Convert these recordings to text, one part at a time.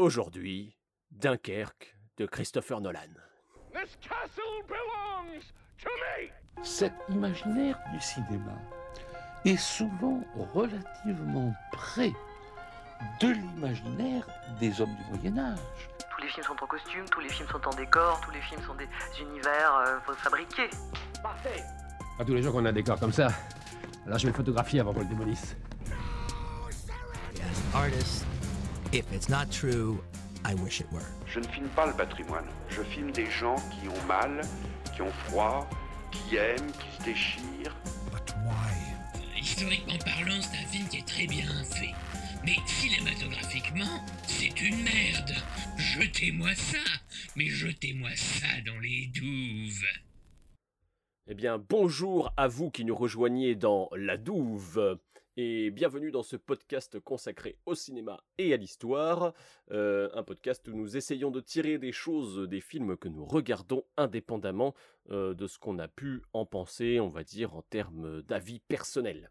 Aujourd'hui, Dunkerque de Christopher Nolan. This castle belongs to me! Cet imaginaire du cinéma est souvent relativement près de l'imaginaire des hommes du Moyen Âge. Tous les films sont en costume, tous les films sont en décor, tous les films sont des univers euh, fabriqués. Parfait! Pas tous les jours qu'on a un décor comme ça. Alors je vais le photographier avant qu'on le démolisse. Artist, if it's not true, I wish it were. Je ne filme pas le patrimoine. Je filme des gens qui ont mal, qui ont froid, qui aiment, qui se déchirent. But why? Historiquement parlant, c'est un film qui est très bien fait. Mais cinématographiquement, c'est une merde. Jetez-moi ça, mais jetez-moi ça dans les douves. Eh bien, bonjour à vous qui nous rejoignez dans La Douve et bienvenue dans ce podcast consacré au cinéma et à l'histoire. Euh, un podcast où nous essayons de tirer des choses des films que nous regardons indépendamment euh, de ce qu'on a pu en penser, on va dire, en termes d'avis personnels.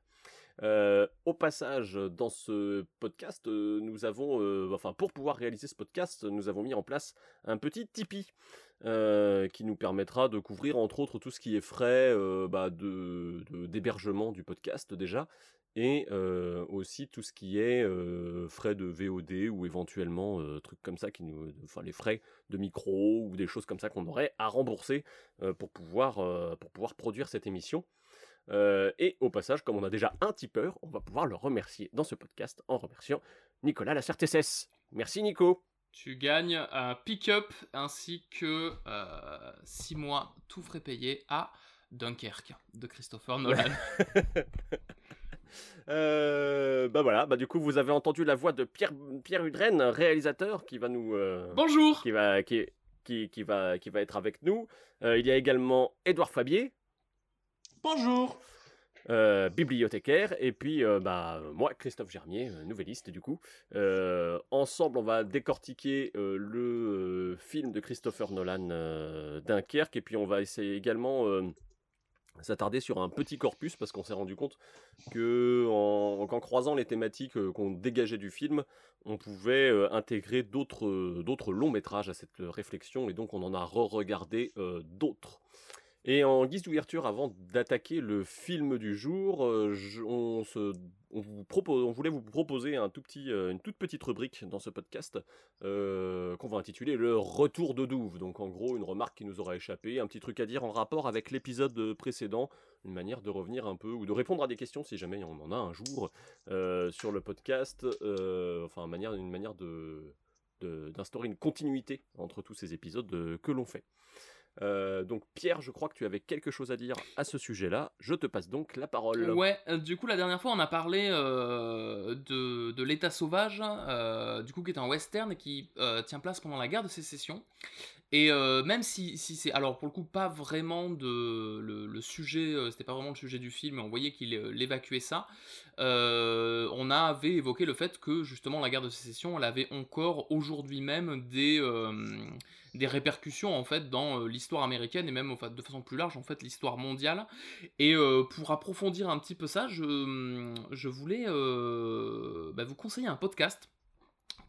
Euh, au passage, dans ce podcast, nous avons, enfin, pour pouvoir réaliser ce podcast, nous avons mis en place un petit Tipeee qui nous permettra de couvrir, entre autres, tout ce qui est frais bah, de- d'hébergement du podcast déjà, et euh, aussi tout ce qui est euh, frais de VOD ou éventuellement euh, trucs comme ça, qui nous, enfin les frais de micro ou des choses comme ça qu'on aurait à rembourser pour pouvoir pour pouvoir produire cette émission. Et au passage, comme on a déjà un tipeur, on va pouvoir le remercier dans ce podcast en remerciant Nicolas la CRTSS. Merci Nico. Tu gagnes un pick-up ainsi que 6 mois tout frais payé à Dunkerque de Christopher Nolan. Euh, bah voilà, bah du coup vous avez entendu la voix de Pierre Pierre Udren, réalisateur, qui va nous euh, Bonjour. qui va qui, qui, qui va qui va être avec nous. Euh, il y a également Édouard Fabier, Bonjour. Euh, bibliothécaire, et puis euh, bah moi Christophe Germier, euh, nouvelliste du coup. Euh, ensemble on va décortiquer euh, le euh, film de Christopher Nolan euh, Dunkerque, et puis on va essayer également euh, s'attarder sur un petit corpus parce qu'on s'est rendu compte que en, qu'en croisant les thématiques euh, qu'on dégageait du film, on pouvait euh, intégrer d'autres euh, d'autres longs métrages à cette réflexion et donc on en a re-regardé d'autres. Et en guise d'ouverture, avant d'attaquer le film du jour, euh, on, vous propose, on voulait vous proposer un tout petit, euh, une toute petite rubrique dans ce podcast euh, qu'on va intituler le retour de Douve. Donc en gros, une remarque qui nous aura échappé, un petit truc à dire en rapport avec l'épisode précédent, une manière de revenir un peu ou de répondre à des questions si jamais on en a un jour sur le podcast. enfin, une manière, d'instaurer une continuité entre tous ces épisodes que l'on fait. Euh, donc Pierre, je crois que tu avais quelque chose à dire à ce sujet-là. Je te passe donc la parole. Ouais, euh, du coup la dernière fois on a parlé euh, de, de l'état sauvage, du coup qui est un western et qui tient place pendant la guerre de sécession. Et même si, si c'est, alors pour le coup pas vraiment de le, sujet, c'était pas vraiment le sujet du film, mais on voyait qu'il l'évacuait ça. on avait évoqué le fait que justement la guerre de sécession, elle avait encore aujourd'hui même des des répercussions en fait dans euh, l'histoire américaine et même de façon plus large en fait l'histoire mondiale. Et euh, pour approfondir un petit peu ça, je, je voulais euh, bah, vous conseiller un podcast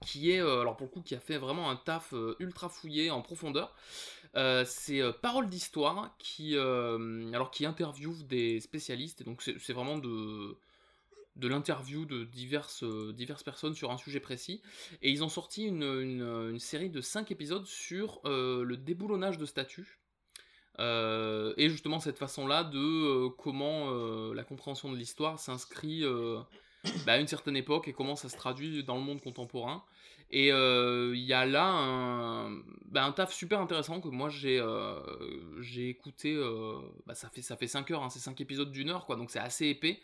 qui est, alors pour le coup, qui a fait vraiment un taf ultra fouillé en profondeur. C'est euh, Parole d'Histoire qui, alors, qui interviewe des spécialistes, donc c'est vraiment de, de l'interview de diverses, euh, diverses personnes sur un sujet précis. Et ils ont sorti une, une série de 5 épisodes sur euh, le déboulonnage de statues. Euh, et justement cette façon-là de euh, comment euh, la compréhension de l'histoire s'inscrit euh, bah, à une certaine époque et comment ça se traduit dans le monde contemporain. Et euh, il y a là un, bah, un taf super intéressant que moi j'ai euh, écouté, euh, bah, ça fait ça fait 5 heures, hein, c'est 5 épisodes d'une heure, quoi, donc c'est assez épais,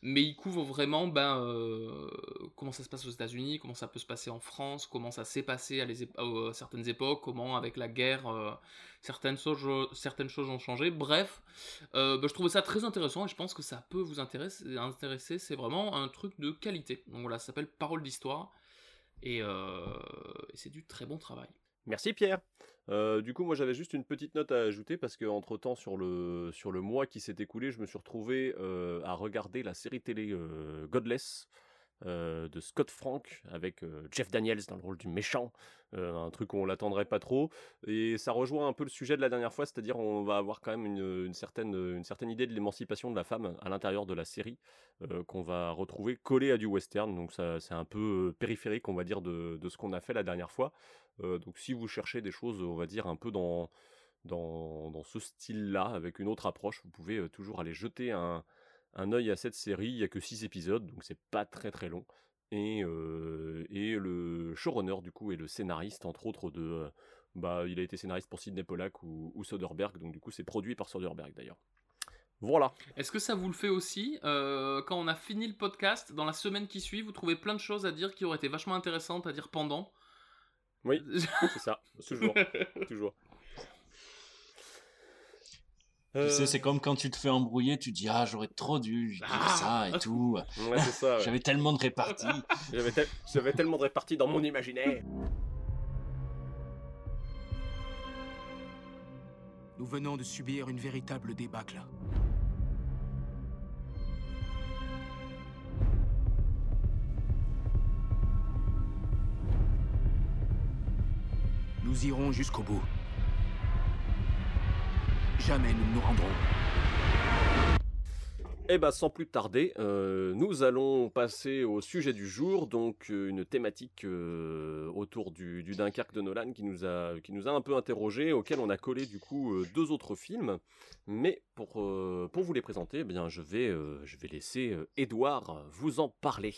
mais il couvre vraiment euh, comment ça se passe aux États-Unis, comment ça peut se passer en France, comment ça s'est passé à, certaines époques, comment avec la guerre certaines, choses, certaines choses ont changé. Bref, bah, je trouvais ça très intéressant et je pense que ça peut vous intéresser. intéresser. C'est vraiment un truc de qualité. Donc voilà, ça s'appelle Parole d'Histoire et, euh, et c'est du très bon travail. Merci Pierre. Euh, du coup, moi j'avais juste une petite note à ajouter parce que entre temps sur le mois qui s'est écoulé, je me suis retrouvé euh, à regarder la série télé Godless euh, de Scott Frank avec euh, Jeff Daniels dans le rôle du méchant, euh, un truc où on l'attendrait pas trop. Et ça rejoint un peu le sujet de la dernière fois, c'est-à-dire on va avoir quand même une, certaine, une certaine idée de l'émancipation de la femme à l'intérieur de la série qu'on va retrouver collée à du western. Donc ça, c'est un peu périphérique, on va dire, de, ce qu'on a fait la dernière fois. Donc si vous cherchez des choses, on va dire, un peu dans, dans, ce style-là, avec une autre approche, vous pouvez toujours aller jeter un, un œil à cette série. Il n'y a que 6 épisodes, donc c'est pas très très long. Et, euh, et le showrunner, du coup, est le scénariste, entre autres, de. euh, bah, il a été scénariste pour Sidney Pollack ou, ou Soderbergh, donc du coup, c'est produit par Soderbergh d'ailleurs. Voilà. Est-ce que ça vous le fait aussi euh, quand on a fini le podcast dans la semaine qui suit Vous trouvez plein de choses à dire qui auraient été vachement intéressantes à dire pendant? Oui, c'est ça, toujours, toujours. Tu sais, c'est comme quand tu te fais embrouiller, tu dis Ah, j'aurais trop dû dire Ah ça et tout. Ouais, c'est ça, ouais. J'avais tellement de réparties. J'avais tellement de réparties dans mon imaginaire. Nous venons de subir une véritable débâcle. Nous irons jusqu'au bout. Jamais nous ne nous rendrons. Eh ben, sans plus tarder, euh, nous allons passer au sujet du jour, donc euh, une thématique euh, autour du, du Dunkerque de Nolan qui nous a un peu interrogé, auquel on a collé du coup deux autres films. Mais pour vous les présenter, eh bien je vais je vais laisser Edouard vous en parler.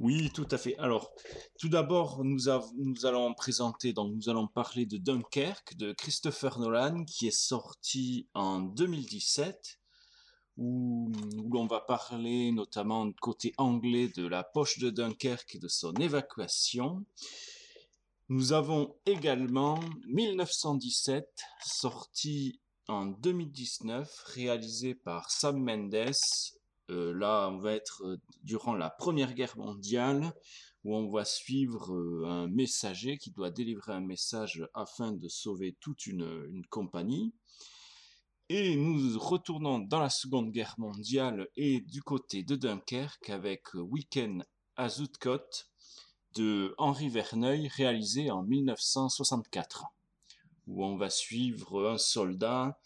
Oui, tout à fait. Alors, tout d'abord, nous, allons présenter, donc nous allons parler de Dunkerque de Christopher Nolan qui est sorti en 2017 où, où l'on va parler notamment du côté anglais de la poche de Dunkerque et de son évacuation. Nous avons également 1917, sorti en 2019, réalisé par Sam Mendes. Euh, là, on va être euh, durant la Première Guerre mondiale, où on va suivre euh, un messager qui doit délivrer un message afin de sauver toute une, compagnie. Et nous retournons dans la Seconde Guerre mondiale et du côté de Dunkerque avec Weekend à Zoutcote de Henri Verneuil, réalisé en 1964, où on va suivre un soldat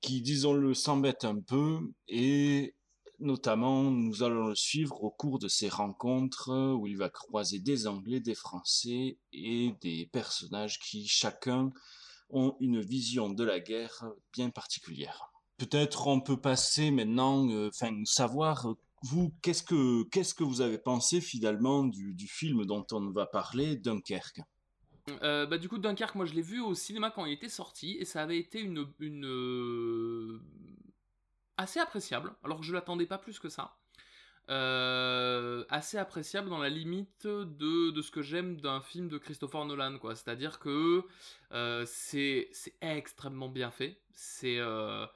qui, disons-le, s'embête un peu et notamment nous allons le suivre au cours de ces rencontres où il va croiser des Anglais, des Français et des personnages qui chacun ont une vision de la guerre bien particulière. Peut-être on peut passer maintenant, euh, enfin savoir euh, vous qu'est-ce que que vous avez pensé finalement du, du film dont on va parler, Dunkerque? Euh, bah, du coup, Dunkerque, moi je l'ai vu au cinéma quand il était sorti et ça avait été une. euh, assez appréciable, alors que je l'attendais pas plus que ça. Euh, assez appréciable dans la limite de, ce que j'aime d'un film de Christopher Nolan, quoi. C'est-à-dire que euh, c'est extrêmement bien fait, c'est euh,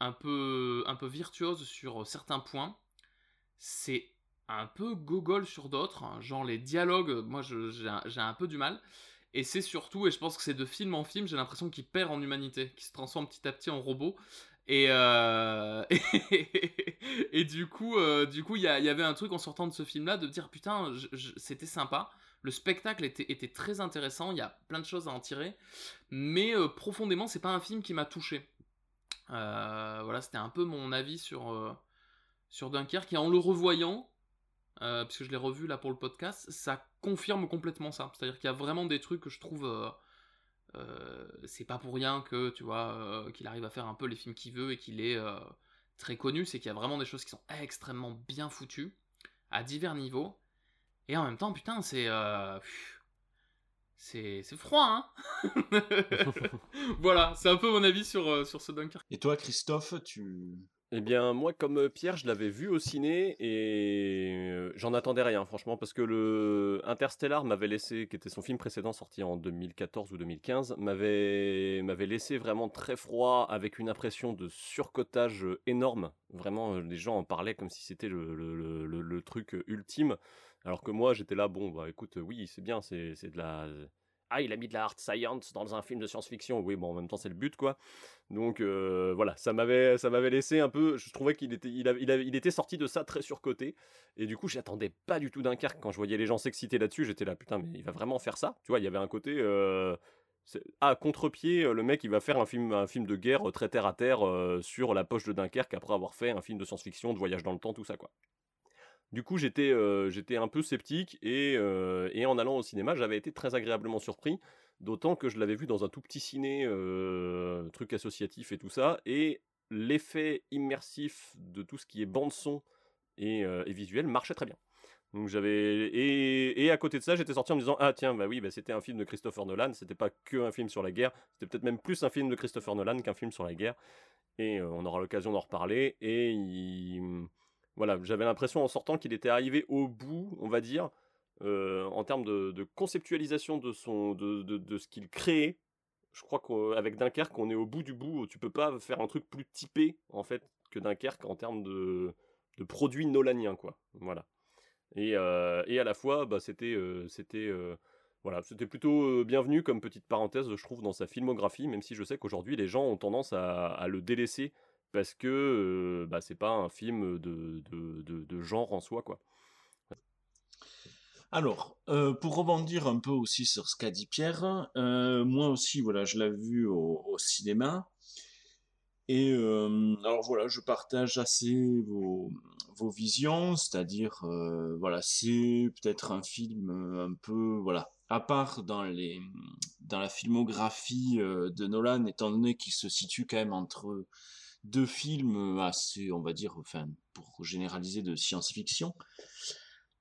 un, peu, virtuose sur certains points, c'est un peu gogol sur d'autres, hein. genre les dialogues, moi j'ai un- j'ai un peu du mal. Et c'est surtout, et je pense que c'est de film en film, j'ai l'impression qu'il perd en humanité, qu'il se transforme petit à petit en robot. Et, euh, et, du coup, euh, du coup, il y, avait un truc en sortant de ce film-là de dire putain, c'était sympa. Le spectacle était, était très intéressant. Il y a plein de choses à en tirer, mais euh, profondément, c'est pas un film qui m'a touché. Euh, voilà, c'était un peu mon avis sur sur Dunkerque. Et en le revoyant, puisque je l'ai revu là pour le podcast, ça confirme complètement ça. C'est-à-dire qu'il y a vraiment des trucs que je trouve. Euh, c'est pas pour rien que, tu vois, euh, qu'il arrive à faire un peu les films qu'il veut et qu'il est euh, très connu. C'est qu'il y a vraiment des choses qui sont extrêmement bien foutues, à divers niveaux. Et en même temps, putain, c'est. euh, c'est c'est froid, hein Voilà, c'est un peu mon avis sur, sur ce Dunkerque. Et toi, Christophe, tu Eh bien, moi, comme euh, Pierre, je l'avais vu au ciné et euh, j'en attendais rien, franchement, parce que le Interstellar m'avait laissé, qui était son film précédent sorti en 2014 ou 2015, m'avait m'avait laissé vraiment très froid, avec une impression de surcotage euh, énorme. Vraiment, les gens en parlaient comme si c'était le, le, le- truc ultime, alors que moi, j'étais là, bon, bah écoute, oui, c'est bien, c'est c'est de la ah, il a mis de la hard science dans un film de science-fiction. Oui, bon, en même temps, c'est le but, quoi. Donc euh, voilà, ça m'avait, ça m'avait laissé un peu. Je trouvais qu'il était, il, il, était sorti de ça très surcoté. Et du coup, j'attendais pas du tout Dunkerque quand je voyais les gens s'exciter là-dessus. J'étais là, putain, mais il va vraiment faire ça? Tu vois, il y avait un côté. Euh, à contre-pied, le mec, il va faire un film, un film de guerre très terre à terre sur la poche de Dunkerque après avoir fait un film de science-fiction, de voyage dans le temps, tout ça, quoi. Du coup, j'étais j'étais un peu sceptique et, et, en allant au cinéma, j'avais été très agréablement surpris, d'autant que je l'avais vu dans un tout petit ciné, truc associatif et tout ça, et l'effet immersif de tout ce qui est bande son et, et visuel marchait très bien. Donc j'avais et, et, à côté de ça, j'étais sorti en me disant ah tiens bah oui bah c'était un film de Christopher Nolan, c'était pas que un film sur la guerre, c'était peut-être même plus un film de Christopher Nolan qu'un film sur la guerre. Et on aura l'occasion d'en reparler. Et il voilà, j'avais l'impression en sortant qu'il était arrivé au bout, on va dire, euh, en termes de, conceptualisation de, son, de, de, ce qu'il créait. Je crois qu'avec Dunkerque, on est au bout du bout. Tu peux pas faire un truc plus typé, en fait, que Dunkerque en termes de, de produit nolanien, quoi. Voilà. Et, euh, et à la fois, bah, c'était, euh, c'était, voilà, plutôt bienvenu comme petite parenthèse, je trouve, dans sa filmographie, même si je sais qu'aujourd'hui, les gens ont tendance à le délaisser parce que bah, c'est pas un film de, de, de, genre en soi, quoi. Alors, pour rebondir un peu aussi sur ce qu'a dit Pierre, moi aussi, voilà, je l'ai vu au, cinéma. Et alors voilà, je partage assez vos, vos visions, c'est-à-dire, voilà, c'est peut-être un film un peu, voilà, à part dans les dans la filmographie de Nolan, étant donné qu'il se situe quand même entre deux films assez, on va dire, enfin, pour généraliser, de science-fiction.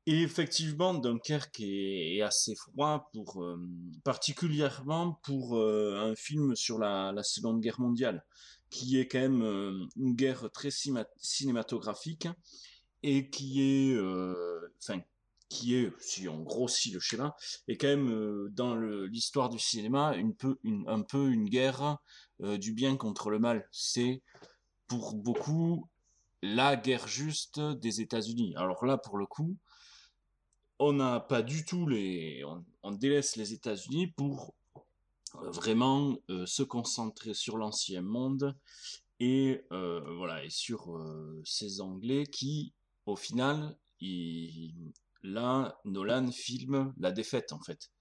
Et effectivement, Dunkerque est, assez froid, pour, euh, particulièrement pour euh, un film sur la, Seconde Guerre mondiale, qui est quand même euh, une guerre très cinématographique et qui est, enfin, qui est, si on grossit le schéma, est quand même dans l'histoire du cinéma un peu une guerre du bien contre le mal. C'est pour beaucoup la guerre juste des États-Unis. Alors là, pour le coup, on n'a pas du tout les, on, délaisse les États-Unis pour euh, vraiment euh, se concentrer sur l'ancien monde et euh, voilà et sur ces Anglais qui, au final, là, Nolan filme la défaite en fait.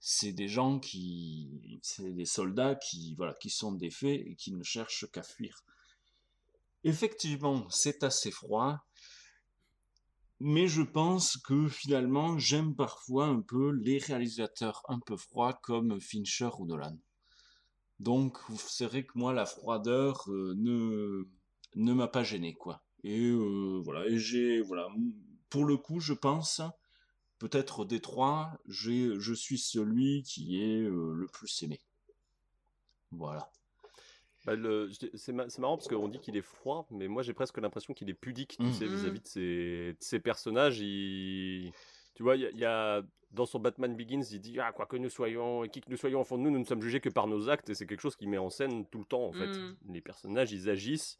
C'est des gens qui, c'est des soldats qui, voilà, qui sont défaits et qui ne cherchent qu'à fuir. Effectivement, c'est assez froid, mais je pense que finalement, j'aime parfois un peu les réalisateurs un peu froids comme Fincher ou Nolan. Donc, c'est vrai que moi, la froideur euh, ne, ne m'a pas gêné, quoi. Et euh, voilà, et j'ai, voilà, pour le coup, je pense, peut-être des trois, je suis celui qui est euh, le plus aimé. Voilà. Bah, c'est, marrant parce qu'on dit qu'il est froid, mais moi j'ai presque l'impression qu'il est pudique, tu mmh. sais, vis-à-vis de ses, ses personnages. Il... Tu vois, il y, a dans son Batman Begins, il dit ah quoi que nous soyons, qui que nous soyons au fond de nous, nous ne sommes jugés que par nos actes, et c'est quelque chose qu'il met en scène tout le temps en fait. Mmh. Les personnages, ils agissent.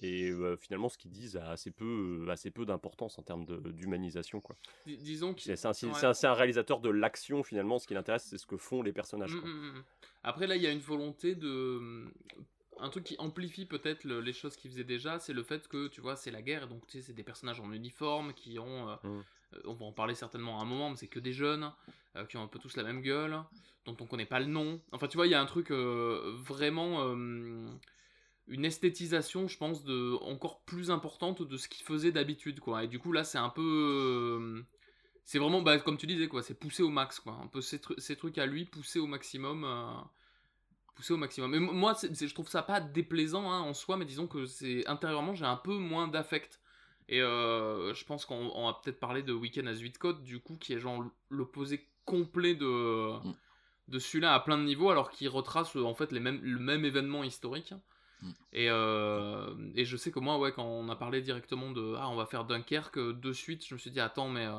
Et euh, finalement, ce qu'ils disent a assez peu, euh, assez peu d'importance en termes d'humanisation. Quoi. disons que c'est, un, réalisateur de l'action finalement. Ce qui l'intéresse, c'est ce que font les personnages. Mmh, Après, là, il y a une volonté de un truc qui amplifie peut-être les choses qu'il faisait déjà, c'est le fait que, tu vois, c'est la guerre, donc tu sais, c'est des personnages en uniforme qui ont. Euh, mm. euh, on va en parler certainement à un moment, mais c'est que des jeunes, euh, qui ont un peu tous la même gueule, dont on connaît pas le nom. Enfin, tu vois, il y a un truc vraiment. une esthétisation, je pense, de, encore plus importante de ce qu'il faisait d'habitude, quoi. Et du coup, là, c'est un peu. c'est vraiment, bah, comme tu disais, quoi, c'est poussé au max, quoi. Un peu ces, ces trucs à lui, poussés au maximum pousser au maximum. Mais moi, je trouve ça pas déplaisant hein, en soi, mais disons que c'est intérieurement, j'ai un peu moins d'affect. Et euh, je pense qu'on va peut-être parler de Weekend à Zuidcode, du coup, qui est genre l'opposé complet de, mm. de celui-là à plein de niveaux, alors qu'il retrace en fait les mêmes, le même événement historique. Mm. Et, euh, et je sais que moi, ouais, quand on a parlé directement de Ah, on va faire Dunkerque, de suite, je me suis dit Attends, mais. Euh,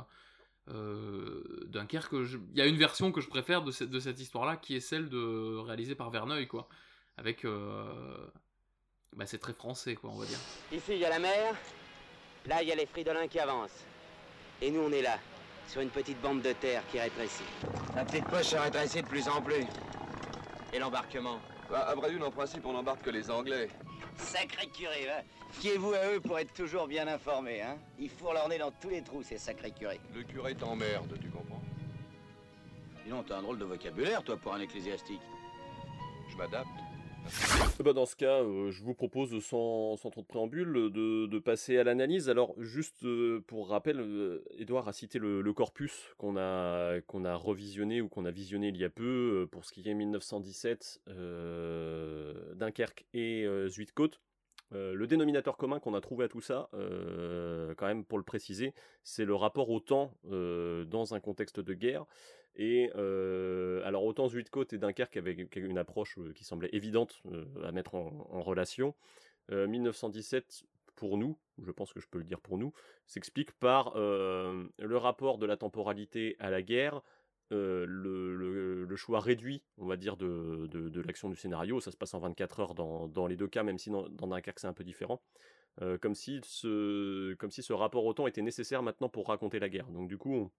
euh, Dunkerque, il y a une version que je préfère de, cette, de cette histoire-là, qui est celle de réalisée par Verneuil, quoi. Avec, euh, bah, c'est très français, quoi, on va dire. Ici, il y a la mer. Là, il y a les fridolins qui avancent. Et nous, on est là. sur une petite bande de terre qui rétrécit. La petite poche se rétrécit de plus en plus. Et l'embarquement? Bah, À vrai dire, en principe, on n'embarque que les Anglais. Sacré curé, va. Fiez-vous à eux pour être toujours bien informés, hein. Ils fourrent leur nez dans tous les trous, ces sacrés curés. Le curé t'emmerde, tu comprends? Dis t'as un drôle de vocabulaire, toi, pour un ecclésiastique. Je m'adapte. Bah dans ce cas, euh, je vous propose sans, sans trop de préambule de, passer à l'analyse. Alors juste euh, pour rappel, euh, Edouard a cité le, corpus qu'on a qu'on a revisionné ou qu'on a visionné il y a peu euh, pour ce qui est 1917, euh, Dunkerque et euh, Zuidcote. Euh, le dénominateur commun qu'on a trouvé à tout ça, euh, quand même pour le préciser, c'est le rapport au temps euh, dans un contexte de guerre. Et euh, alors autant Zuidcote et Dunkerque avaient une approche euh, qui semblait évidente euh, à mettre en, relation. Euh, 1917, pour nous, je pense que je peux le dire pour nous, s'explique par le rapport de la temporalité à la guerre, le, choix réduit, on va dire, de, l'action du scénario. Ça se passe en 24 heures dans, les deux cas, même si dans, Dunkerque c'est un peu différent. Comme, si ce, rapport au temps était nécessaire maintenant pour raconter la guerre. Donc du coup,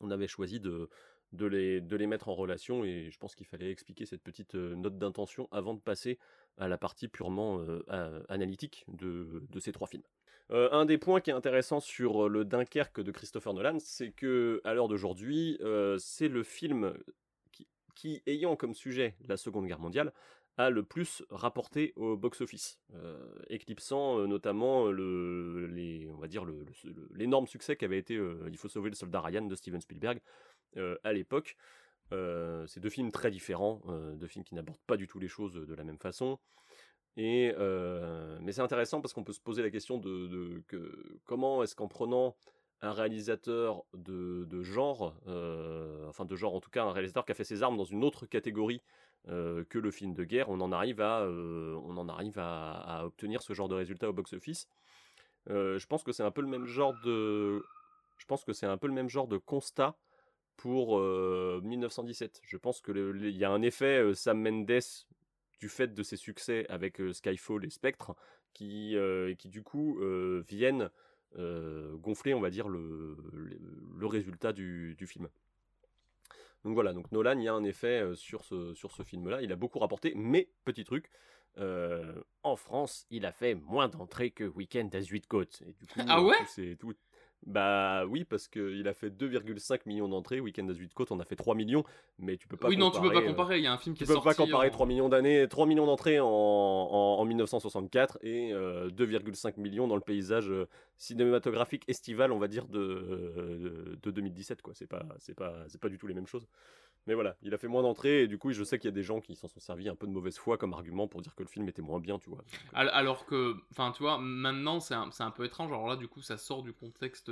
on avait choisi de, les, mettre en relation et je pense qu'il fallait expliquer cette petite euh, note d'intention avant de passer à la partie purement euh, analytique de, ces trois films. Euh, un des points qui est intéressant sur le Dunkerque de Christopher Nolan, c'est que à l'heure d'aujourd'hui, c'est le film qui, ayant comme sujet la Seconde Guerre mondiale, a le plus rapporté au box-office, euh, éclipsant euh, notamment le, les, on va dire le, le, l'énorme succès qu'avait été euh, Il faut sauver le soldat Ryan de Steven Spielberg euh, à l'époque. c'est deux films très différents, deux films qui n'abordent pas du tout les choses de la même façon. Et euh, mais c'est intéressant parce qu'on peut se poser la question de, que comment est-ce qu'en prenant un réalisateur de, genre, euh, enfin de genre en tout cas un réalisateur qui a fait ses armes dans une autre catégorie euh, que le film de guerre, on en arrive à, euh, obtenir ce genre de résultat au box-office. je pense que c'est un peu le même genre de, constat pour 1917. Je pense que il y a un effet Sam Mendes du fait de ses succès avec euh, Skyfall et Spectre, qui, euh, du coup euh, viennent gonfler, on va dire, le, résultat du, film. Donc voilà, donc Nolan, il y a un effet sur ce, sur ce film-là, il a beaucoup rapporté, mais petit truc, en France, il a fait moins d'entrées que Weekend à Zuidcote. Et du coup, ah ouais? c'est tout, bah oui, parce qu'il a fait 2,5 millions d'entrées. Weekend à Zuidcote, on a fait 3 millions, mais tu peux pas. Oui, comparer, non, tu peux pas comparer. Il y a un film qui est sorti. Tu peux pas comparer en... 3 millions d'années, 3 millions d'entrées en, en, en, 1964 et euh, 2,5 millions dans le paysage euh, cinématographique estival, on va dire, de, euh, de 2017. Quoi, c'est pas, c'est pas, c'est pas du tout les mêmes choses. Mais voilà, il a fait moins d'entrées et du coup, je sais qu'il y a des gens qui s'en sont servis un peu de mauvaise foi comme argument pour dire que le film était moins bien, tu vois. Alors que, enfin, tu vois, maintenant c'est un, un, peu étrange. Alors là, du coup, ça sort du contexte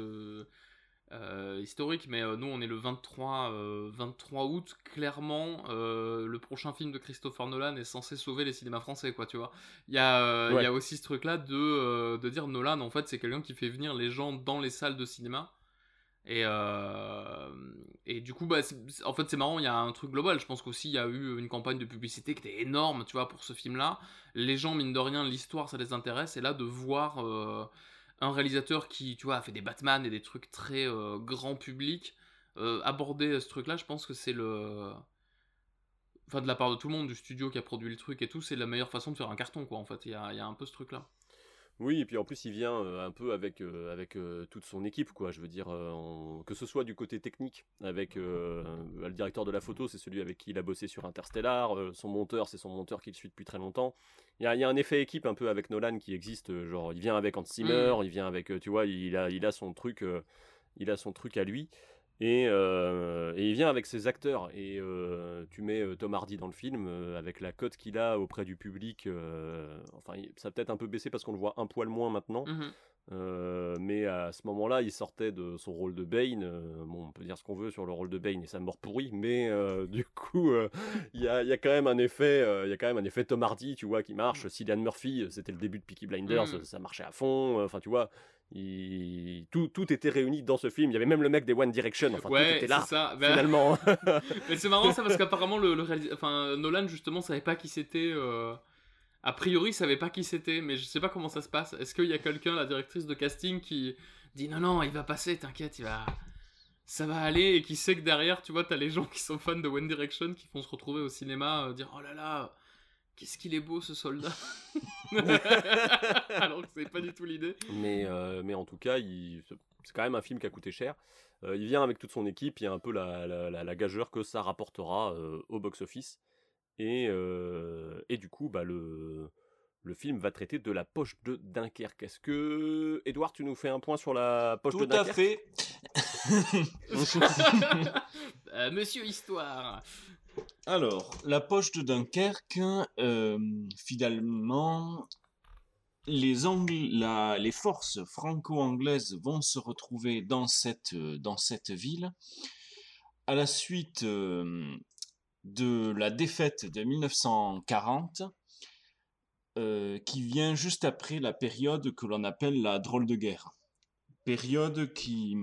euh, historique, mais euh, nous, on est le 23, euh, 23 août. Clairement, euh, le prochain film de Christopher Nolan est censé sauver les cinémas français, quoi, tu vois. Il y, a, ouais. il y a aussi ce truc-là de, euh, de dire Nolan, en fait, c'est quelqu'un qui fait venir les gens dans les salles de cinéma. Et, euh, et du coup, bah, en fait, c'est marrant, il y a un truc global. Je pense qu'aussi, il y a eu une campagne de publicité qui était énorme, tu vois, pour ce film-là. Les gens, mine de rien, l'histoire, ça les intéresse. Et là, de voir euh, un réalisateur qui, tu vois, a fait des Batman et des trucs très euh, grand public aborder ce truc-là, je pense que c'est le. Enfin, de la part de tout le monde, du studio qui a produit le truc et tout, c'est la meilleure façon de faire un carton, quoi, en fait. Il y a, il y a un peu ce truc-là. Oui, et puis en plus il vient euh, un peu avec euh, avec euh, toute son équipe, quoi. Je veux dire, en... que ce soit du côté technique, avec le directeur de la photo, c'est celui avec qui il a bossé sur Interstellar. son monteur, c'est son monteur qui le suit depuis très longtemps. Il y a, y a un effet équipe un peu avec Nolan qui existe. genre, il vient avec Hans Zimmer, mmh. il vient avec, tu vois, il a il a son truc, il a son truc à lui. Et, euh, et, il vient avec ses acteurs. Et euh, tu mets euh, Tom Hardy dans le film, avec la cote qu'il a auprès du public. enfin, ça a peut-être un peu baissé parce qu'on le voit un poil moins maintenant. Mmh mais à ce moment-là, il sortait de son rôle de Bane. bon, on peut dire ce qu'on veut sur le rôle de Bane et sa mort pourrie, mais du coup, il y a, y, a, quand même un effet, il y a quand même un effet Tom Hardy, tu vois, qui marche. Mmh. Cillian Murphy, c'était le début de Peaky Blinders, mmh. ça marchait à fond. Enfin, tu vois. Il... Tout, tout, était réuni dans ce film. Il y avait même le mec des One Direction. Enfin, ouais, tout était là. Ça. Finalement. Mais c'est marrant ça parce qu'apparemment le, le réalis... enfin, Nolan justement savait pas qui c'était. A priori, il savait pas qui c'était, mais je sais pas comment ça se passe. Est-ce qu'il y a quelqu'un, la directrice de casting, qui dit non non, il va passer, t'inquiète, il va. ça va aller et qui sait que derrière, tu vois, t'as les gens qui sont fans de One Direction qui vont se retrouver au cinéma, euh, dire oh là là, qu'est-ce qu'il est beau ce soldat. Alors que c'est pas du tout l'idée. Mais, euh, mais en tout cas, il- c'est quand même un film qui a coûté cher. Euh, il vient avec toute son équipe, il y a un peu la, la, la- la gageure que ça rapportera euh, au box-office. Et, euh, et du coup, bah, le, le film va traiter de la poche de Dunkerque. Est-ce que, Edouard, tu nous fais un point sur la poche de Tout à Dunkerque? fait. Euh, Monsieur Histoire. Alors, la poche de Dunkerque, euh, finalement, les, Angl- la- les forces franco-anglaises vont se retrouver dans cette, dans cette ville à la suite euh, de la défaite de 1940, euh, qui vient juste après la période que l'on appelle la drôle de guerre. Période qui,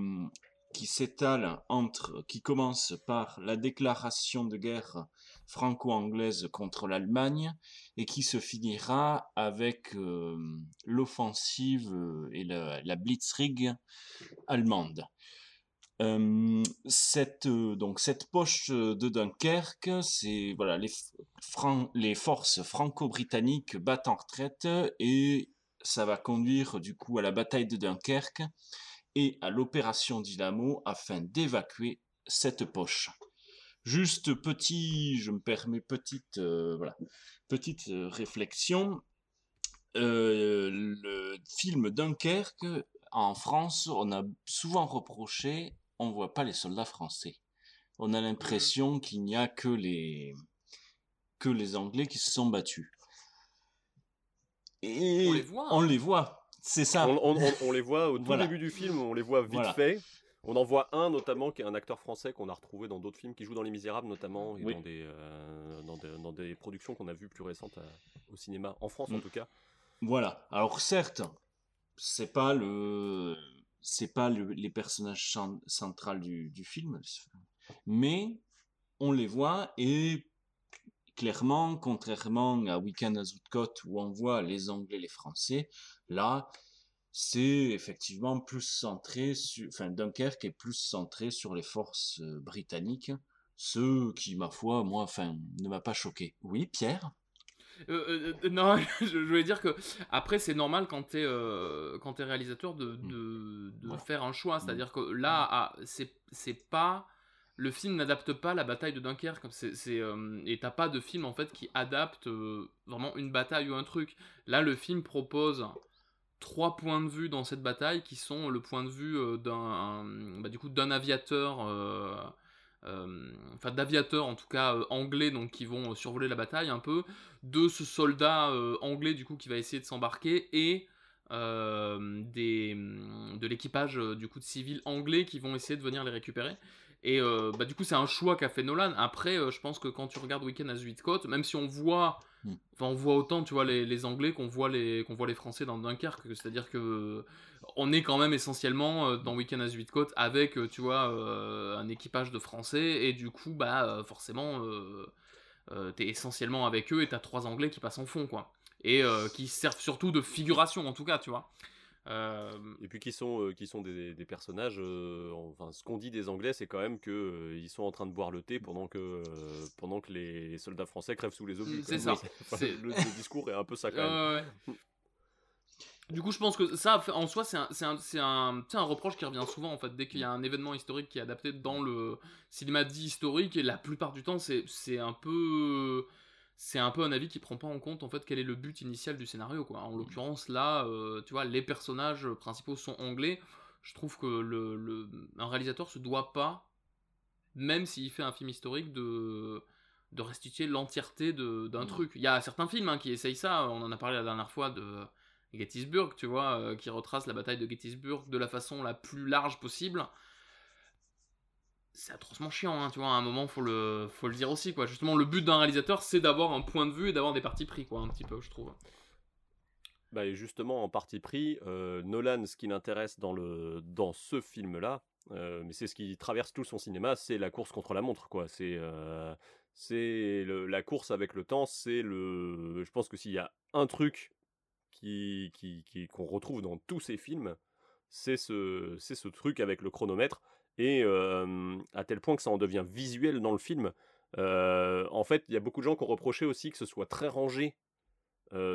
qui s'étale entre, qui commence par la déclaration de guerre franco-anglaise contre l'Allemagne et qui se finira avec euh, l'offensive et la, la Blitzkrieg allemande. Cette, donc cette poche de Dunkerque, c'est voilà les, Fran- les forces franco-britanniques battent en retraite et ça va conduire du coup à la bataille de Dunkerque et à l'opération Dynamo afin d'évacuer cette poche. Juste petit, je me permets petite, voilà, petite réflexion. Le film Dunkerque, en France, on a souvent reproché, on voit pas les soldats français. On a l'impression qu'il n'y a que les, que les Anglais qui se sont battus. Et On les voit, on hein. les voit, c'est ça. On, on- on- on les voit au tout Voilà. début du film, on les voit vite Voilà. fait. On en voit un notamment qui est un acteur français qu'on a retrouvé dans d'autres films, qui joue dans Les Misérables notamment, et Oui. dans, des, euh, dans, des, dans des productions qu'on a vues plus récentes à- au cinéma, en France en Mm. tout cas. Voilà. Alors certes, c'est pas le, c'est pas le- les personnages du, du film, mais on les voit et clairement, contrairement à Weekend à Zoutcote où on voit les Anglais, les Français, là, c'est effectivement plus centré sur, enfin Dunkerque est plus centré sur les forces euh, britanniques, ce qui, ma foi, moi, enfin, ne m'a pas choqué. Oui, Pierre? Euh, euh, euh, non, je, je voulais dire que après c'est normal quand t'es euh, quand t'es réalisateur de, de, de faire un choix, c'est-à-dire que là ah, c'est pas le film n'adapte pas la bataille de Dunkerque, c'est et t'as pas de film en fait qui adapte vraiment une bataille ou un truc. Là le film propose trois points de vue dans cette bataille qui sont le point de vue d'un un- bah, du coup d'un aviateur enfin d'aviateurs en tout cas euh, anglais donc qui vont euh, survoler la bataille un peu de ce soldat euh, anglais du coup qui va essayer de s'embarquer et euh, des, de l'équipage euh, du coup de civils anglais qui vont essayer de venir les récupérer et euh, bah, du coup c'est un choix qu'a fait Nolan après euh, je pense que quand tu regardes Weekend à Zuidcote même si on voit Enfin, on voit autant, tu vois, les, les Anglais qu'on voit les qu'on voit les Français dans Dunkerque. C'est-à-dire que on est quand même essentiellement dans Weekend à Zuidcote avec, tu vois, un équipage de Français et du coup, bah forcément, t'es essentiellement avec eux et t'as trois Anglais qui passent en fond, quoi. Et euh, qui servent surtout de figuration, en tout cas, tu vois. Euh, Et puis qui sont, euh, qui sont des, des personnages. euh, enfin, ce qu'on dit des Anglais, c'est quand même que euh, ils sont en train de boire le thé pendant que, pendant que les, les soldats français crèvent sous les obus. Mm, quoi. c'est ça. Enfin, le, le discours est un peu ça quand même. Ouais. Du coup, je pense que ça, en soi, c'est un, c'est un, c'est un, un reproche qui revient souvent, en fait, dès qu'il y a un événement historique qui est adapté dans le cinéma dit historique, et la plupart du temps, c'est c'est un peu... C'est un peu un avis qui prend pas en compte, en fait, quel est le but initial du scénario, quoi. En l'occurrence, là, euh, tu vois, les personnages principaux sont anglais. Je trouve que le, le, un réalisateur se doit pas, même s'il fait un film historique, de de restituer l'entièreté de- d'un truc. Il y a certains films hein, qui essayent ça, on en a parlé la dernière fois de Gettysburg, tu vois, euh, qui retrace la bataille de Gettysburg de la façon la plus large possible. C'est atrocement chiant, hein, tu vois, à un moment, faut le, faut le dire aussi, quoi. Justement, le but d'un réalisateur, c'est d'avoir un point de vue et d'avoir des parties pris, quoi, un petit peu, je trouve. Bah, et justement, en partie pris, euh, Nolan, ce qui l'intéresse dans, le, dans ce film-là, euh, mais c'est ce qui traverse tout son cinéma, c'est la course contre la montre, quoi. C'est euh, c'est la course avec le temps, c'est le... Je pense que s'il y a un truc qui, qui, qui- qu'on retrouve dans tous ces films, c'est ce, c'est ce truc avec le chronomètre, et à tel point que ça en devient visuel dans le film. En fait, il y a beaucoup de gens qui ont reproché aussi que ce soit très rangé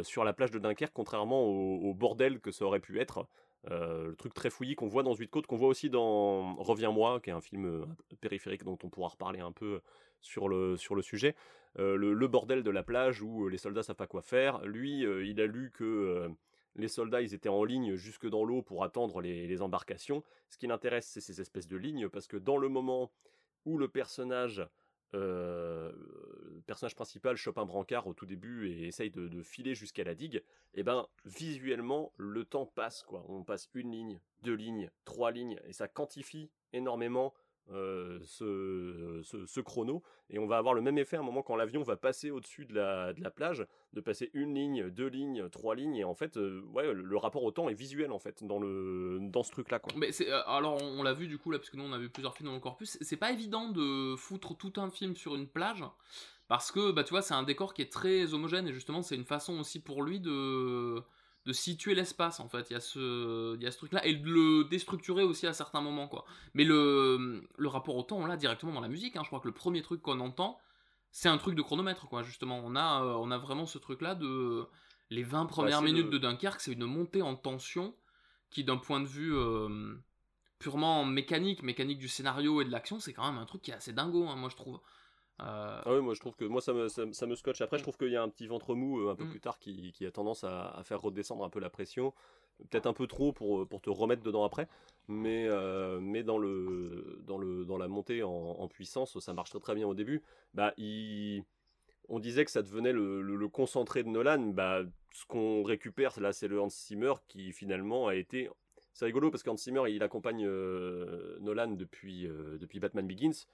sur la plage de Dunkerque, contrairement au, bordel que ça aurait pu être. Le truc très fouillis qu'on voit dans Huit Côtes, qu'on voit aussi dans Reviens-moi, qui est un film périphérique dont on pourra reparler un peu sur le, sur le sujet. Le, le bordel de la plage où les soldats savent pas quoi faire. Lui, il a lu que les soldats, ils étaient en ligne jusque dans l'eau pour attendre les, embarcations. Ce qui l'intéresse, c'est ces espèces de lignes, parce que dans le moment où le personnage, euh, principal chope un brancard au tout début et essaye de, filer jusqu'à la digue, et ben visuellement le temps passe quoi. On passe une ligne, deux lignes, trois lignes et ça quantifie énormément euh, ce, chrono et on va avoir le même effet à un moment quand l'avion va passer au-dessus de la, plage, de passer une ligne, deux lignes, trois lignes et en fait euh, ouais le, rapport au temps est visuel en fait dans le dans ce truc là quoi. Mais euh, alors on, on l'a vu du coup là parce que nous on a vu plusieurs films dans le corpus. C'est pas évident de foutre tout un film sur une plage parce que bah tu vois c'est un décor qui est très homogène et justement c'est une façon aussi pour lui de de situer l'espace en fait. Il y a ce il y a ce truc là et de le déstructurer aussi à certains moments quoi. Mais le le rapport au temps on l'a directement dans la musique. Hein. Je crois que le premier truc qu'on entend c'est un truc de chronomètre quoi justement. On a euh, on a vraiment ce truc là de les 20 premières c'est minutes le- de Dunkerque c'est une montée en tension qui d'un point de vue euh, purement mécanique, mécanique du scénario et de l'action, c'est quand même un truc qui est assez dingo, hein, moi je trouve. Euh, Ah oui, moi je trouve que moi ça me, ça, me- ça me scotche. Après, je trouve qu'il y a un petit ventre mou euh, un peu Mm. plus tard qui, qui a tendance à, à faire redescendre un peu la pression. Peut-être un peu trop pour, pour te remettre dedans après. Mais, euh, mais dans, le, dans, le, dans la montée en, en puissance, ça marche très très bien au début. Bah, il... On disait que ça devenait le, le- le concentré de Nolan. Bah, ce qu'on récupère là, c'est le Hans Zimmer qui finalement a été. C'est rigolo parce qu'Hans Zimmer il accompagne euh, Nolan depuis, euh, depuis Batman Begins.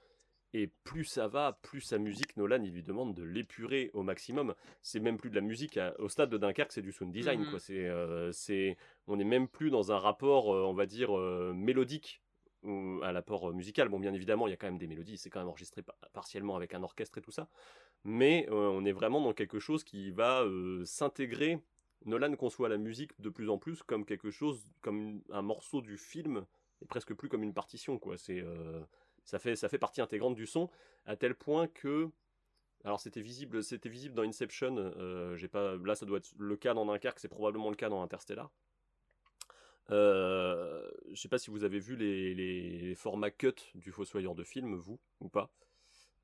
Et plus ça va, plus sa musique, Nolan, il lui demande de l'épurer au maximum. C'est même plus de la musique. à- au stade de Dunkerque, c'est du sound design. Mhm. quoi. C'est, euh, c'est, on n'est même plus dans un rapport, euh, on va dire, euh, mélodique à l'apport musical. Bon, bien évidemment, il y a quand même des mélodies. C'est quand même enregistré pa- partiellement avec un orchestre et tout ça. Mais on est vraiment dans quelque chose qui va s'intégrer. Nolan conçoit la musique de plus en plus comme quelque chose, comme un morceau du film, et presque plus comme une partition. quoi. C'est. Ça fait, ça fait partie intégrante du son, à tel point que. Alors c'était visible, c'était visible dans Inception. euh, j'ai pas, là ça doit être le cas dans Dunkerque, c'est probablement le cas dans Interstellar. Euh, je sais pas si vous avez vu les, les formats cut du Fossoyeur de film, vous ou pas.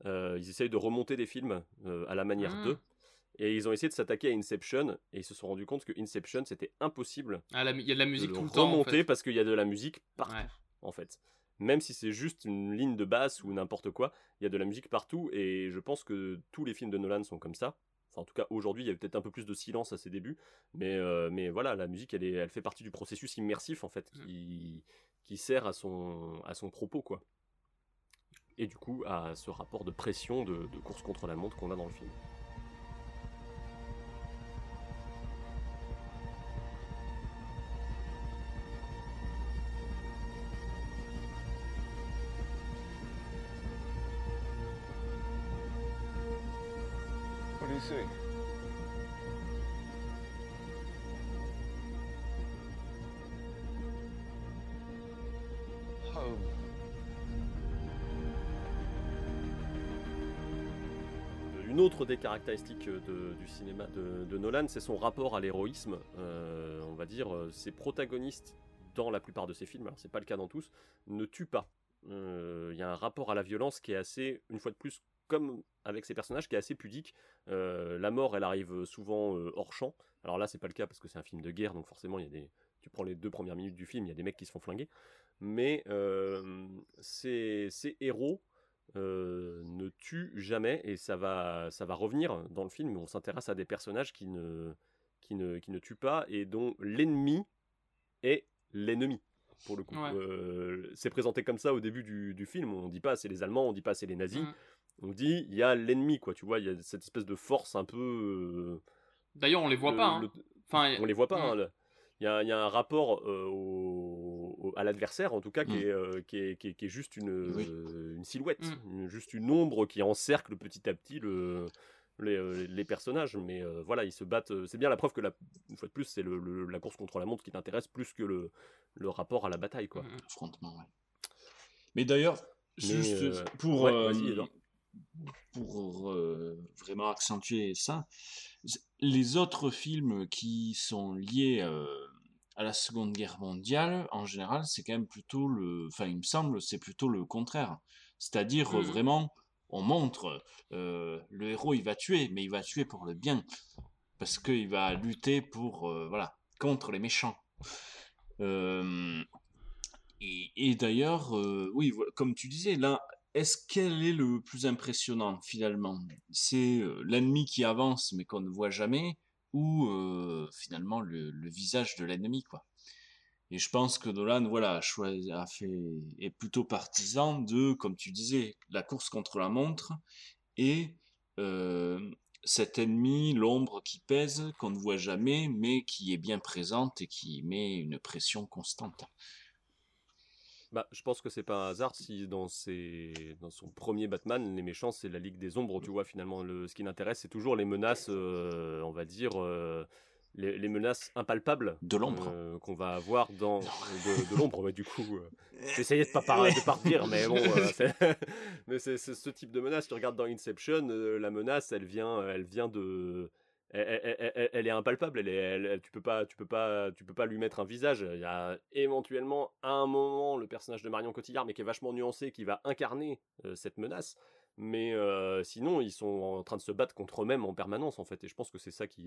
Euh, ils essayent de remonter des films euh, à la manière Mm. d'eux. Et ils ont essayé de s'attaquer à Inception et ils se sont rendus compte que Inception c'était impossible Ah, il y a de la musique tout le temps, en remonter fait. parce qu'il y a de la musique partout Ouais. en fait. Même si c'est juste une ligne de basse ou n'importe quoi, il y a de la musique partout et je pense que tous les films de Nolan sont comme ça. Enfin, en tout cas, aujourd'hui, il y a peut-être un peu plus de silence à ses débuts, mais, euh, mais voilà, la musique, elle, est, elle fait partie du processus immersif en fait, qui, qui sert à son, à son propos quoi. Et du coup, à ce rapport de pression, de, de course contre la montre qu'on a dans le film. Home. Une autre des caractéristiques de- du cinéma de, Nolan, c'est son rapport à l'héroïsme. Euh, on va dire, euh, ses protagonistes dans la plupart de ses films, alors c'est pas le cas dans tous, ne tuent pas. Euh, Il y a un rapport à la violence qui est assez, une fois de plus, comme avec ces personnages, qui est assez pudique. Euh, la mort, elle arrive souvent euh, hors champ. Alors là, c'est pas le cas parce que c'est un film de guerre, donc forcément, il y a des. Tu prends les deux premières minutes du film, il y a des mecs qui se font flinguer. Mais euh, ces, ces héros euh, ne tuent jamais et ça va, ça va revenir dans le film. On s'intéresse à des personnages qui ne, qui, ne, qui ne tuent pas et dont l'ennemi est l'ennemi. Pour le coup, Ouais. Euh, c'est présenté comme ça au début du, du film. On dit pas c'est les Allemands, on dit pas c'est les nazis. Mm. On dit il y a l'ennemi, quoi. Tu vois, il y a cette espèce de force un peu. euh, D'ailleurs, on les voit le- pas. hein. le- Enfin, on les voit pas. mm. hein, Il y, a, il y a un rapport euh, au- au- à l'adversaire, en tout cas, qui, Mm. est, euh, qui, est, qui est- qui est juste une, Oui. euh, une silhouette, Mm. une- juste une ombre qui encercle petit à petit le, les, les personnages. Mais euh, voilà, ils se battent. C'est bien la preuve que, la, une fois de plus, c'est le- le- la course contre la montre qui t'intéresse plus que le, le rapport à la bataille. Quoi. Mm. Affrontement, ouais. Mais d'ailleurs, juste euh, pour, ouais, euh. Pour euh, vraiment accentuer ça, les autres films qui sont liés euh, à la Seconde Guerre mondiale, en général, c'est quand même plutôt le... Enfin, il me semble, c'est plutôt le contraire. C'est-à-dire, Mhm. vraiment, on montre, euh, le héros, il va tuer, mais il va tuer pour le bien. Parce qu'il va lutter pour, euh, voilà, contre les méchants. Euh, et, et d'ailleurs, euh, oui, comme tu disais, là, est-ce quel est le plus impressionnant finalement? C'est euh, l'ennemi qui avance mais qu'on ne voit jamais ou euh, finalement le, visage de l'ennemi, quoi? Et je pense que Nolan, voilà, a fait, est plutôt partisan de, comme tu disais, la course contre la montre et euh, cet ennemi, l'ombre qui pèse, qu'on ne voit jamais, mais qui est bien présente et qui met une pression constante. Bah, je pense que c'est pas un hasard si dans, ses... dans son premier Batman, les méchants, c'est la Ligue des Ombres, tu vois, finalement. Le... Ce qui l'intéresse, c'est toujours les menaces, euh, on va dire, euh, les, les menaces impalpables. De l'ombre. euh, qu'on va avoir dans... De, de l'ombre, ouais, du coup. euh, J'essayais de pas, par... de pas redire, mais bon, euh, c'est... mais c'est c'est ce type de menace. Tu regardes dans Inception, la menace, elle vient, elle vient de... Elle, est impalpable, tu peux pas, tu peux pas, tu peux pas lui mettre un visage. Il y a éventuellement à un moment le personnage de Marion Cotillard, mais qui est vachement nuancé, qui va incarner euh, cette menace. Mais euh, sinon, ils sont en train de se battre contre eux-mêmes en permanence, en fait. Et je pense que c'est ça qui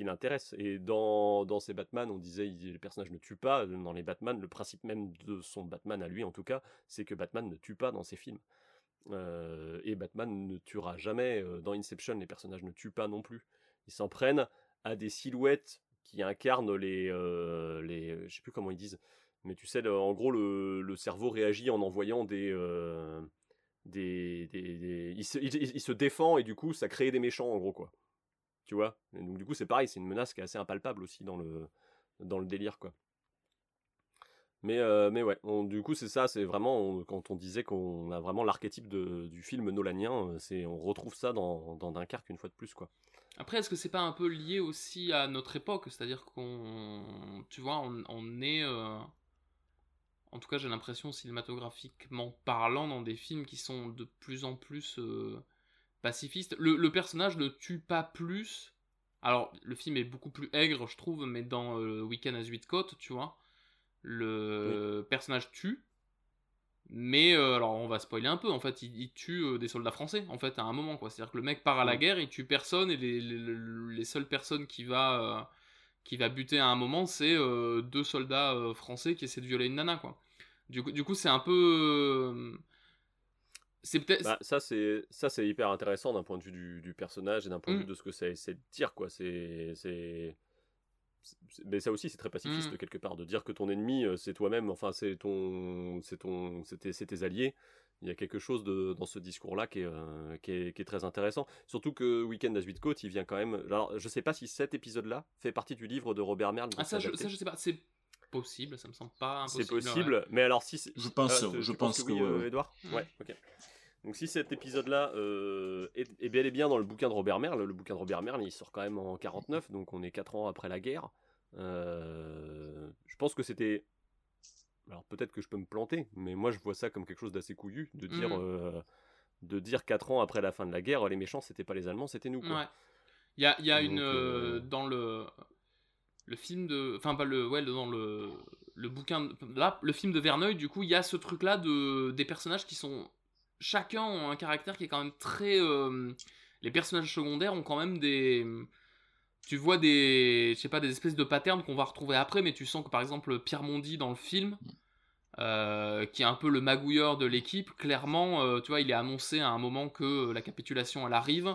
l'intéresse. Et dans, ces Batman, on disait il- les personnages ne tuent pas. Dans les Batman, le principe même de son Batman à lui, en tout cas, c'est que Batman ne tue pas dans ses films. Euh, et Batman ne tuera jamais. Dans Inception, les personnages ne tuent pas non plus. Ils s'en prennent à des silhouettes qui incarnent les, euh, les, je sais plus comment ils disent, mais tu sais, en gros, le, cerveau réagit en envoyant des, euh, des, des, il, se, se défend et du coup, ça crée des méchants en gros quoi. Tu vois? Donc du coup, c'est pareil, c'est une menace qui est assez impalpable aussi dans le, dans le délire quoi. Mais, euh, mais ouais, du coup, c'est ça, c'est vraiment, quand on disait qu'on a vraiment l'archétype du film nolanien, euh, on retrouve ça dans, dans Dunkerque une fois de plus, quoi. Après, est-ce que c'est pas un peu lié aussi à notre époque? C'est-à-dire qu'on. Tu vois, on, on est. euh, En tout cas, j'ai l'impression, cinématographiquement parlant, dans des films qui sont de plus en plus euh, pacifistes. Le, le personnage ne tue pas plus. Alors, le film est beaucoup plus aigre, je trouve, mais dans euh, Weekend à Zuidcote, tu vois, le personnage tue. Mais euh, alors on va spoiler un peu, en fait, il, il tue euh, des soldats français, en fait, à un moment, quoi. C'est-à-dire que le mec part à la Mm. guerre, il tue personne, et les, les, les seules personnes qui va, euh, qui va buter à un moment, c'est deux soldats français qui essaient de violer une nana, quoi. Du coup, du coup c'est un peu... C'est peut-être... Bah, ça, c'est, ça, c'est hyper intéressant d'un point de vue du, du personnage et d'un point de Mm. vue de ce que ça essaie de dire, quoi. C'est, c'est- mais ça aussi, c'est très pacifiste Mm. quelque part de dire que ton ennemi, euh, c'est toi-même. Enfin, c'est ton, c'est ton, tes, c'est tes alliés. Il y a quelque chose de, dans ce discours-là qui est, euh, qui, est, qui est très intéressant. Surtout que Weekend à Zuidcote, il vient quand même. Alors, je sais pas si cet épisode-là fait partie du livre de Robert Merle. Ah, ça, je, ça, je sais pas, c'est possible, ça me semble pas impossible. C'est possible, ouais. mais alors si... c'est- Je pense- tu- je pense oui, que ouais, euh, ouais. Edouard? Mm. Ouais, ok. Donc si cet épisode-là euh, est, est bel et bien dans le bouquin de Robert Merle, le bouquin de Robert Merle, il sort quand même en 49, donc on est 4 ans après la guerre. Euh, je pense que c'était... Alors peut-être que je peux me planter, mais moi je vois ça comme quelque chose d'assez couillu, de dire... Mm. euh, de dire 4 ans après la fin de la guerre, les méchants c'était pas les Allemands, c'était nous. Quoi. Ouais. Il y a, y a Donc, une. Dans le. Le film de. Enfin, pas le. Ouais, dans le. Le bouquin. de- Là, le film de Verneuil, du coup, il y a ce truc-là de, des personnages qui sont. Chacun ont un caractère qui est quand même très. euh, Les personnages secondaires ont quand même des. Tu vois des. Je sais pas, des espèces de patterns qu'on va retrouver après, mais tu sens que par exemple, Pierre Mondi dans le film. euh, qui est un peu le magouilleur de l'équipe, clairement, euh, tu vois, il est annoncé à un moment que la capitulation elle arrive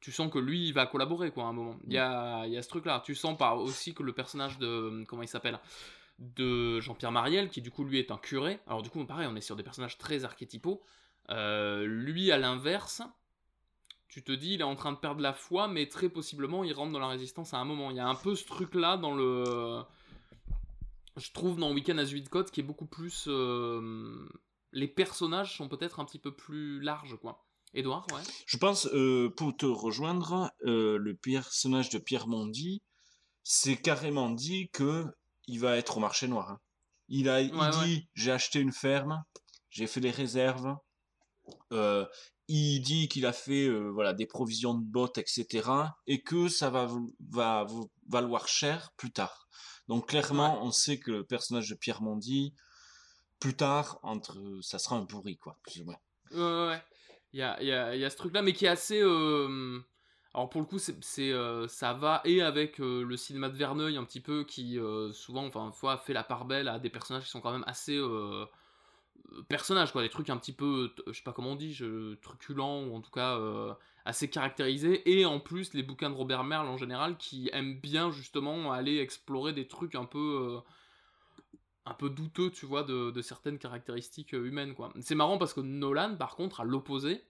tu sens que lui il va collaborer quoi à un moment il y a, y a ce truc là tu sens par aussi que le personnage de comment il s'appelle de Jean-Pierre Mariel qui du coup lui est un curé alors du coup pareil on est sur des personnages très archétypaux Euh, lui à l'inverse tu te dis il est en train de perdre la foi mais très possiblement il rentre dans la résistance à un moment il y a un peu ce truc là dans le je trouve dans Weekend à Zuidcote qui est beaucoup plus euh, les personnages sont peut-être un petit peu plus larges quoi Edouard ouais Je pense, euh, pour te rejoindre, euh, le personnage de Pierre Mondi, c'est carrément dit que il va être au marché noir. hein. Il a, il Ouais, dit, j'ai acheté une ferme, j'ai fait des réserves. Euh, il dit qu'il a fait euh, voilà des provisions de bottes, etc. Et que ça va, va valoir cher plus tard. Donc clairement, on sait que le personnage de Pierre Mondy, plus tard, entre, ça sera un pourri, quoi, plus ou moins. Ouais, ouais. Il y a, y, a, y a, ce truc-là, mais qui est assez. Euh... Alors pour le coup, c'est, euh, ça va et avec euh, le cinéma de Verneuil un petit peu, qui euh, souvent, enfin, fois, fait la part belle à des personnages qui sont quand même assez personnages, quoi, des trucs un petit peu, je sais pas comment on dit, je, truculents ou en tout cas assez caractérisés. Et en plus, les bouquins de Robert Merle en général, qui aiment bien justement aller explorer des trucs un peu un peu douteux, tu vois, de, de, certaines caractéristiques humaines, quoi. C'est marrant parce que Nolan, par contre, à l'opposé,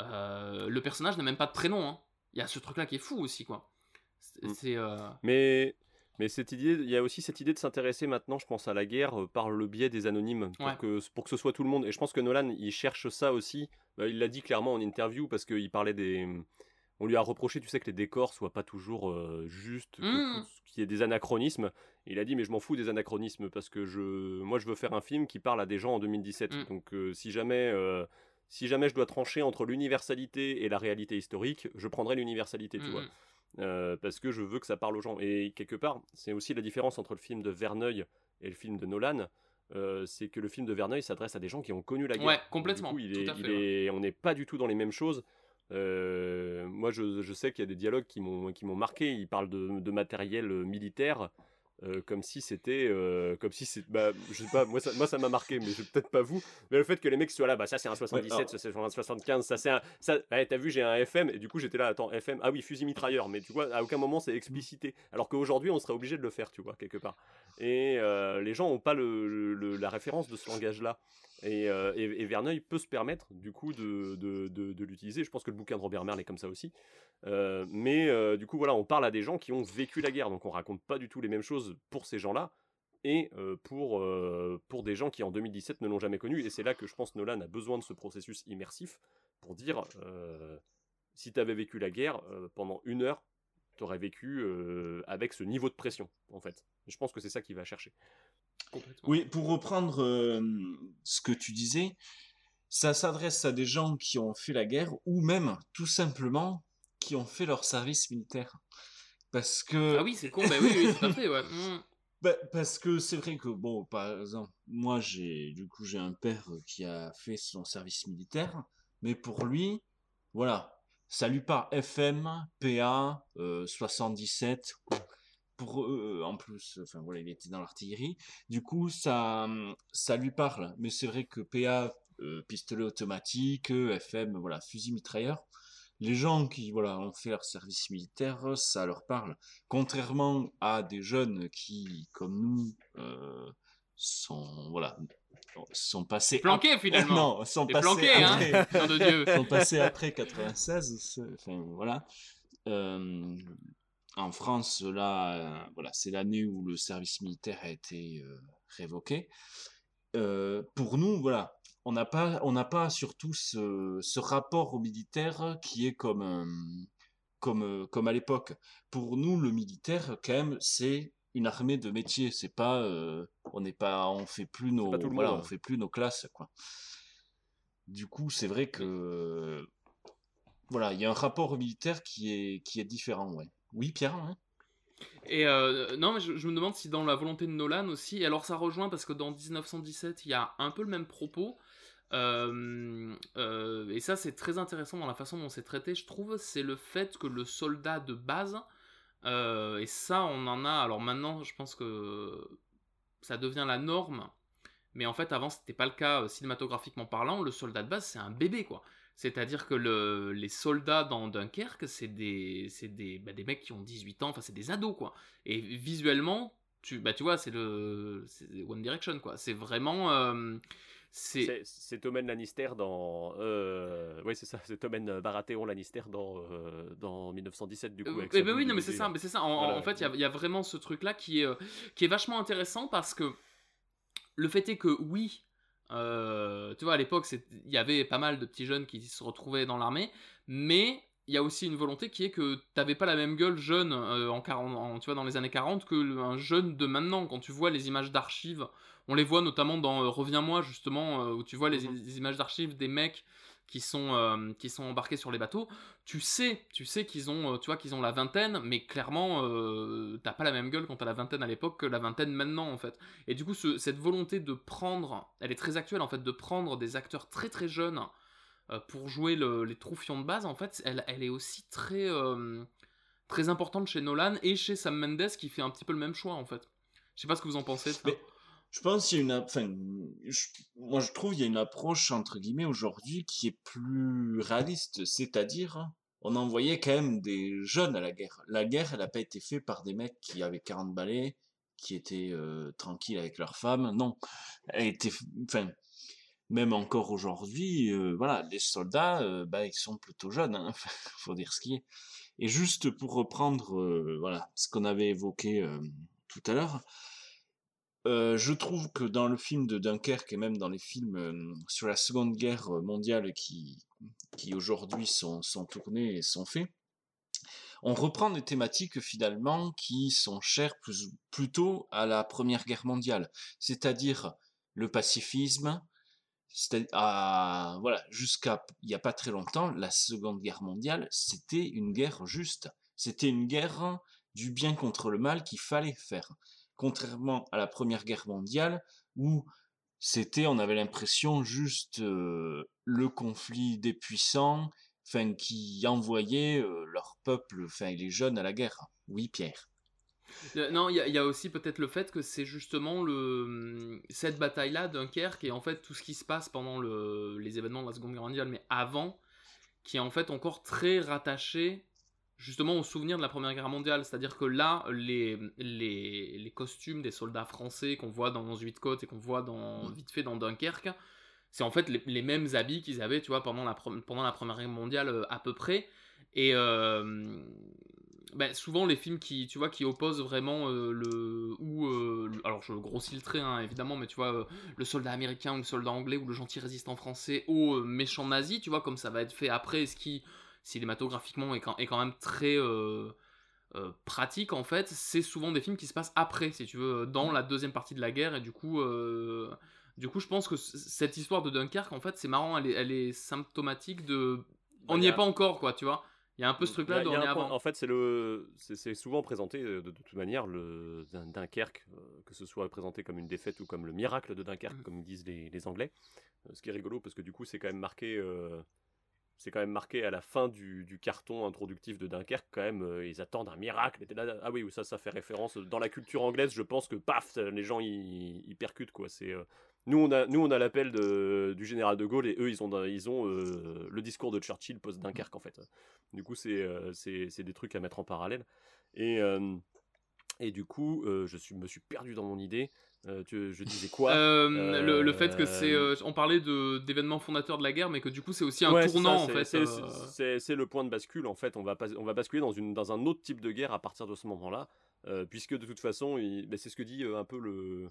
euh, le personnage n'a même pas de prénom. Hein. Il y a ce truc-là qui est fou aussi, quoi. C'est. Euh... Mais. Mais cette idée, il y a aussi cette idée de s'intéresser maintenant, je pense, à la guerre euh, par le biais des anonymes, pour, Ouais. que, pour que ce soit tout le monde. Et je pense que Nolan, il cherche ça aussi. Bah, il l'a dit clairement en interview parce qu'il parlait des. On lui a reproché, tu sais, que les décors soient pas toujours euh, justes, qu'il y ait des anachronismes. Et il a dit, mais je m'en fous des anachronismes parce que je, moi, je veux faire un film qui parle à des gens en 2017. Mm. Donc, euh, si jamais. euh, si jamais je dois trancher entre l'universalité et la réalité historique, je prendrai l'universalité, tu Mm, vois. Euh, parce que je veux que ça parle aux gens. Et quelque part, c'est aussi la différence entre le film de Verneuil et le film de Nolan. euh, c'est que le film de Verneuil s'adresse à des gens qui ont connu la guerre. Ouais, Donc, du complètement, coup, il tout est- à fait, il est- on n'est pas du tout dans les mêmes choses. Euh, moi, je, je sais qu'il y a des dialogues qui m'ont marqué. Il parle de, de matériel militaire. Euh, comme si c'était euh, comme si c'est bah, je sais pas moi ça moi ça m'a marqué mais je peut-être pas vous. Mais le fait que les mecs soient là bah ça c'est un 77 alors- ça c'est un 75 ça c'est un ça ouais, t'as vu j'ai un FM et du coup j'étais là attends FM ah oui fusil mitrailleur mais tu vois à aucun moment c'est explicité. Alors qu'aujourd'hui on serait obligé de le faire tu vois quelque part. Et euh, les gens ont pas le, le- la référence de ce langage là et, euh, et, Verneuil peut se permettre du coup de, l'utiliser. Je pense que le bouquin de Robert Merle est comme ça aussi. Euh, mais euh, du coup voilà, on parle à des gens qui ont vécu la guerre, donc on raconte pas du tout les mêmes choses pour ces gens-là et pour, des gens qui en 2017 ne l'ont jamais connu. Et c'est là que je pense Nolan a besoin de ce processus immersif pour dire si tu avais vécu la guerre pendant une heure, tu aurais vécu avec ce niveau de pression en fait. Je pense que c'est ça qu'il va chercher. Oui, pour reprendre euh, ce que tu disais, ça s'adresse à des gens qui ont fait la guerre ou même tout simplement qui ont fait leur service militaire. Parce que. Ah oui, c'est con, bah oui, oui, tout à fait, ouais. Mm. Bah, parce que c'est vrai que, bon, par exemple, moi, j'ai, du coup, j'ai un père qui a fait son service militaire, mais pour lui, voilà, ça lui part FM, PA, euh, 77, pour eux, en plus, enfin, voilà, il était dans l'artillerie, du coup, ça, ça lui parle, mais c'est vrai que PA, euh, pistolet automatique, FM, voilà, fusil mitrailleur, les gens qui voilà ont fait leur service militaire, ça leur parle. Contrairement à des jeunes qui, comme nous, euh, sont voilà sont passés Planqués, ap- finalement. non, sont passés planqué, hein, après, de Dieu. sont passés après 96. c'est- Enfin voilà. Euh, en France, là, euh, voilà, c'est l'année où le service militaire a été euh, révoqué. Euh, pour nous, voilà, on n'a pas, on n'a pas surtout ce, ce rapport au militaire qui est comme, comme, comme à l'époque. Pour nous, le militaire, quand même, c'est une armée de métier. C'est pas, euh, on n'est pas, on fait plus nos, voilà, monde, on fait plus nos classes, quoi. Du coup, c'est vrai que, voilà, il y a un rapport au militaire qui est, qui est différent, ouais. Oui, Pierre, Et euh, non, mais je, me demande si dans la volonté de Nolan aussi, alors ça rejoint parce que dans 1917, il y a un peu le même propos. euh, euh, et ça, c'est très intéressant dans la façon dont c'est traité, je trouve. C'est le fait que le soldat de base, et ça, on en a. Alors maintenant, je pense que ça devient la norme. Mais en fait, avant, c'était pas le cas cinématographiquement parlant. Le soldat de base, c'est un bébé, quoi. C'est-à-dire que le- les soldats dans Dunkerque, c'est des, des, bah, des mecs qui ont 18 ans, enfin, c'est des ados, quoi. Et visuellement, tu, bah, tu vois, c'est le One Direction, quoi. C'est vraiment. euh, c'est Tommen Lannister dans. Euh... Oui, c'est ça, c'est Tommen Baratheon Lannister dans, euh, dans 1917, du coup. avec Eh sa ben oui, non, mais c'est ça, mais c'est ça. En, Voilà. en fait, il y y, a vraiment ce truc-là qui est, euh, qui est vachement intéressant parce que le fait est que oui, euh, tu vois, à l'époque, il y avait pas mal de petits jeunes qui se retrouvaient dans l'armée, mais il y a aussi une volonté qui est que t'avais pas la même gueule jeune euh, en 40, en- tu vois, dans les années 40 que le- un jeune de maintenant. Quand tu vois les images d'archives, on les voit notamment dans euh, Reviens-moi justement, où tu vois les, les images d'archives des mecs qui sont euh, qui sont embarqués sur les bateaux. Tu sais, tu sais qu'ils ont, euh, tu vois, qu'ils ont la vingtaine, mais clairement, euh, t'as pas la même gueule quand t'as la vingtaine à l'époque que la vingtaine maintenant en fait. Et du coup, ce- cette volonté de prendre, elle est très actuelle en fait, de prendre des acteurs très très jeunes pour jouer le- les troufions de base, en fait, elle, elle est aussi très, très importante chez Nolan et chez Sam Mendes qui fait un petit peu le même choix, en fait. Je sais pas ce que vous en pensez. Je pense qu'il y a une, enfin, moi je trouve qu'il y a une approche entre guillemets aujourd'hui qui est plus réaliste, c'est-à-dire on envoyait quand même des jeunes à la guerre. La guerre, elle n'a pas été faite par des mecs qui avaient 40 balais, qui étaient euh, tranquilles avec leurs femmes. Non, elle était, enfin, même encore aujourd'hui, euh, voilà, les soldats, bah, ils sont plutôt jeunes, hein, faut dire ce qui est. Et juste pour reprendre, voilà, ce qu'on avait évoqué tout à l'heure, euh, je trouve que dans le film de Dunkerque et même dans les films euh, sur la Seconde Guerre mondiale qui, qui aujourd'hui sont, sont tournés et sont faits, on reprend des thématiques finalement qui sont chères plus, plutôt à la Première Guerre mondiale, c'est-à-dire le pacifisme. voilà, jusqu'à il n'y a pas très longtemps, la Seconde Guerre mondiale, c'était une guerre juste. C'était une guerre du bien contre le mal qu'il fallait faire contrairement à la Première Guerre mondiale, où c'était, on avait l'impression, juste euh, le conflit des puissants, enfin, qui envoyaient euh, leur peuple, enfin, les jeunes à la guerre. Oui, Pierre. Non, il y, a- aussi peut-être le fait que c'est justement le, cette bataille-là, Dunkerque, et en fait tout ce qui se passe pendant le- les événements de la Seconde Guerre mondiale, mais avant, qui est en fait encore très rattaché justement au souvenir de la Première Guerre mondiale. C'est-à-dire que là, les, les, les costumes des soldats français qu'on voit dans 18 côtes et qu'on voit dans, vite fait dans Dunkerque, c'est en fait les, les mêmes habits qu'ils avaient, tu vois, pendant la, pre- pendant la Première Guerre mondiale euh, à peu près. Et euh, ben, souvent les films qui, tu vois, qui opposent vraiment euh, le ou euh, le- alors je grossis le trait hein, évidemment, mais tu vois le soldat américain ou le soldat anglais ou le gentil résistant français au méchant nazi, tu vois, comme ça va être fait après, ce qui cinématographiquement est quand, est quand même très euh, euh, pratique en fait. C'est souvent des films qui se passent après, si tu veux, dans la deuxième partie de la guerre et du coup. euh, du coup, je pense que cette histoire de Dunkerque, en fait, c'est marrant, elle est, elle est symptomatique de. On Bah, n'y y est pas encore, quoi, tu vois. Il y a un peu ce y truc-là a on est avant. En fait, c'est le, c'est souvent présenté de, de toute manière le Dun- Dunkerque, que ce soit présenté comme une défaite ou comme le miracle de Dunkerque, Mm. comme disent les, les Anglais. Ce qui est rigolo parce que du coup, c'est quand même marqué. euh, c'est quand même marqué à la fin du, carton introductif de Dunkerque, quand même, euh, ils attendent un miracle. Ah oui, ça, ça fait référence. Dans la culture anglaise, je pense que paf, les gens ils, percutent quoi. C'est euh, nous on a nous on a l'appel du général de Gaulle et eux ils ont ils ont euh, le discours de Churchill post Dunkerque en fait. Du coup c'est euh, des trucs à mettre en parallèle et et du coup je suis me suis perdu dans mon idée. Euh, tu- je disais quoi? Euh, le, le fait que c'est. Euh, on parlait d'événements fondateurs de la guerre, mais que du coup, c'est aussi un Ouais, tournant, ça, en fait. c'est- le point de bascule, en fait. On va, pas- on va basculer dans, une, dans un autre type de guerre à partir de ce moment-là. puisque de toute façon, ben, c'est ce que dit un peu le,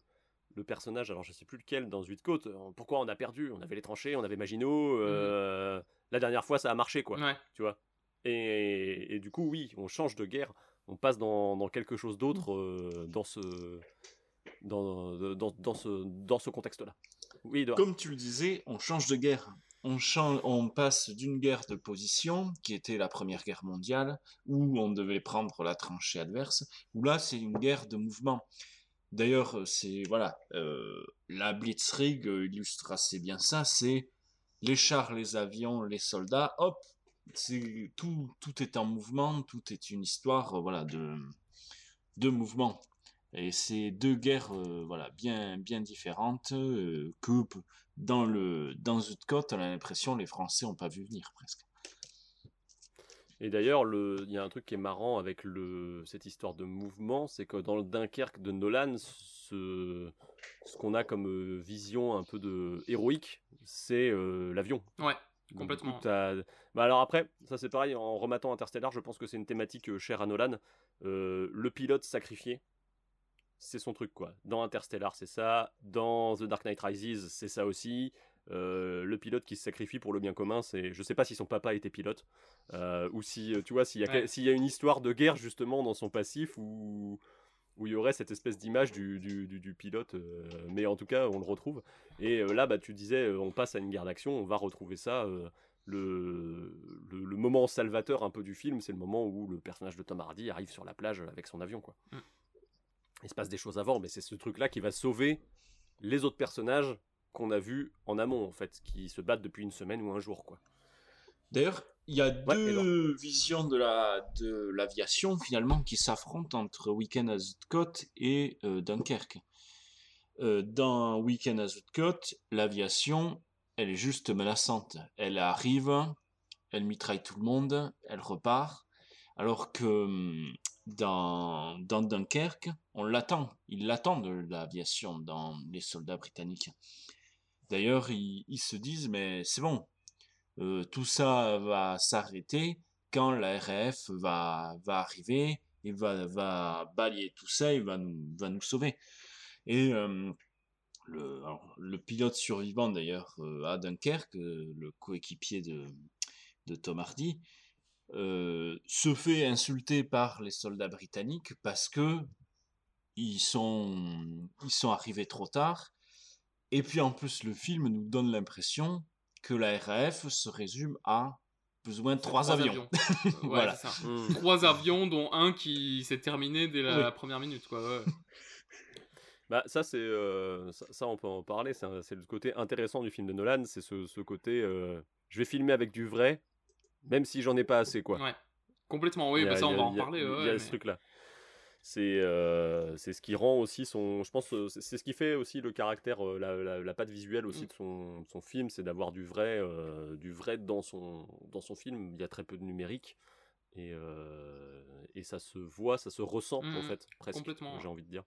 le personnage, alors je sais plus lequel, dans Huit Côtes. Pourquoi on a perdu? On avait les tranchées, on avait Maginot. euh, La dernière fois, ça a marché, quoi. Ouais. Tu vois et, et du coup, oui, on change de guerre. On passe dans, dans quelque chose d'autre euh, dans ce. Dans, dans, dans ce, dans ce contexte-là. Comme tu le disais, on change de guerre. On, change, on passe d'une guerre de position, qui était la Première Guerre mondiale, où on devait prendre la tranchée adverse, où là, c'est une guerre de mouvement. D'ailleurs, c'est voilà, euh, la Blitzkrieg euh, illustre assez bien ça. C'est les chars, les avions, les soldats. Hop, tout, tout est en mouvement, tout est une histoire, euh, voilà, de de mouvement. Et c'est deux guerres euh, voilà, bien, bien différentes euh, que dans, le, dans Zutkot, on a l'impression les Français n'ont pas vu venir presque. Et d'ailleurs, le- il y a un truc qui est marrant avec le, cette histoire de mouvement, c'est que dans le Dunkerque de Nolan, ce, ce qu'on a comme euh, vision un peu de héroïque, c'est euh, l'avion. Ouais, complètement. bah alors après, ça c'est pareil, en rematant Interstellar, je pense que c'est une thématique euh, chère à Nolan. Euh, le pilote sacrifié, c'est son truc quoi. Dans Interstellar, c'est ça. Dans The Dark Knight Rises, c'est ça aussi. euh, le pilote qui se sacrifie pour le bien commun, c'est, je sais pas si son papa était pilote, euh, ou si, euh, tu vois, s'il y, a, Ouais. s'il y a une histoire de guerre justement dans son passif, où, où il y aurait cette espèce d'image du, du, du- du pilote, euh, mais en tout cas, on le retrouve. Et euh, là, bah, tu disais, euh, on passe à une guerre d'action, on va retrouver ça. le, le, le moment salvateur un peu du film, c'est le moment où le personnage de Tom Hardy arrive sur la plage avec son avion, quoi. Mm. Il se passe des choses avant, mais c'est ce truc-là qui va sauver les autres personnages qu'on a vus en amont, en fait, qui se battent depuis une semaine ou un jour, quoi. D'ailleurs, il y a Ouais, deux visions de la de l'aviation finalement qui s'affrontent entre Weekend à Zuidcote et euh, Dunkerque. Euh, dans Weekend à Zuidcote, l'aviation, elle est juste menaçante. Elle arrive, elle mitraille tout le monde, elle repart. Alors que hum, dans, Dunkerque, on l'attend. Ils l'attendent, l'aviation, dans les soldats britanniques. D'ailleurs, ils, se disent, mais c'est bon, euh, tout ça va s'arrêter quand la RAF va, va arriver et va, va balayer tout ça et va nous, va nous sauver. Et euh, le, pilote survivant d'ailleurs euh, à Dunkerque, le coéquipier de, de Tom Hardy, euh, se fait insulter par les soldats britanniques parce que ils sont, ils sont arrivés trop tard. Et puis en plus, le film nous donne l'impression que la RAF se résume à plus ou moins trois, Trois avions. Ouais, voilà. ça. Trois avions, dont un qui s'est terminé dès la, Oui. la première minute, quoi. ouais. Bah ça c'est euh, ça, ça, on peut en parler, c'est le côté intéressant du film de Nolan, c'est ce, ce côté euh, je vais filmer avec du vrai, même si j'en ai pas assez quoi. Ouais. Complètement, oui, y a- bah ça on a- va en il y a- parler. Il y a mais- ce truc là. C'est euh, c'est ce qui rend aussi son, je pense, euh, c'est ce qui fait aussi le caractère, euh, la, la, la patte visuelle Mm. aussi de son, son film, c'est d'avoir du vrai, euh, du vrai dans son dans son film. Il y a très peu de numérique et euh, et ça se voit, ça se ressent en Mhm. fait presque. Complètement, J'ai envie de dire.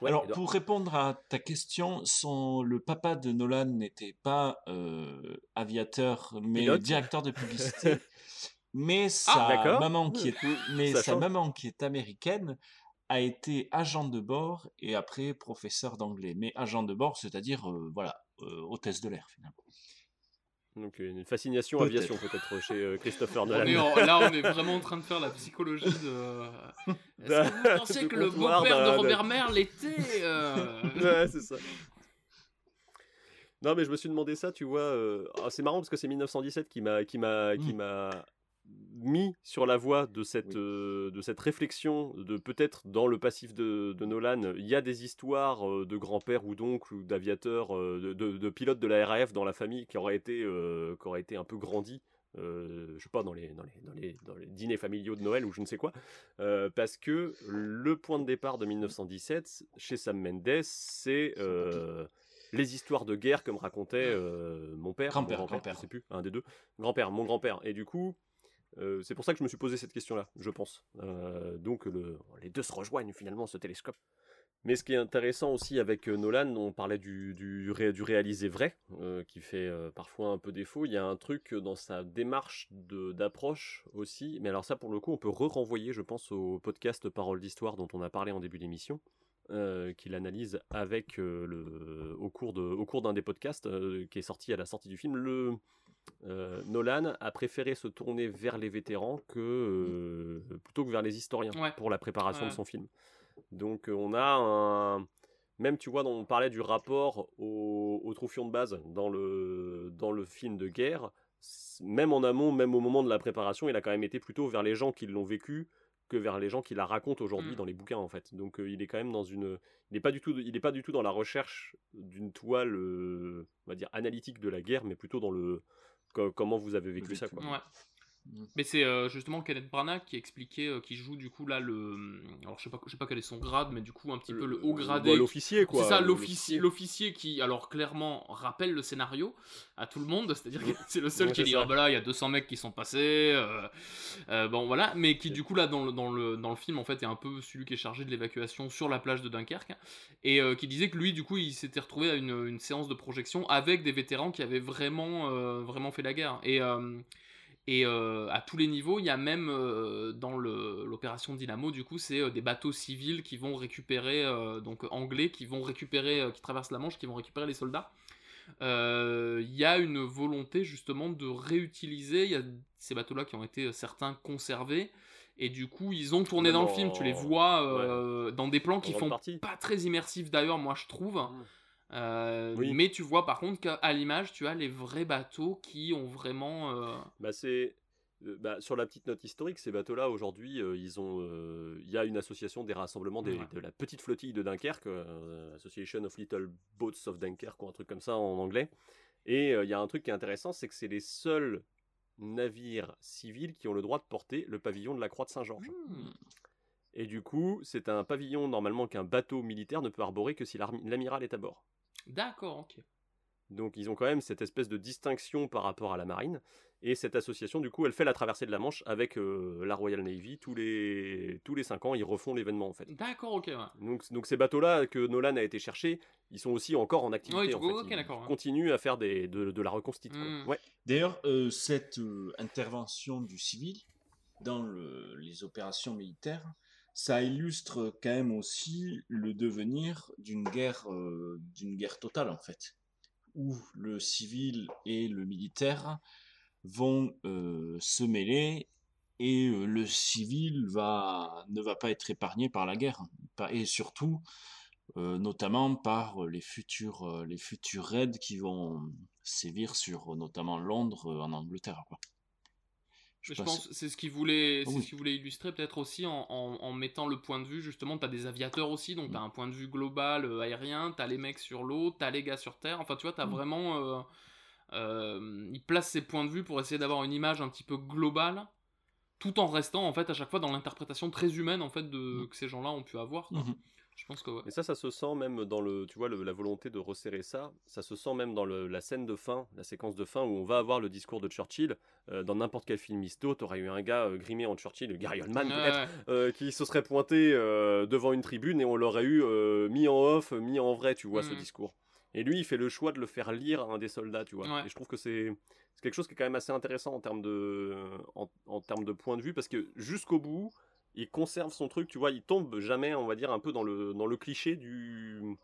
Ouais, Alors, Edouard. pour répondre à ta question, son, le papa de Nolan n'était pas euh, aviateur, mais Pilote. directeur de publicité. mais Ah, sa d'accord. maman qui est, mais Ça sa change. maman qui est américaine a été agent de bord et après professeur d'anglais. Mais agent de bord, c'est-à-dire euh, voilà, euh, hôtesse de l'air finalement. Donc une fascination aviation peut-être chez euh, Christopher On Nolan. est en- là, on est vraiment en train de faire la psychologie de. Est-ce que vous pensez que le beau-père de Robert Merle était. euh, ouais, c'est ça. Non, mais je me suis demandé ça, tu vois. euh, ah, c'est marrant parce que c'est 1917 qui m'a qui m'a qui Mm. m'a mis sur la voie de cette euh, de cette réflexion de peut-être dans le passif de, de Nolan, il y a des histoires euh, de grands-pères ou d'oncles ou d'aviateurs, euh, de, de- de pilotes de la RAF dans la famille qui auraient été qui auraient été un peu grandis. euh, je sais pas dans les, dans, les, dans, les, dans les dîners familiaux de Noël ou je ne sais quoi parce que le point de départ de 1917 chez Sam Mendes c'est les histoires de guerre comme racontait euh, mon père, Grand-père, grand-père, grand-père. je sais plus, un des deux, grand-père, mon grand-père. Et du coup, euh, c'est pour ça que je me suis posé cette question-là, je pense. Euh, donc le, les deux se rejoignent finalement, ce télescope. Mais ce qui est intéressant aussi avec euh, Nolan, on parlait du, du, ré- du réalisé vrai, qui fait parfois un peu défaut. Il y a un truc dans sa démarche d'approche aussi. Mais alors ça, pour le coup, on peut re-renvoyer, je pense, au podcast Parole d'Histoire dont on a parlé en début d'émission, qu'il analyse avec le, au cours d'un des podcasts qui est sorti à la sortie du film. Euh, Nolan a préféré se tourner vers les vétérans que euh, plutôt que vers les historiens Ouais. pour la préparation Ouais. de son film. Donc euh, on a un même tu vois, on parlait du rapport au, au de base dans le dans le film de guerre. Même en amont, même au moment de la préparation, il a quand même été plutôt vers les gens qui l'ont vécu que vers les gens qui la racontent aujourd'hui Mm. dans les bouquins en fait. Donc euh, il est quand même dans une, il n'est pas du tout, il est pas du tout dans la recherche d'une toile, euh, on va dire analytique de la guerre, mais plutôt dans le comment vous avez vécu ça quoi. Ouais. Mais c'est euh, justement Kenneth Branagh qui expliquait, euh, qui joue du coup là le. Alors je sais pas, je sais pas quel est son grade, mais du coup un petit peu le haut gradé. l'officier, quoi, C'est ça, l'officier, l'officier qui, alors clairement, rappelle le scénario à tout le monde. C'est-à-dire que c'est le seul Ouais, qui dit ah bah là il y a 200 mecs qui sont passés. euh, bon voilà, mais qui du coup là dans le, dans le dans le film en fait est un peu celui qui est chargé de l'évacuation sur la plage de Dunkerque et qui disait que lui du coup il s'était retrouvé à une, une séance de projection avec des vétérans qui avaient vraiment vraiment fait la guerre et et euh, à tous les niveaux, il y a même euh, dans l'opération Dynamo, du coup, c'est euh, des bateaux civils qui vont récupérer, donc anglais, qui vont récupérer, qui traversent la Manche, qui vont récupérer les soldats. il y a une volonté justement de réutiliser. Il y a ces bateaux-là qui ont été certains conservés. Et du coup, ils ont tourné dans le film. Tu les vois dans des plans qui font partie. pas très immersifs d'ailleurs, moi je trouve. Euh, Oui. Mais tu vois par contre qu'à l'image, tu as les vrais bateaux qui ont vraiment. euh, Bah c'est euh, bah, sur la petite note historique, ces bateaux-là aujourd'hui, euh, ils ont, il y a une association des rassemblements des- Ouais. de la petite flottille de Dunkerque, Association of Little Boats of Dunkirk ou un truc comme ça en anglais. Et il y a un truc qui est intéressant, c'est que c'est les seuls navires civils qui ont le droit de porter le pavillon de la Croix de Saint-Georges. hmm. Et du coup, c'est un pavillon normalement qu'un bateau militaire ne peut arborer que si l'amiral est à bord. D'accord, ok. Donc ils ont quand même cette espèce de distinction par rapport à la marine. Et cette association, du coup, elle fait la traversée de la Manche avec euh, la Royal Navy. Tous les, tous les 5 ans, ils refont l'événement, en fait. D'accord, ok, ouais. Donc, donc ces bateaux-là que Nolan a été chercher, ils sont aussi encore en activité. Ouais, du en coup, fait. ok, Ils continuent à faire des, de, de la reconstitution. Mm. Ouais. D'ailleurs, euh, cette euh, intervention du civil dans le- les opérations militaires, ça illustre quand même aussi le devenir d'une guerre, euh, d'une guerre totale en fait, où le civil et le militaire vont euh, se mêler et euh, le civil va, ne va pas être épargné par la guerre et surtout notamment par les futurs, les futurs raids qui vont sévir sur notamment Londres en Angleterre. Quoi. Je, pense- pense que c'est ce qu'il voulait, Ah c'est oui. ce qu'il voulait illustrer peut-être aussi en, en- en mettant le point de vue justement. T'as des aviateurs aussi, donc t'as Mm. un point de vue global euh, aérien. T'as les mecs sur l'eau, t'as les gars sur terre. Enfin, tu vois, t'as Mm. vraiment. euh, euh, il place ses points de vue pour essayer d'avoir une image un petit peu globale, tout en restant en fait à chaque fois dans l'interprétation très humaine en fait de que ces gens-là ont pu avoir. quoi. Mhm. Je pense que ouais. Et ça, ça se sent même dans le, tu vois, le- la volonté de resserrer ça. Ça se sent même dans le- la scène de fin, la séquence de fin où on va avoir le discours de Churchill. Euh, dans n'importe quel film histo, t'aurais eu un gars euh, grimé en Churchill, Gary Oldman peut-être, euh, qui se serait pointé devant une tribune et on l'aurait eu mis en off, mis en vrai, tu vois, ce Mhm. discours. Et lui, il fait le choix de le faire lire à un des soldats, tu vois. Ouais. Et je trouve que c'est c'est quelque chose qui est quand même assez intéressant en termes de, en, en termes de point de vue, parce que jusqu'au bout, il conserve son truc, tu vois, il tombe jamais, on va dire, un peu dans le, dans le cliché du,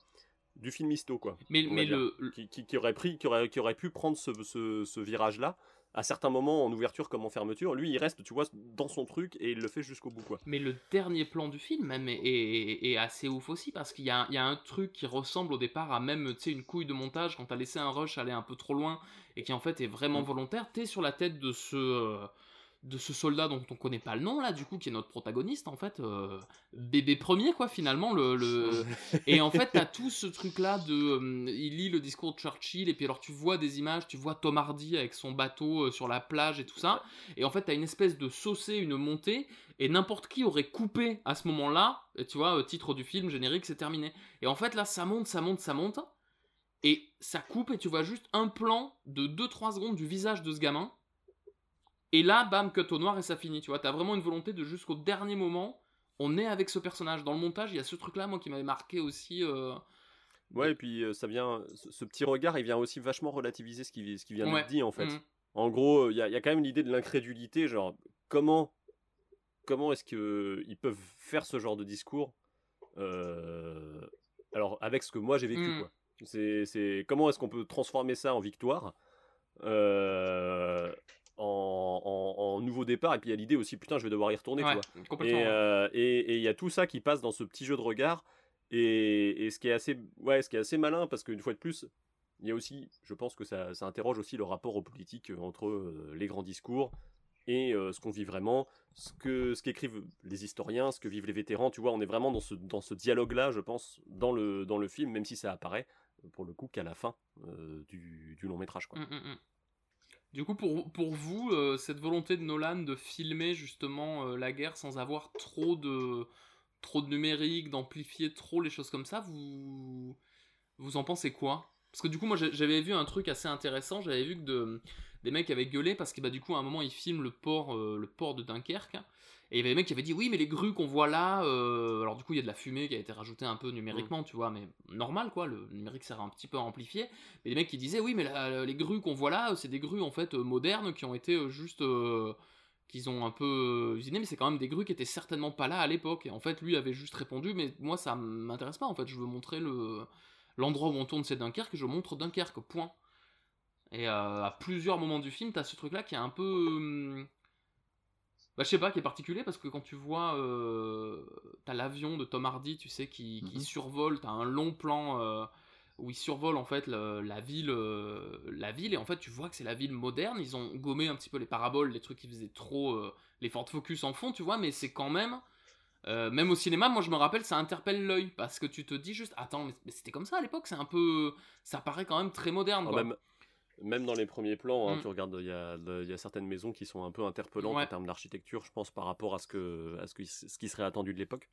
du film histo, quoi. Mais- dire. le- Qui, qui- qui aurait pris, qui aurait, qui aurait pu prendre ce, ce, ce virage-là, à certains moments en ouverture comme en fermeture. Lui, il reste, tu vois, dans son truc et il le fait jusqu'au bout, quoi. Mais le dernier plan du film même est, est- est assez ouf aussi parce qu'il y, a un- il y a un truc qui ressemble au départ à même tu sais, une couille de montage quand t'as laissé un rush aller un peu trop loin et qui en fait est vraiment Mm. volontaire. T'es sur la tête de ce euh, de ce soldat dont on connaît pas le nom là du coup qui est notre protagoniste en fait euh, bébé premier quoi finalement le, le... et en fait t'as tout ce truc là de euh, il lit le discours de Churchill et puis alors tu vois des images tu vois Tom Hardy avec son bateau euh, sur la plage et tout ça et en fait t'as une espèce de saucé une montée et n'importe qui aurait coupé à ce moment là et tu vois titre du film générique c'est terminé. Et en fait là ça monte ça monte ça monte et ça coupe et tu vois juste un plan de 2-3 secondes du visage de ce gamin et là, bam, cut au noir et ça finit, tu vois. T'as vraiment une volonté de jusqu'au dernier moment, on est avec ce personnage. Dans le montage, il y a ce truc-là, moi, qui m'avait marqué aussi. euh, Ouais, et puis euh, ça vient, ce, ce petit regard, il vient aussi vachement relativiser ce qui, ce qui vient Ouais. d'être dit en fait. Mhm. En gros, il y, a- il y a quand même l'idée de l'incrédulité, genre comment, comment est-ce que ils peuvent faire ce genre de discours euh, Alors avec ce que moi j'ai vécu, Mhm. quoi. C'est, c'est comment est-ce qu'on peut transformer ça en victoire, euh, en, en- en nouveau départ, et puis il y a l'idée aussi, putain, je vais devoir y retourner, Ouais, tu vois. complètement, Et, ouais. euh, et et il y a tout ça qui passe dans ce petit jeu de regard. Et, et ce qui est assez, ouais, ce qui est assez malin, parce qu'une fois de plus, il y a aussi, je pense que ça, ça interroge aussi le rapport aux politiques euh, entre euh, les grands discours et euh, ce qu'on vit vraiment, ce que ce qu'écrivent les historiens, ce que vivent les vétérans. Tu vois, on est vraiment dans ce dans ce dialogue-là, je pense, dans le dans le film, même si ça apparaît pour le coup qu'à la fin du, du long métrage, quoi. Mm, mm, mm. Du coup, pour, vous, euh, cette volonté de Nolan de filmer justement euh, la guerre sans avoir trop de, trop de numérique, d'amplifier trop les choses comme ça, vous, vous en pensez quoi? Parce que du coup, moi j'avais vu un truc assez intéressant, j'avais vu que de, des mecs avaient gueulé parce que bah, du coup, à un moment, ils filment le port, euh, le port de Dunkerque. Et il y avait des mecs qui avaient dit oui mais les grues qu'on voit là, euh, alors du coup il y a de la fumée qui a été rajoutée un peu numériquement tu vois mais normal quoi, le numérique sert un petit peu à amplifier. Mais les mecs qui disaient oui mais les grues qu'on voit là c'est des grues en fait euh, modernes qui ont été euh, juste euh, qu'ils ont un peu euh, usinées mais c'est quand même des grues qui étaient certainement pas là à l'époque et en fait lui avait juste répondu mais moi ça m'intéresse pas en fait je veux montrer le l'endroit où on tourne c'est Dunkerque, je montre Dunkerque, point. Et euh, à plusieurs moments du film, t'as ce truc-là qui est un peu. Bah, je sais pas, qui est particulier parce que quand tu vois. euh, T'as l'avion de Tom Hardy, tu sais, qui, qui Mhm. survole, t'as un long plan. euh, où il survole en fait le- la ville euh, la ville et en fait tu vois que c'est la ville moderne ils ont gommé un petit peu les paraboles les trucs qui faisaient trop les Ford Focus en fond tu vois mais c'est quand même même au cinéma moi je me rappelle ça interpelle l'œil parce que tu te dis juste attends mais, mais c'était comme ça à l'époque c'est un peu ça paraît quand même très moderne Ah, quoi. même, même dans les premiers plans, hein, Mm. tu regardes, il y a, il y a certaines maisons qui sont un peu interpellantes Ouais. en termes d'architecture, je pense, par rapport à ce, que, à ce, que, ce qui serait attendu de l'époque.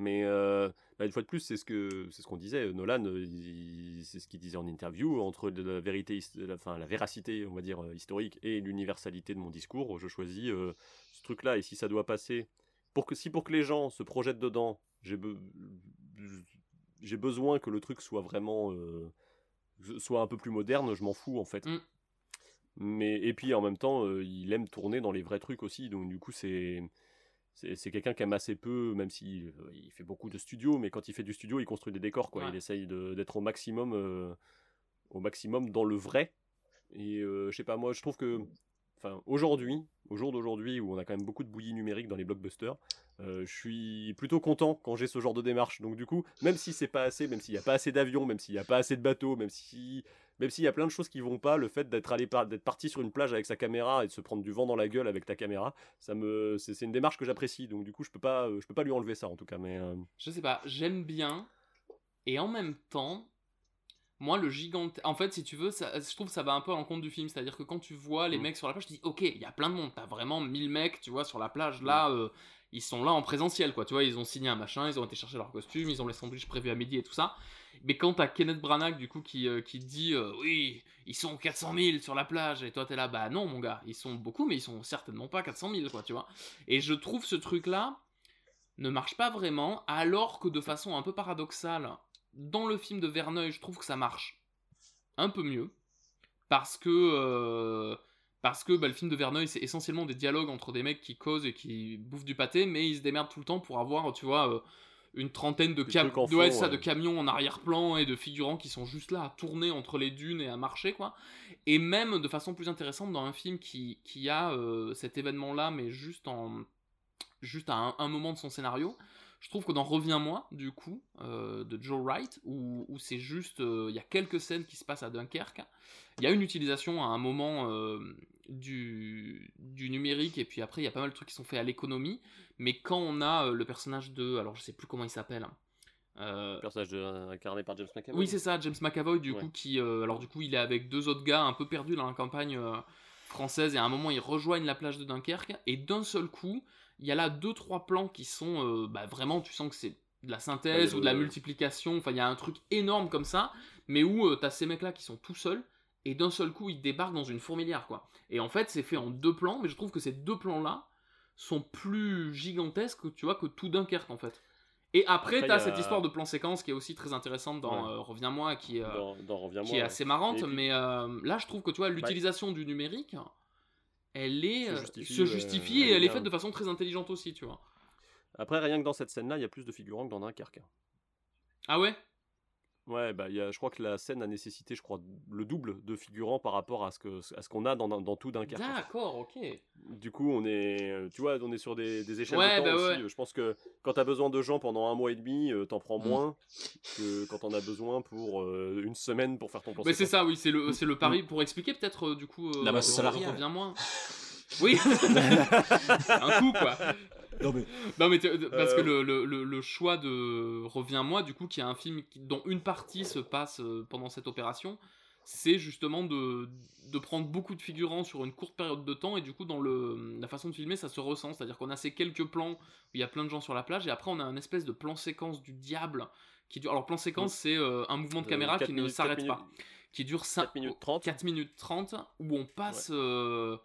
Mais euh, bah, une fois de plus, c'est ce que c'est ce qu'on disait. Nolan, euh, c'est ce qu'il disait en interview entre la vérité, la, enfin, la véracité, on va dire euh, historique, et l'universalité de mon discours. Je choisis euh, ce truc-là. Et si ça doit passer, pour que si pour que les gens se projettent dedans, j'ai be- j'ai besoin que le truc soit vraiment euh, soit un peu plus moderne. Je m'en fous en fait. Mm. Mais et puis en même temps, euh, il aime tourner dans les vrais trucs aussi. Donc du coup, c'est c'est quelqu'un qui aime assez peu, même s'il euh, il fait beaucoup de studios, mais quand il fait du studio, il construit des décors, quoi. Ouais. Il essaye d'être au maximum, euh, au maximum dans le vrai. Et je sais pas, moi, je trouve que, enfin, aujourd'hui, au jour d'aujourd'hui, où on a quand même beaucoup de bouillie numérique dans les blockbusters, euh, je suis plutôt content quand j'ai ce genre de démarche. Donc du coup, même si c'est pas assez, même s'il n'y a pas assez d'avions, même s'il n'y a pas assez de bateaux, même si même s'il y a plein de choses qui vont pas, le fait d'être allé par- d'être parti sur une plage avec sa caméra et de se prendre du vent dans la gueule avec ta caméra, ça me c'est une démarche que j'apprécie. Donc du coup, je peux pas euh, je peux pas lui enlever ça en tout cas. Mais euh, je sais pas, j'aime bien. Et en même temps, moi, le gigante. En fait, si tu veux, ça, je trouve que ça va un peu à l'encontre du film. C'est-à-dire que quand tu vois les Mm. mecs sur la plage, tu dis, ok, il y a plein de monde. T'as vraiment 1000 mecs, tu vois, sur la plage. Là, euh, ils sont là en présentiel, quoi. Tu vois, ils ont signé un machin, ils ont été chercher leur costume, ils ont les sandwichs prévus à midi et tout ça. Mais quand t'as Kenneth Branagh, du coup, qui, euh, qui dit, euh, oui, ils sont 400 000 sur la plage, et toi, t'es là, bah non, mon gars, ils sont beaucoup, mais ils sont certainement pas 400 000, quoi, tu vois. Et je trouve ce truc-là ne marche pas vraiment, alors que de façon un peu paradoxale, dans le film de Verneuil, je trouve que ça marche un peu mieux, parce que euh, parce que bah, le film de Verneuil, c'est essentiellement des dialogues entre des mecs qui causent et qui bouffent du pâté, mais ils se démerdent tout le temps pour avoir, tu vois, euh, une trentaine de, cam- ouais, ça, ouais. camions en arrière-plan et de figurants qui sont juste là à tourner entre les dunes et à marcher, quoi. Et même de façon plus intéressante dans un film qui, qui a euh, cet événement-là, mais juste en juste à un, un moment de son scénario. Je trouve que dans Reviens-moi, du coup, euh, de Joe Wright, où, où c'est juste, euh, il y a quelques scènes qui se passent à Dunkerque, il y a une utilisation à un moment euh, du, du numérique, et puis après, il y a pas mal de trucs qui sont faits à l'économie, mais quand on a le personnage de, alors je sais plus comment il s'appelle, euh, personnage de- incarné par James McAvoy. oui, c'est ça, James McAvoy, du Ouais. coup, qui. alors, du coup, il est avec deux autres gars un peu perdus dans la campagne française, et à un moment, ils rejoignent la plage de Dunkerque, et d'un seul coup, il y a là deux, trois plans qui sont euh, bah, vraiment, tu sens que c'est de la synthèse Ouais, ou de la multiplication, enfin, il y a un truc énorme comme ça, mais où euh, t'as ces mecs-là qui sont tout seuls, et d'un seul coup, ils débarquent dans une fourmilière, quoi. Et en fait, c'est fait en deux plans, mais je trouve que ces deux plans-là sont plus gigantesques, tu vois, que tout Dunkerque, en fait. Et après, Après, t'as il y a- cette histoire de plan séquence qui est aussi très intéressante dans Ouais. euh, Reviens-moi, qui, est, euh, Dans- dans Reviens-moi, qui est assez marrante, puis- mais euh, là, je trouve que tu vois, l'utilisation du numérique, elle est Se euh, justifie, se ouais, justifie elle et elle est faite de façon très intelligente aussi, tu vois. Après, rien que dans cette scène-là, il y a plus de figurants que dans Dunkerque. Ah ouais? Ouais, bah, il y a, je crois que la scène a nécessité, je crois, le double de figurants par rapport à ce que à ce qu'on a dans, dans tout Dunkerque. D'accord, ok. Du coup, on est, euh, tu vois, on est sur des, des échelles Ouais, de temps bah aussi. ouais. Je pense que quand t'as besoin de gens pendant un mois et demi, euh, t'en prends Mm. moins que quand on a besoin pour euh, une semaine pour faire ton plan. Mais c'est ça, oui, c'est le, c'est le pari. Pour expliquer peut-être, euh, du coup, euh, La masse salariale. Reviens-moi. Oui Un coup, quoi. Non, mais- Non, mais t- parce que Euh, le, le, le, le choix de Reviens-moi, du coup, qui est un film qui- dont une partie se passe euh, pendant cette opération, c'est justement de, de prendre beaucoup de figurants sur une courte période de temps, et du coup, dans le, la façon de filmer, ça se ressent. C'est-à-dire qu'on a ces quelques plans où il y a plein de gens sur la plage, et après, on a un espèce de plan séquence du diable qui dure. Alors, plan séquence, c'est euh, un mouvement de caméra qui ne s'arrête pas. Qui dure 5 minutes 30. 4 minutes 30, où on passe. euh,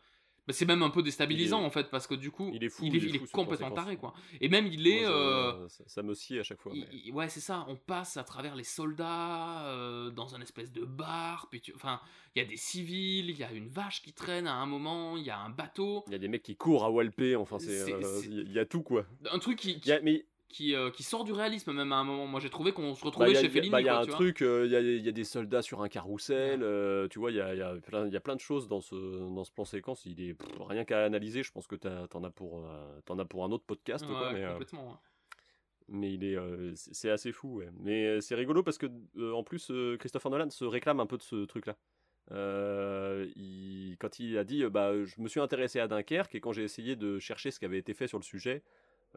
bah, c'est même un peu déstabilisant est- en fait parce que du coup il est fou, il est, il est il est fou, ce plan complètement taré quoi et même il est Moi, euh, ça, ça me scie à chaque fois. mais- ouais, c'est ça. On passe à travers les soldats euh, dans un espèce de bar. Puis tu... enfin, il y a des civils, il y a une vache qui traîne à un moment, il y a un bateau. Il y a des mecs qui courent à Walpé, enfin, c'est, euh, il y a tout quoi. Un truc qui, Il y a- mais qui, euh, qui sort du réalisme même à un moment. Moi j'ai trouvé qu'on se Bah, retrouvait a- chez a- Fellini. bah, il y a quoi, un truc, euh, il y, a, il y a des soldats sur un carrousel, euh, tu vois, il y a, il y, a plein- il y a plein de choses dans ce, dans ce plan séquence. Il est pff, rien qu'à analyser, je pense que t'en as, pour, t'en as pour un autre podcast. quoi, mais, complètement. ouais. mais il est, c'est assez fou. ouais. Mais c'est rigolo parce que en plus, Christopher Nolan se réclame un peu de ce truc-là. Euh, il- quand il a dit, bah, je me suis intéressé à Dunkerque et quand j'ai essayé de chercher ce qui avait été fait sur le sujet,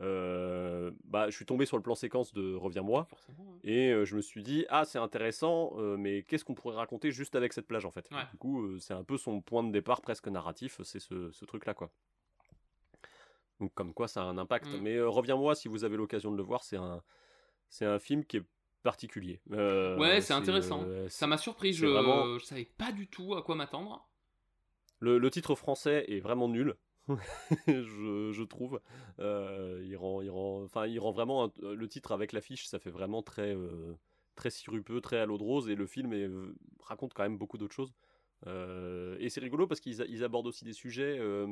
euh, bah, je suis tombé sur le plan séquence de Reviens-moi et euh, je me suis dit, ah, c'est intéressant, euh, mais qu'est-ce qu'on pourrait raconter juste avec cette plage en fait? Ouais. Du coup, c'est un peu son point de départ presque narratif, c'est ce, ce truc-là quoi. Donc comme quoi ça a un impact. Mm. Mais reviens-moi si vous avez l'occasion de le voir, c'est un, c'est un film qui est particulier. Ouais, c'est intéressant. Ça m'a surpris. Je, vraiment- je savais pas du tout à quoi m'attendre. Le, le titre français est vraiment nul. je, je trouve. Euh, il rend, il rend, enfin, il rend vraiment un- le titre avec l'affiche, ça fait vraiment très, euh, très sirupeux, très à l'eau de rose, et le film est- euh, raconte quand même beaucoup d'autres choses. Euh, et c'est rigolo parce qu'ils ils abordent aussi des sujets euh,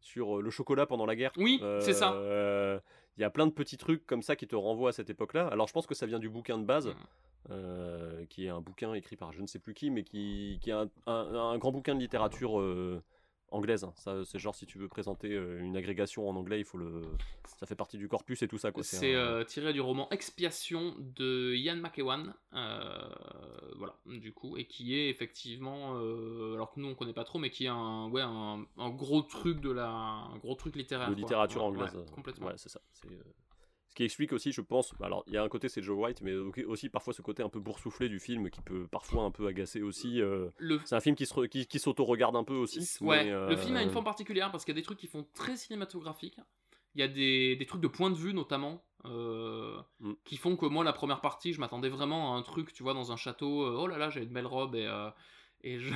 sur le chocolat pendant la guerre. Oui, c'est ça. Euh, Il y a plein de petits trucs comme ça qui te renvoient à cette époque-là. Alors je pense que ça vient du bouquin de base, Mm. euh, qui est un bouquin écrit par je ne sais plus qui, mais qui, qui est un, un- un grand bouquin de littérature euh, anglaise. hein. Ça, c'est genre si tu veux présenter euh, une agrégation en anglais, il faut le, ça fait partie du corpus et tout ça. quoi. C'est un- euh, tiré du roman Expiation de Ian McEwan, euh, voilà, du coup, et qui est effectivement, alors que nous on connaît pas trop, mais qui est un, ouais, un, un gros truc de la, un gros truc littéraire. de littérature anglaise. ouais, complètement. Ouais, c'est ça. C'est, Ce qui explique aussi, je pense, alors il y a un côté c'est Joe White, mais aussi parfois ce côté un peu boursouflé du film qui peut parfois un peu agacer aussi. euh, Le- C'est un film qui, se qui, qui s'auto-regarde un peu aussi. Ouais, mais, le film a une euh, forme particulière parce qu'il y a des trucs qui font très cinématographiques. Il y a des, des trucs de point de vue notamment euh, Mm. qui font que moi la première partie je m'attendais vraiment à un truc tu vois dans un château oh là là j'ai une belle robe et, et je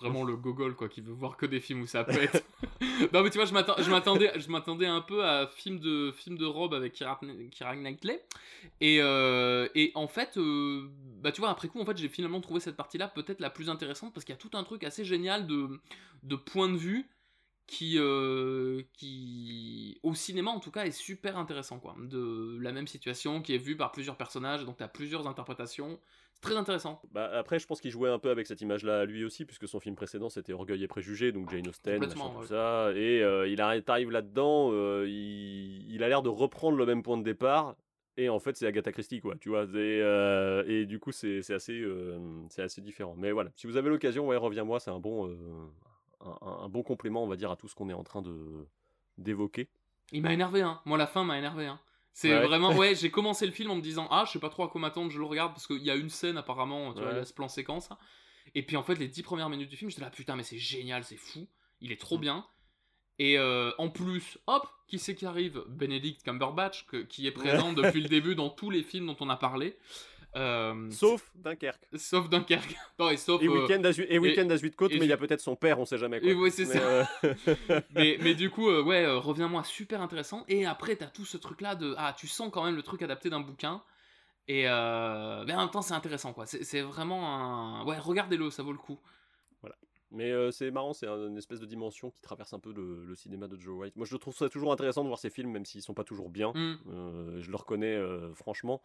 vraiment le gogol quoi qui veut voir que des films où ça pète. Non mais tu vois je m'attendais je m'attendais un peu à film de film de robe avec Keira Knightley. Et, euh, et en fait euh, bah tu vois après coup en fait j'ai finalement trouvé cette partie là peut-être la plus intéressante parce qu'il y a tout un truc assez génial de de point de vue qui, euh, qui au cinéma en tout cas est super intéressant quoi de la même situation qui est vue par plusieurs personnages donc tu as plusieurs interprétations c'est très intéressant Bah, après, je pense qu'il jouait un peu avec cette image-là lui aussi, puisque son film précédent c'était Orgueil et Préjugés, donc Jane Austen, machin, tout ouais. ça. Et euh, il arri- arrive là-dedans, euh, il, il a l'air de reprendre le même point de départ. Et en fait, c'est Agatha Christie, quoi, tu vois. euh, et du coup, c'est assez, euh, c'est assez différent. Mais voilà, si vous avez l'occasion, ouais, reviens-moi, c'est un bon, euh, un, bon complément, on va dire, à tout ce qu'on est en train de d'évoquer. il m'a énervé hein. Moi la fin m'a énervé hein. C'est Ouais. vraiment ouais j'ai commencé le film en me disant ah je sais pas trop à quoi m'attendre je le regarde parce qu'il y a une scène apparemment tu vois ce plan séquence et puis en fait les dix premières minutes du film j'étais là putain mais c'est génial c'est fou. Il est Mm. trop bien. Et euh, en plus hop qui c'est qui arrive? Benedict Cumberbatch que- qui est présent depuis le début dans tous les films dont on a parlé Euh, Sauf Dunkerque. sauf Dunkerque non et sauf Et euh, Weekend à, et Weekend à Zuidcote, et mais il y a peut-être son père, on sait jamais. Quoi. Et ouais, c'est Mais, ça. euh, mais, mais du coup, euh, ouais, reviens-moi, super intéressant. Et après, t'as tout ce truc-là de. Ah, tu sens quand même le truc adapté d'un bouquin. Et mais en même temps, c'est intéressant, quoi. C'est c'est vraiment un. Ouais, regardez-le, ça vaut le coup. Mais euh, c'est marrant, c'est un- une espèce de dimension qui traverse un peu le, le cinéma de Joe White. Moi, je trouve ça toujours intéressant de voir ces films, même s'ils sont pas toujours bien. Mm. Euh, je le reconnais euh, franchement.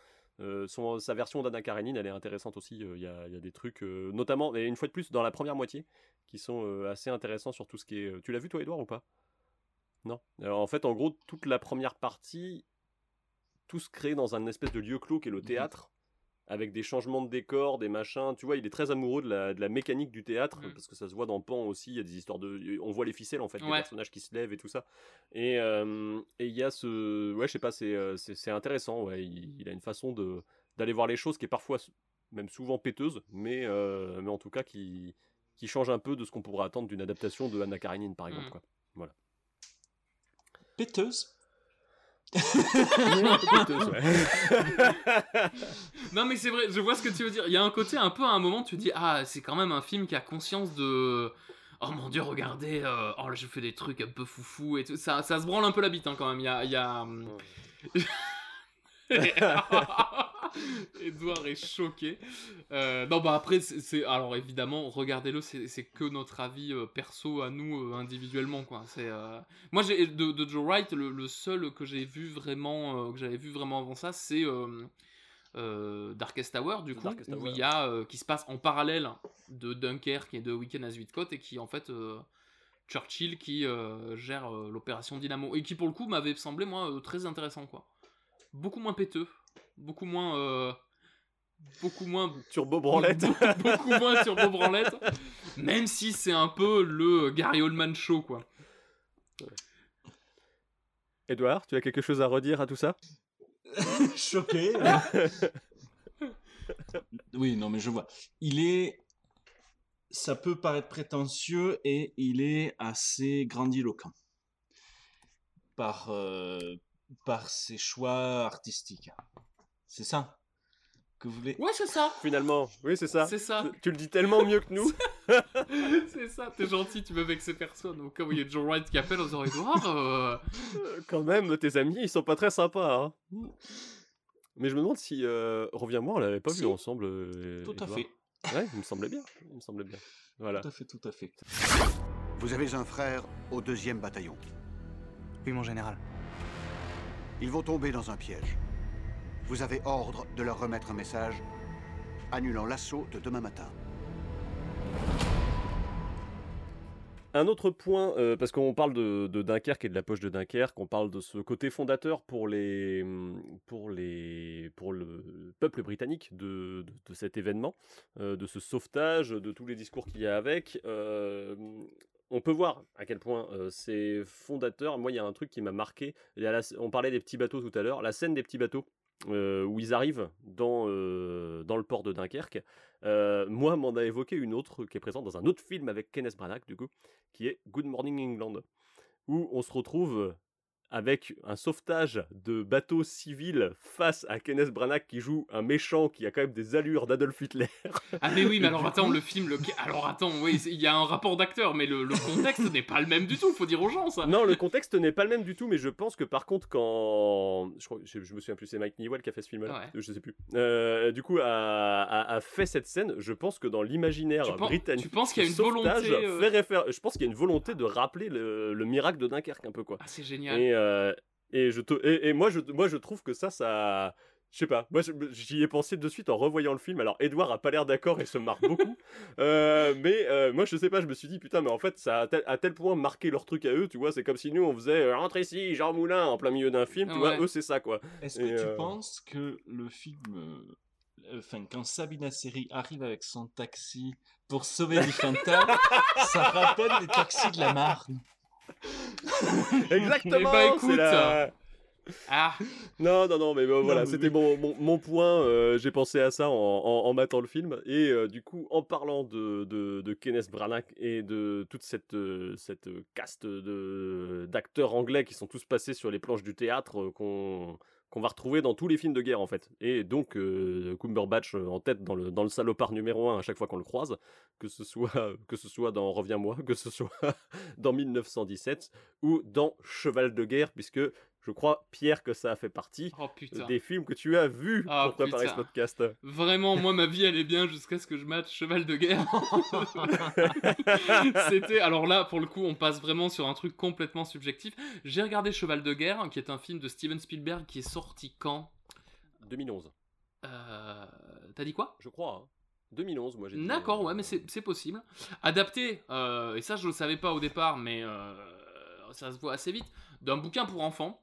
Son, sa version d'Anna Karenine, elle est intéressante aussi. Il y, a, y a des trucs, notamment, et une fois de plus, dans la première moitié, qui sont assez intéressants sur tout ce qui est. Tu l'as vu, toi, Edouard, ou pas? Non? Alors, en fait, en gros, toute la première partie, tout se crée dans un espèce de lieu clos qui est le théâtre avec des changements de décor, des machins. Tu vois, il est très amoureux de la, de la mécanique du théâtre, Mm. parce que ça se voit dans Pan aussi. Il y a des histoires de. On voit les ficelles, en fait, les Ouais. personnages qui se lèvent et tout ça. Et euh, et il y a ce. Ouais, je sais pas, c'est euh, intéressant. Ouais. Il, il a une façon de d'aller voir les choses qui est parfois, même souvent péteuse, mais, euh, mais en tout cas qui, qui change un peu de ce qu'on pourrait attendre d'une adaptation de Anna Karenine, par exemple. Mm. Quoi. Voilà. Péteuse Un peu péteuse, ouais. non, mais c'est vrai, je vois ce que tu veux dire. Il y a un côté un peu à un moment, tu dis, ah, c'est quand même un film qui a conscience de. Oh mon dieu, regardez, euh, oh là, je fais des trucs un peu foufou et tout. Ça, ça se branle un peu la bite hein, quand même. Il y a. il y a, hum, Edouard est choqué. Euh, non, bah après, c'est- alors évidemment, regardez-le, c'est que notre avis euh, perso à nous euh, individuellement, quoi. C'est moi, j'ai de, de Joe Wright, le, le seul que j'ai vu vraiment, que j'avais vu vraiment avant ça, c'est Darkest Tower, du coup, Darkest où il y a qui se passe en parallèle de Dunkerque et de Weekend à Zuidcote et qui en fait Churchill qui gère l'opération Dynamo et qui pour le coup m'avait semblé moi très intéressant quoi. Beaucoup moins péteux, beaucoup moins euh, beaucoup moins Turbo branlette. beaucoup, beaucoup moins turbo branlette, même si c'est un peu le Gary Oldman show quoi. Edouard, tu as quelque chose à redire à tout ça? Choqué. oui, non, mais je vois. Il est. Ça peut paraître prétentieux et il est assez grandiloquent par, euh, par ses choix artistiques. C'est ça que vous voulez? Ouais, c'est ça. Finalement, oui, c'est ça. C'est ça. Tu le dis tellement mieux que nous. c'est ça, t'es gentil, tu veux vexer personne. Au cas où il y a Joe Wright qui appelle, on se dit euh, Euh, Quand même, tes amis, ils sont pas très sympas. hein. Mais je me demande si euh, Reviens-moi, on l'avait pas Si. vu ensemble. euh, Tout à fait. Ouais, il me semblait bien. Il me semblait bien. Voilà. Tout à fait, tout à fait. Vous avez un frère au deuxième bataillon. Oui, mon général. Ils vont tomber dans un piège. Vous avez ordre de leur remettre un message annulant l'assaut de demain matin. Un autre point, euh, parce qu'on parle de, Dunkerque et de la poche de Dunkerque, on parle de ce côté fondateur pour les, hum, pour les, pour le peuple britannique de, de- de cet événement, euh, de ce sauvetage, de tous les discours qu'il y a avec. euh, on peut voir à quel point euh, c'est fondateur. Moi, il y a un truc qui m'a marqué. On parlait des petits bateaux tout à l'heure. La scène des petits bateaux euh, où ils arrivent dans, euh, dans le port de Dunkerque. Euh, moi, m'en a évoqué une autre qui est présente dans un autre film avec Kenneth Branagh, du coup, qui est Good Morning England, où on se retrouve avec un sauvetage de bateaux civils face à Kenneth Branagh qui joue un méchant qui a quand même des allures d'Adolf Hitler. Ah mais oui, mais alors attends, le film, le... alors attends, oui, il y a un rapport d'acteur, mais le, le contexte n'est pas le même du tout, faut dire aux gens ça. Non, le contexte n'est pas le même du tout, mais je pense que par contre, quand. Je, crois, je, je me souviens plus, c'est Mike Newell qui a fait ce film-là. Ouais. Je sais plus. Euh, du coup, a, a- a fait cette scène. Je pense que dans l'imaginaire britannique. tu penses qu'il y a une volonté, euh, fait Je pense qu'il y a une volonté de rappeler le, le miracle de Dunkerque, un peu, quoi. Ah, c'est génial. Et, euh, et, je te- et, et moi, je, moi, je trouve que ça, ça. Je sais pas, moi j'y ai pensé de suite en revoyant le film. Alors Edouard a pas l'air d'accord et se marre beaucoup. Euh, mais euh, moi je sais pas, je me suis dit putain, mais en fait ça a tel, à tel point marqué leur truc à eux, tu vois. C'est comme si nous on faisait euh, rentre ici, Jean Moulin en plein milieu d'un film, tu vois. Eux c'est ça quoi. Est-ce que tu euh, penses que le film, euh, enfin, quand Sabina Seri arrive avec son taxi pour sauver du Fanta, ça rappelle les taxis de la Marne Exactement. Eh ben, écoute. la- Ah. Non, non, non, mais bon, voilà, mais c'était mon, mon, mon point. euh, J'ai pensé à ça en, en, en matant le film. Et euh, du coup, en parlant de, de, de Kenneth Branagh et de toute cette, euh, cette caste d'acteurs anglais qui sont tous passés sur les planches du théâtre qu'on qu'on va retrouver dans tous les films de guerre en fait. Et donc euh, Cumberbatch euh, en tête dans le, salopard numéro 1 à chaque fois qu'on le croise, que ce soit, que ce soit dans Reviens-moi, que ce soit dans 1917 ou dans Cheval de guerre, puisque je crois, Pierre, que ça a fait partie Oh, des films que tu as vus Ah, pour préparer putain. ce podcast. Vraiment, moi, ma vie, est bien jusqu'à ce que je mate Cheval de guerre. C'était. Alors là, pour le coup, on passe vraiment sur un truc complètement subjectif. J'ai regardé Cheval de guerre, qui est un film de Steven Spielberg qui est sorti quand? 2011. Euh, T'as dit quoi? Je crois. hein. 2011, moi j'ai dit. D'accord, ouais, mais c'est c'est possible. Adapté, euh, et ça je le savais pas au départ, mais euh, ça se voit assez vite, d'un bouquin pour enfants.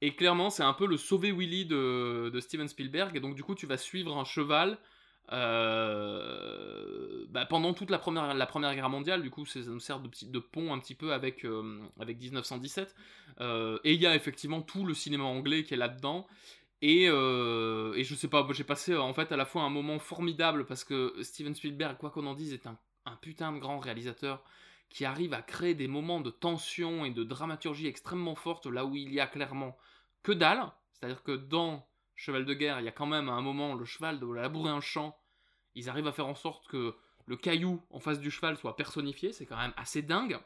Et clairement, c'est un peu le Sauver Willy de, Steven Spielberg. Et donc, du coup, tu vas suivre un cheval euh, bah, pendant toute la première, Guerre mondiale. Du coup, ça nous sert de, pont un petit peu avec, euh, avec 1917. Euh, et il y a effectivement tout le cinéma anglais qui est là-dedans. Et, euh, et je sais pas, j'ai passé en fait à la fois un moment formidable parce que Steven Spielberg, quoi qu'on en dise, est un putain de grand réalisateur qui arrive à créer des moments de tension et de dramaturgie extrêmement fortes là où il y a clairement que dalle. C'est-à-dire que dans Cheval de guerre, il y a quand même à un moment le cheval doit labourer un champ. Ils arrivent à faire en sorte que le caillou en face du cheval soit personnifié, c'est quand même assez dingue.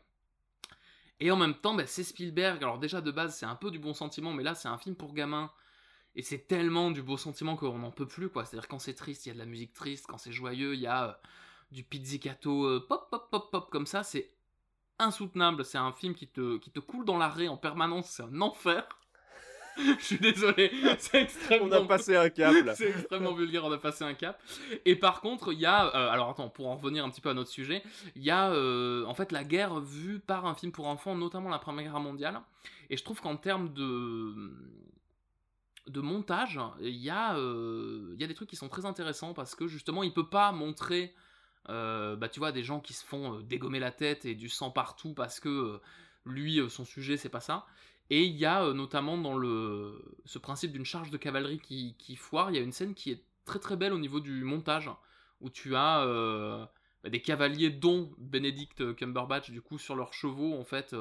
Et en même temps, bah, c'est Spielberg. Alors déjà de base, c'est un peu du bon sentiment, mais là, c'est un film pour gamins. et c'est tellement du beau sentiment qu'on n'en peut plus, quoi. C'est-à-dire quand c'est triste, il y a de la musique triste, quand c'est joyeux, il y a euh, du pizzicato euh, pop, pop, pop, pop, comme ça, c'est insoutenable. C'est un film qui te, qui te coule dans l'arrêt en permanence, c'est un enfer. Je suis désolé, c'est extrêmement... On a passé un cap, là. c'est extrêmement vulgaire, on a passé un cap. Et par contre, il y a... euh, alors attends, pour en revenir un petit peu à notre sujet, il y a euh, en fait la guerre vue par un film pour enfants, notamment la Première Guerre mondiale. Et je trouve qu'en termes de de montage, il y, a, euh, il y a des trucs qui sont très intéressants parce que justement, il peut pas montrer, euh, bah, tu vois, des gens qui se font euh, dégommer la tête et du sang partout parce que euh, lui, son sujet, c'est pas ça. Et il y a notamment dans le, ce principe d'une charge de cavalerie qui, qui foire, il y a une scène qui est très très belle au niveau du montage où tu as des cavaliers dont Benedict Cumberbatch du coup sur leurs chevaux en fait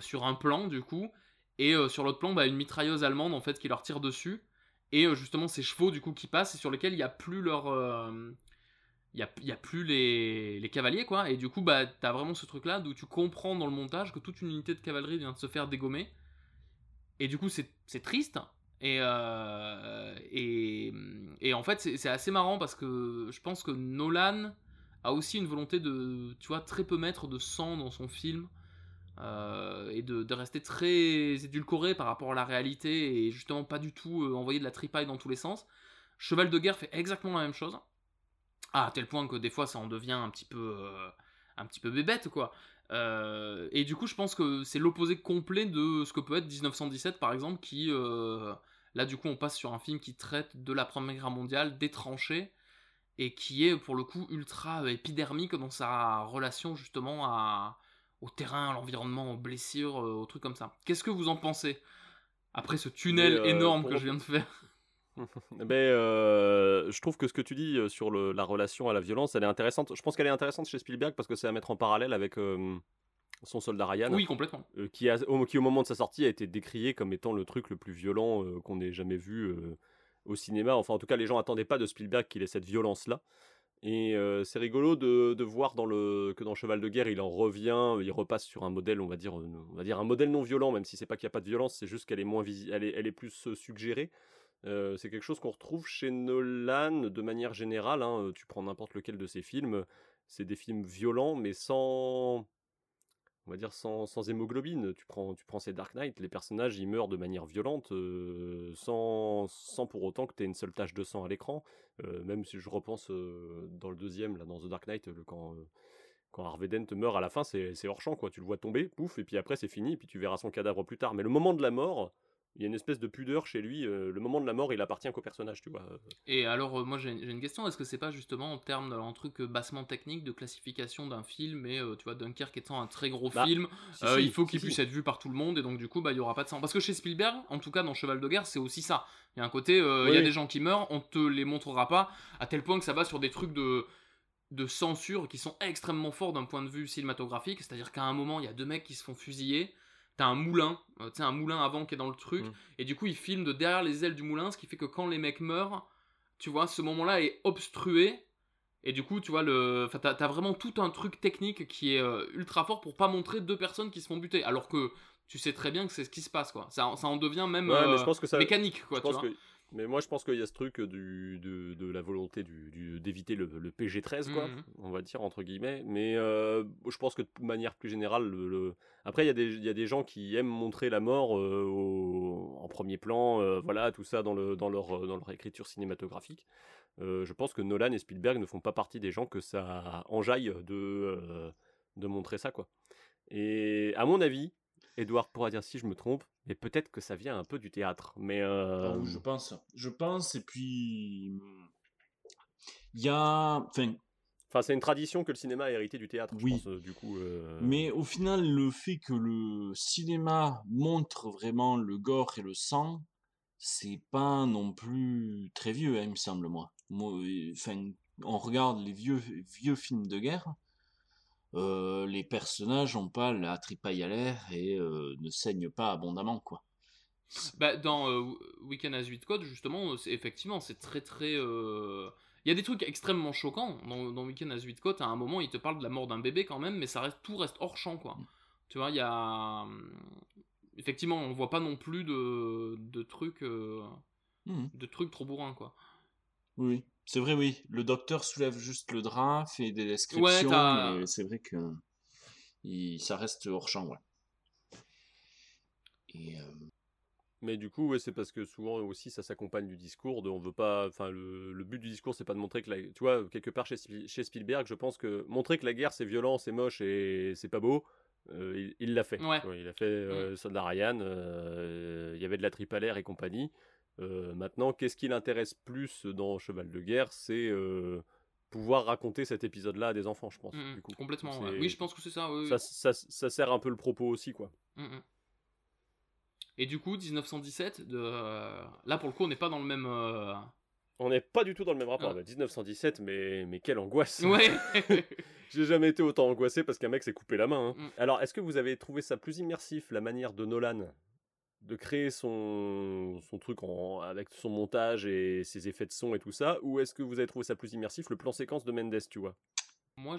sur un plan du coup et sur l'autre plan bah, une mitrailleuse allemande en fait qui leur tire dessus et justement ces chevaux du coup qui passent et sur lesquels il n'y a plus leur il y a, y a plus les, cavaliers quoi et du coup bah t'as vraiment ce truc là d'où tu comprends dans le montage que toute une unité de cavalerie vient de se faire dégommer et du coup c'est triste et, euh, et, en fait c'est c'est assez marrant parce que je pense que Nolan a aussi une volonté de tu vois très peu mettre de sang dans son film euh, et de, de rester très édulcoré par rapport à la réalité et justement pas du tout euh, envoyer de la tripaille dans tous les sens. Cheval de guerre fait exactement la même chose. Ah, à tel point que des fois ça en devient un petit peu, euh, un petit peu bébête quoi. Euh, et du coup, je pense que c'est l'opposé complet de ce que peut être 1917 par exemple, qui euh, là du coup on passe sur un film qui traite de la Première Guerre mondiale, des tranchées, et qui est pour le coup ultra épidermique dans sa relation justement à, au terrain, à l'environnement, aux blessures, aux trucs comme ça. Qu'est-ce que vous en pensez après ce tunnel énorme que je viens de faire? Ben, euh, je trouve que ce que tu dis euh, sur le- la relation à la violence, elle est intéressante. Je pense qu'elle est intéressante chez Spielberg parce que c'est à mettre en parallèle avec euh, son soldat Ryan. Oui, complètement. euh, qui, a- au, qui, au moment de sa sortie, a été décrié comme étant le truc le plus violent qu'on ait jamais vu au cinéma. Enfin, en tout cas, les gens attendaient pas de Spielberg qu'il ait cette violence-là. Et c'est rigolo de, de voir dans le, que dans Cheval de guerre, il en revient, il repasse sur un modèle, on va dire, on va dire un modèle non violent, même si c'est pas qu'il n'y a pas de violence, c'est juste qu'elle est moins elle est, elle est plus suggérée. Euh, c'est quelque chose qu'on retrouve chez Nolan de manière générale. hein. Tu prends n'importe lequel de ses films, c'est des films violents, mais sans, on va dire sans, sans hémoglobine. Tu prends, tu prends ces Dark Knight, les personnages ils meurent de manière violente, euh, sans, sans pour autant que tu aies une seule tache de sang à l'écran. Euh, même si je repense dans le deuxième, là, dans The Dark Knight, le, quand, quand Harvey Dent meurt à la fin, c'est c'est hors champ, quoi. Tu le vois tomber, pouf, et puis après c'est fini, et puis tu verras son cadavre plus tard. Mais le moment de la mort, il y a une espèce de pudeur chez lui. euh, le moment de la mort, il appartient qu'au personnage, tu vois. Et alors, euh, moi j'ai une question, est-ce que c'est pas justement en termes d'un truc euh, bassement technique de classification d'un film, et tu vois, Dunkerque étant un très gros Bah, film, si, euh, si, il faut si, qu'il puisse être vu par tout le monde, et donc du coup, bah il y aura pas de sang. Parce que chez Spielberg, en tout cas dans Cheval de guerre, c'est aussi ça. Il y a un côté, euh, il Oui, y a des gens qui meurent, on te les montrera pas, à tel point que ça va sur des trucs de de censure qui sont extrêmement forts d'un point de vue cinématographique, c'est-à-dire qu'à un moment, il y a deux mecs qui se font fusiller, t'as un moulin, euh, tu sais, un moulin avant qui est dans le truc, Mm. et du coup, ils filment de derrière les ailes du moulin, ce qui fait que quand les mecs meurent, tu vois, ce moment-là est obstrué, et du coup, tu vois, le... enfin, t'as, t'as vraiment tout un truc technique qui est euh, ultra fort pour pas montrer deux personnes qui se font buter, alors que tu sais très bien que c'est ce qui se passe, quoi. Ça, ça en devient même Ouais, mais euh, je pense que ça- mécanique, quoi, je tu pense vois. que- mais moi, je pense qu'il y a ce truc du, de, de la volonté du, du- d'éviter le, le PG-13, quoi, Mhm. on va dire, entre guillemets. Mais euh, je pense que de manière plus générale, le, le- après, il y, a des- il y a des gens qui aiment montrer la mort euh, au- en premier plan, euh, voilà, tout ça dans, le, dans, leur, dans leur écriture cinématographique. Je pense que Nolan et Spielberg ne font pas partie des gens que ça enjaille de, de montrer ça, quoi. Et à mon avis, Edouard pourra dire si je me trompe, mais peut-être que ça vient un peu du théâtre. Mais euh, Oh, je pense. Je pense, et puis. Il y a. Enfin, Enfin, c'est une tradition que le cinéma a hérité du théâtre, Oui. je pense, euh, du coup. euh, Mais au final, le fait que le cinéma montre vraiment le gore et le sang, c'est pas non plus très vieux, hein, il me semble, moi. Moi, Enfin, on regarde les vieux, vieux films de guerre, euh, les personnages ont pas la tripaille à l'air et euh, ne saignent pas abondamment, quoi. Bah, dans euh, Weekend as 8 Code, justement, c'est- effectivement, c'est très très. Il y a des trucs extrêmement choquants. Dans, dans Weekend as 8 Code, à un moment, il te parle de la mort d'un bébé quand même, mais ça reste, tout reste hors champ, quoi. Tu vois, il y a. effectivement, on voit pas non plus de, de trucs, Mhm. de trucs trop bourrins, quoi. Oui, c'est vrai, oui. Le docteur soulève juste le drap, fait des descriptions, Ouais, mais c'est vrai que il- ça reste hors champ, ouais. Et, euh, Mais du coup, ouais, c'est parce que souvent aussi ça s'accompagne du discours. De, on veut pas, enfin, le, le but du discours, c'est pas de montrer que, la, tu vois, quelque part chez, Spiel- chez Spielberg, je pense que montrer que la guerre c'est violent, c'est moche et c'est pas beau, euh, il- l'a fait. Ouais. Il a fait euh, Soldat Ryan, euh, il y avait de la l'air et compagnie. Euh, maintenant, qu'est-ce qui l'intéresse plus dans Cheval de guerre C'est euh, pouvoir raconter cet épisode-là à des enfants, je pense. Du coup. complètement, ouais. Oui, je pense que c'est ça, oui, oui. Ça, ça, ça sert un peu le propos aussi, quoi. Mhm. Et du coup, 1917, de... euh, là pour le coup, on n'est pas dans le même. euh, On n'est pas du tout dans le même rapport. Ah. Bah, 1917, mais, mais quelle angoisse Ouais. J'ai jamais été autant angoissé parce qu'un mec s'est coupé la main. hein. Mm. Alors, est-ce que vous avez trouvé ça plus immersif, la manière de Nolan de créer son, son truc en- avec son montage et ses effets de son et tout ça Ou est-ce que vous avez trouvé ça plus immersif, le plan séquence de Mendes, tu vois? Moi,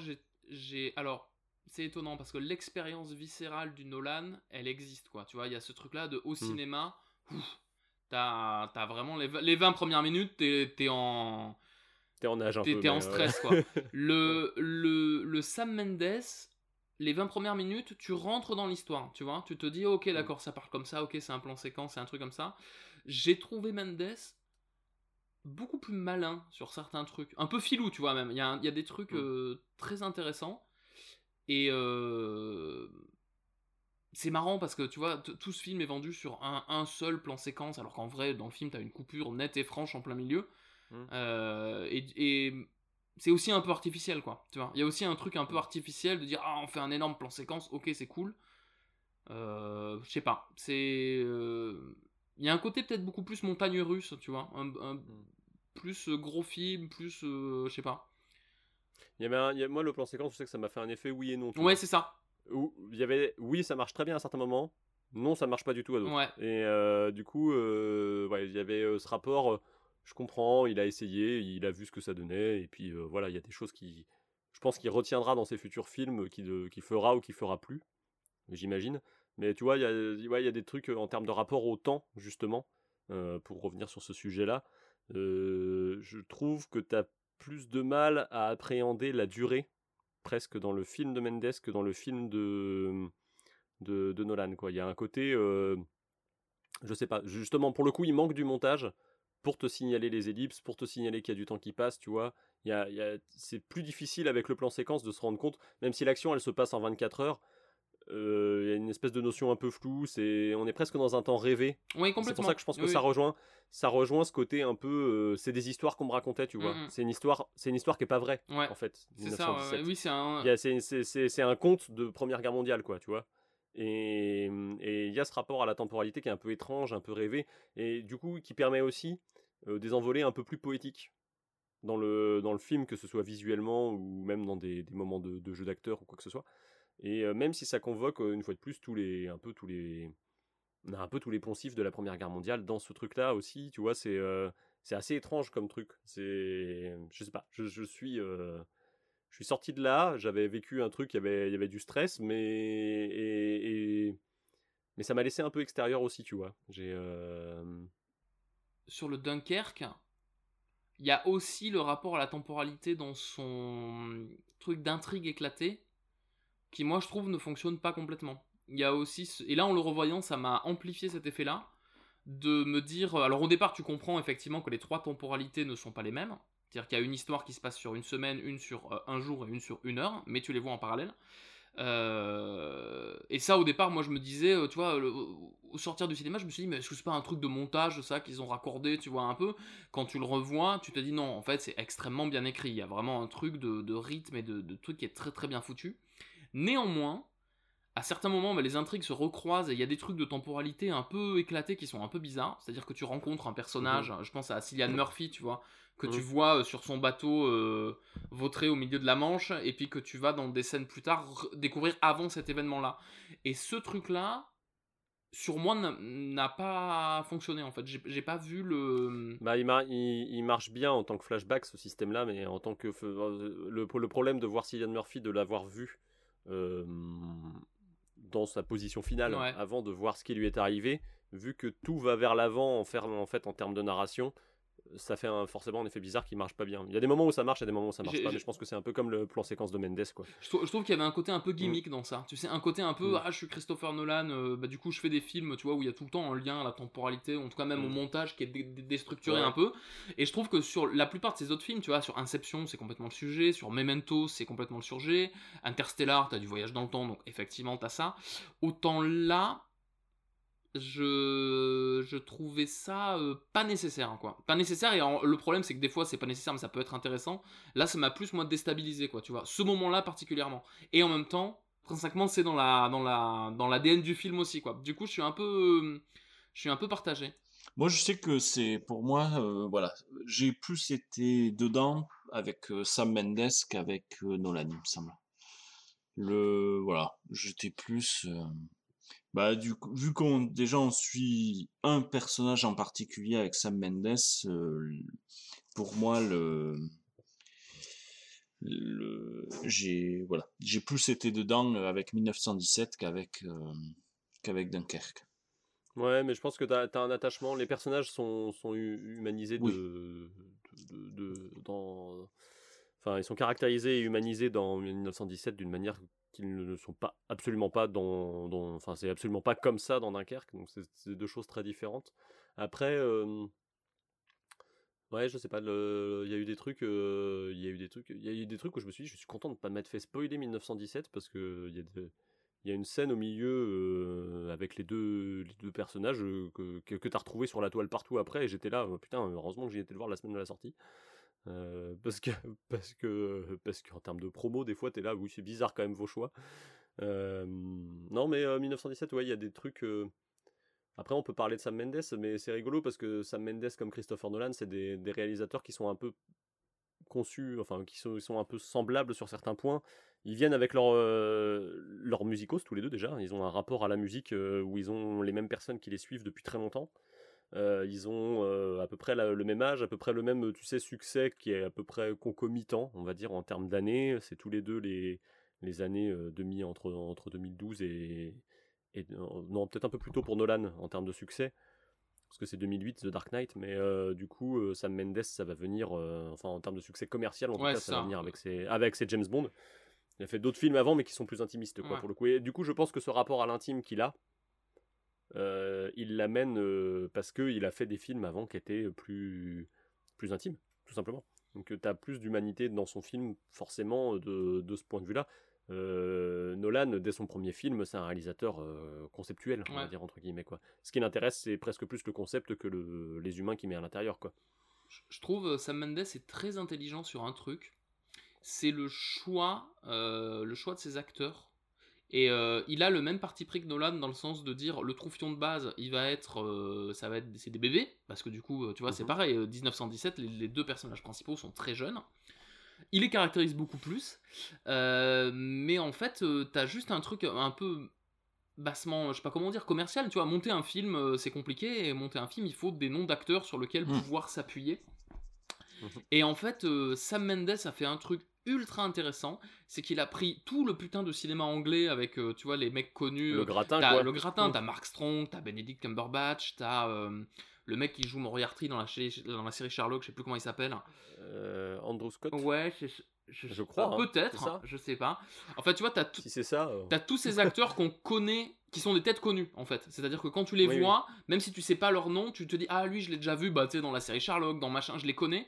j'ai-. Alors, c'est étonnant parce que l'expérience viscérale du Nolan, elle existe, quoi. Tu vois, il y a ce truc-là de Hmm. au cinéma, ouf, t'as as vraiment les, les 20 premières minutes, t'es es en. T'es en nage un T'es peu. t'es en stress, quoi. Le, le, le Sam Mendes, les 20 premières minutes, tu rentres dans l'histoire, tu vois. Tu te dis, ok, Mm. d'accord, ça part comme ça, ok, c'est un plan séquence, c'est un truc comme ça. J'ai trouvé Mendes beaucoup plus malin sur certains trucs. Un peu filou, tu vois, même. Il y a, y des trucs Mm. euh, très intéressants. Et euh, c'est marrant parce que, tu vois, tout ce film est vendu sur un, un seul plan séquence, alors qu'en vrai, dans le film, t'as une coupure nette et franche en plein milieu. Mm. Euh, et et c'est aussi un peu artificiel, quoi. Tu vois, il y a aussi un truc un peu artificiel de dire, ah, on fait un énorme plan séquence, ok, c'est cool. Euh, je sais pas, c'est... euh, Il y a un côté peut-être beaucoup plus montagne russe, tu vois. Un, un- plus euh, gros film, plus... euh, je sais pas. Il y avait un- il y a- moi, le plan séquence, je sais que ça m'a fait un effet oui et non. Ouais, c'est ça. Où il y avait oui, ça marche très bien à certains moments. Non, ça marche pas du tout à d'autres. Ouais. Et euh, du coup, euh, ouais, il y avait ce rapport. Je comprends, il a essayé, il a vu ce que ça donnait, et puis euh, voilà, il y a des choses qui, je pense, qu'il retiendra dans ses futurs films, qui, de- qui fera ou qui fera plus, j'imagine. Mais tu vois, il y a, y a des trucs euh, en termes de rapport au temps, justement, euh, pour revenir sur ce sujet-là. je trouve que tu as plus de mal à appréhender la durée presque dans le film de Mendes que dans le film de, de, de Nolan. Il y a un côté, je sais pas, justement, pour le coup, il manque du montage pour te signaler les ellipses, pour te signaler qu'il y a du temps qui passe, tu vois. Y a, y a- c'est plus difficile avec le plan séquence de se rendre compte, même si l'action elle se passe en 24 heures. euh, Il y a une espèce de notion un peu floue, c'est, on est presque dans un temps rêvé. Oui, C'est pour complètement. ça que je pense que Oui, ça rejoint, ça rejoint ce côté un peu, euh, c'est des histoires qu'on me racontait, tu vois. Mhm. C'est une histoire, c'est une histoire qui est pas vraie, Ouais. en fait. C'est ça, ouais, 1917. ouais. Oui, c'est un- c'est un conte de Première Guerre mondiale, quoi, tu vois. Et et il y a ce rapport à la temporalité qui est un peu étrange, un peu rêvé, et du coup qui permet aussi euh, des envolées un peu plus poétiques dans le, dans le film, que ce soit visuellement ou même dans des, des moments de, jeu d'acteur ou quoi que ce soit. Et même si ça convoque une fois de plus tous les, un peu tous les, on a un peu tous les poncifs de la Première Guerre mondiale dans ce truc-là aussi, tu vois, c'est assez étrange comme truc. C'est, je sais pas, je, je suis, je suis sorti de là, j'avais vécu un truc, il y avait, y avait du stress, mais et, mais ça m'a laissé un peu extérieur aussi, tu vois. Euh, sur le Dunkerque, il y a aussi le rapport à la temporalité dans son truc d'intrigue éclaté, qui moi je trouve ne fonctionne pas complètement. Il y a aussi, et là en le revoyant, ça m'a amplifié cet effet-là, de me dire, alors au départ tu comprends effectivement que les trois temporalités ne sont pas les mêmes, c'est-à-dire qu'il y a une histoire qui se passe sur une semaine, une sur euh, un jour et une sur une heure, mais tu les vois en parallèle. Euh, et ça, au départ, moi, je me disais, euh, tu vois, le- au sortir du cinéma, je me suis dit, mais est-ce que c'est pas un truc de montage, ça, qu'ils ont raccordé, tu vois, un peu? Quand tu le revois, tu te dis, non, en fait, c'est extrêmement bien écrit. Il y a vraiment un truc de, de rythme et de, de truc qui est très très bien foutu. Néanmoins, à certains moments, bah, les intrigues se recroisent et il y a des trucs de temporalité un peu éclatés qui sont un peu bizarres. C'est-à-dire que tu rencontres un personnage, je pense à Cillian Murphy, tu vois, que tu Mhm. vois euh, sur son bateau euh, vautrer au milieu de la Manche, et puis que tu vas dans des scènes plus tard découvrir avant cet événement-là. Et ce truc-là, sur moi, n'a- pas fonctionné en fait. J'ai pas vu le. Bah, il, mar- il- il marche bien en tant que flashback ce système-là, mais en tant que euh, le, le problème de voir Cillian Murphy, de l'avoir vu euh, dans sa position finale Ouais. avant de voir ce qui lui est arrivé, vu que tout va vers l'avant en fait en termes de narration. Ça fait un- forcément un effet bizarre qui marche pas bien. Il y a des moments où ça marche, il y a des moments où ça marche pas, mais je pense que c'est un peu comme le plan séquence de Mendes quoi. Je, trou- je trouve qu'il y avait un côté un peu gimmick dans ça. Tu sais, un côté un peu, Mm. ah, je suis Christopher Nolan, euh, bah, du coup, je fais des films, tu vois, où il y a tout le temps un lien à la temporalité, en tout cas, même au montage qui est dé- dé- déstructuré Ouais. un peu. Et je trouve que sur la plupart de ces autres films, tu vois, sur Inception, c'est complètement le sujet, sur Memento, c'est complètement le sujet, Interstellar, t'as du voyage dans le temps, donc effectivement, t'as ça. Autant là, je, je trouvais ça euh, pas nécessaire hein, quoi. Pas nécessaire et le problème c'est que des fois c'est pas nécessaire mais ça peut être intéressant. Là ça m'a plus moi déstabilisé quoi tu vois. Ce moment là particulièrement. Et en même temps intrinsèquement c'est dans la dans la dans l'ADN du film aussi quoi. Du coup je suis un peu je suis un peu partagé. Moi, je sais que c'est pour moi, euh, voilà, j'ai plus été dedans avec euh, Sam Mendes qu'avec Nolan, il me semble. Le, voilà, j'étais plus, bah, du coup, vu qu'on déjà on suit un personnage en particulier avec Sam Mendes, euh, pour moi le, le, j'ai, voilà, j'ai plus été dedans euh, avec 1917 qu'avec euh, qu'avec Dunkerque. Ouais, mais je pense que t'as as un attachement. Les personnages sont, sont hu- humanisés Oui. de, de, de- dans. Enfin, ils sont caractérisés et humanisés dans 1917 d'une manière qu'ils ne sont pas absolument pas dans. Enfin, c'est absolument pas comme ça dans Dunkerque. Donc, c'est deux choses très différentes. Après. Ouais, je sais pas, il y a eu des trucs, il y a eu des trucs, il y a eu des trucs où je me suis dit, je suis content de pas m'être fait spoiler 1917 parce que il y a une scène au milieu avec les deux, personnages que, que, tu as retrouvé sur la toile partout après et j'étais là, putain, heureusement que j'y étais le voir la semaine de la sortie. Parce que parce que parce qu'en termes de promo des fois t'es là oui c'est bizarre quand même vos choix non mais euh, 1917 ouais il y a des trucs après, on peut parler de Sam Mendes, mais c'est rigolo parce que Sam Mendes comme Christopher Nolan, c'est des, des réalisateurs qui sont un peu conçus, enfin qui sont, sont un peu semblables sur certains points. Ils viennent avec leur, leur musicos tous les deux déjà. Ils ont un rapport à la musique où ils ont les mêmes personnes qui les suivent depuis très longtemps. Euh, ils ont euh, à peu près la- le même âge, à peu près le même, tu sais, succès qui est à peu près concomitant, on va dire, en termes d'années. C'est tous les deux les, les années euh, demi entre, entre 2012 et, et non peut-être un peu plus tôt pour Nolan en termes de succès parce que c'est 2008 The Dark Knight mais euh, du coup euh, Sam Mendes ça va venir euh, enfin en termes de succès commercial en tout Ouais, cas ça, ça. va venir avec ses avec ses James Bond il a fait d'autres films avant mais qui sont plus intimistes quoi Ouais. pour le coup et du coup je pense que ce rapport à l'intime qu'il a euh, il l'amène euh, parce que il a fait des films avant qui étaient plus plus intimes tout simplement. Donc tu as plus d'humanité dans son film forcément de, de ce point de vue là euh, Nolan, dès son premier film, c'est un réalisateur euh, conceptuel, on va dire entre guillemets quoi. Ce qui l'intéresse, c'est presque plus le concept que le- les humains qu'il met à l'intérieur quoi. je trouve euh, Sam Mendes est très intelligent sur un truc. C'est le choix euh, le choix de ses acteurs et euh, il a le même parti pris que Nolan dans le sens de dire le troufion de base il va être euh, ça va être c'est des bébés parce que du coup euh, tu vois c'est Mhm. pareil euh, 1917 les, les deux personnages principaux sont très jeunes il les caractérise beaucoup plus euh, mais en fait t'as juste un truc un peu bassement, je sais pas comment dire, commercial, tu vois, monter un film c'est compliqué, et monter un film il faut des noms d'acteurs sur lesquels Mm. pouvoir s'appuyer. Et en fait, Sam Mendes a fait un truc ultra intéressant, c'est qu'il a pris tout le putain de cinéma anglais avec, euh, tu vois, les mecs connus. Le euh, gratin, quoi. Le gratin, Mm. t'as Mark Strong, t'as Benedict Cumberbatch, t'as euh, le mec qui joue Moriarty dans la, série- dans la série Sherlock, je sais plus comment il s'appelle. Euh, Andrew Scott Ouais, je, je, Je crois, hein, Peut-être, je sais pas. En fait, tu vois, t'as. Si tous ces acteurs qu'on connaît, qui sont des têtes connues en fait. C'est-à-dire que quand tu les Oui, vois, même si tu sais pas leur nom, tu te dis ah lui je l'ai déjà vu, bah tu sais dans la série Sherlock, dans machin, je les connais.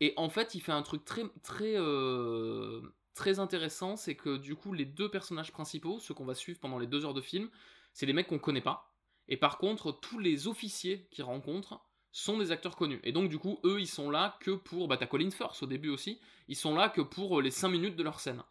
Et en fait, il fait un truc très très euh, très intéressant, c'est que du coup les deux personnages principaux, ceux qu'on va suivre pendant les deux heures de film, c'est des mecs qu'on connaît pas. Et par contre, tous les officiers qu'il rencontre sont des acteurs connus. Et donc du coup, eux, ils sont là que pour... Bah t'as Colin Firth au début aussi, ils sont là que pour euh, les 5 minutes de leur scène.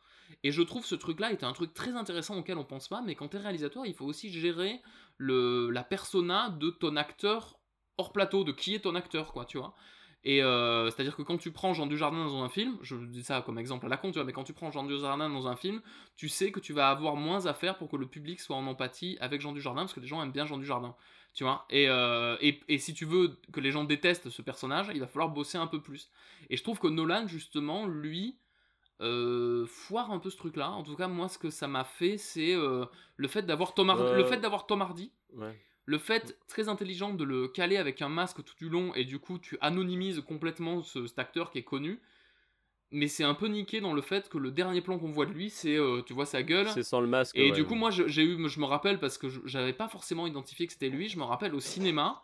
Et je trouve ce truc-là était un truc très intéressant auquel on pense pas, mais quand t'es réalisateur, il faut aussi gérer le, la persona de ton acteur hors plateau, de qui est ton acteur, quoi, tu vois. Et euh, c'est-à-dire que quand tu prends Jean Dujardin dans un film, je dis ça comme exemple à la con, tu vois, mais quand tu prends Jean Dujardin dans un film, tu sais que tu vas avoir moins à faire pour que le public soit en empathie avec Jean Dujardin, parce que les gens aiment bien Jean Dujardin, tu vois. Et, euh, et, et si tu veux que les gens détestent ce personnage, il va falloir bosser un peu plus. Et je trouve que Nolan, justement, lui, euh, foire un peu ce truc-là. En tout cas, moi, ce que ça m'a fait, c'est le fait d'avoir Tom, Hardy- le fait d'avoir Tom Hardy. Ouais. Le fait très intelligent de le caler avec un masque tout du long et du coup tu anonymises complètement ce, cet acteur qui est connu. Mais c'est un peu niqué dans le fait que le dernier plan qu'on voit de lui, c'est euh, tu vois sa gueule. C'est sans le masque. Et ouais. du coup, moi, je- j'ai eu, je me rappelle parce que j'avais pas forcément identifié que c'était lui. Je me rappelle au cinéma,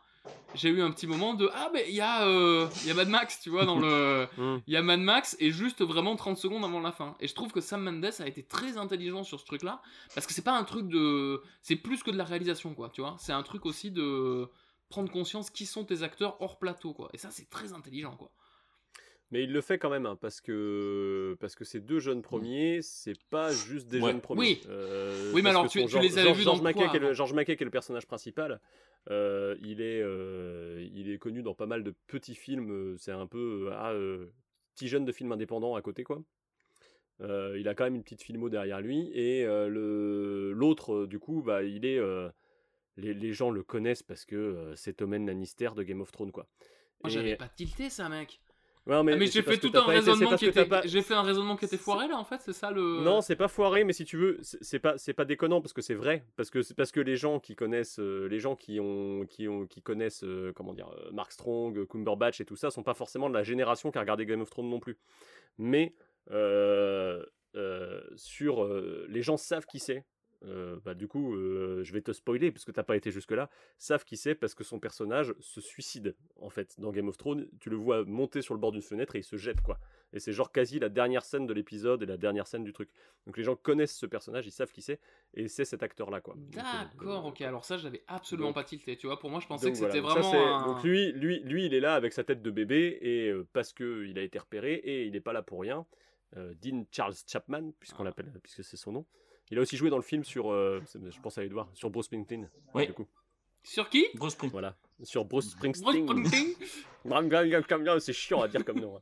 j'ai eu un petit moment de ah mais il y a, euh, y a Mad Max, tu vois dans le, Mm. il y a Mad Max et juste vraiment 30 secondes avant la fin. Et je trouve que Sam Mendes a été très intelligent sur ce truc-là parce que c'est pas un truc de, c'est plus que de la réalisation quoi, tu vois. C'est un truc aussi de prendre conscience qui sont tes acteurs hors plateau quoi. Et ça c'est très intelligent quoi. Mais il le fait quand même, hein, parce que parce que ces deux jeunes premiers, c'est pas juste des Ouais. jeunes premiers. Oui. Euh, Oui, mais alors, tu- son tu George- les avais vus dans quoi est le, George Mackay, qui est le personnage principal, euh, il est euh, il est connu dans pas mal de petits films. C'est un peu ah, petit jeune de film indépendant à côté quoi. Il a quand même une petite filmo derrière lui et le l'autre du coup bah il est les, les gens le connaissent parce que c'est Tommen Lannister de Game of Thrones quoi. Moi j'avais pas tilté ça mec. Ouais, mais Ah, mais j'ai fait tout un raisonnement qui était, pas- j'ai fait un raisonnement qui était foiré là en fait, c'est ça le. Non, c'est pas foiré, mais si tu veux, c'est pas c'est pas déconnant parce que c'est vrai, parce que parce que les gens qui connaissent euh, les gens qui ont qui ont qui connaissent euh, comment dire euh, Mark Strong, Cumberbatch et tout ça sont pas forcément de la génération qui a regardé Game of Thrones non plus. Mais euh, sur les gens savent qui c'est. Euh, bah, du coup, euh, je vais te spoiler parce que t'as pas été jusque-là. Savent qui c'est parce que son personnage se suicide en fait dans Game of Thrones. Tu le vois monter sur le bord d'une fenêtre et il se jette quoi. Et c'est genre quasi la dernière scène de l'épisode et la dernière scène du truc. Donc les gens connaissent ce personnage, ils savent qui c'est et c'est cet acteur là quoi. Euh, D'accord, ok. Alors ça, j'avais absolument donc- pas tilté. Tu vois, pour moi, je pensais que c'était vraiment. un- Donc lui, lui, lui, il est là avec sa tête de bébé et parce que il a été repéré et il n'est pas là pour rien. Dean Charles Chapman, puisqu'on Ah. l'appelle, puisque c'est son nom. Il a aussi joué dans le film sur, euh, je pense à Edouard, sur Bruce Springsteen. Oui. Du coup. Sur qui? Bruce Springsteen. Voilà, sur Bruce Bruce Springsteen. Springsteen Gal- Gal- c'est chiant à dire comme nom. hein.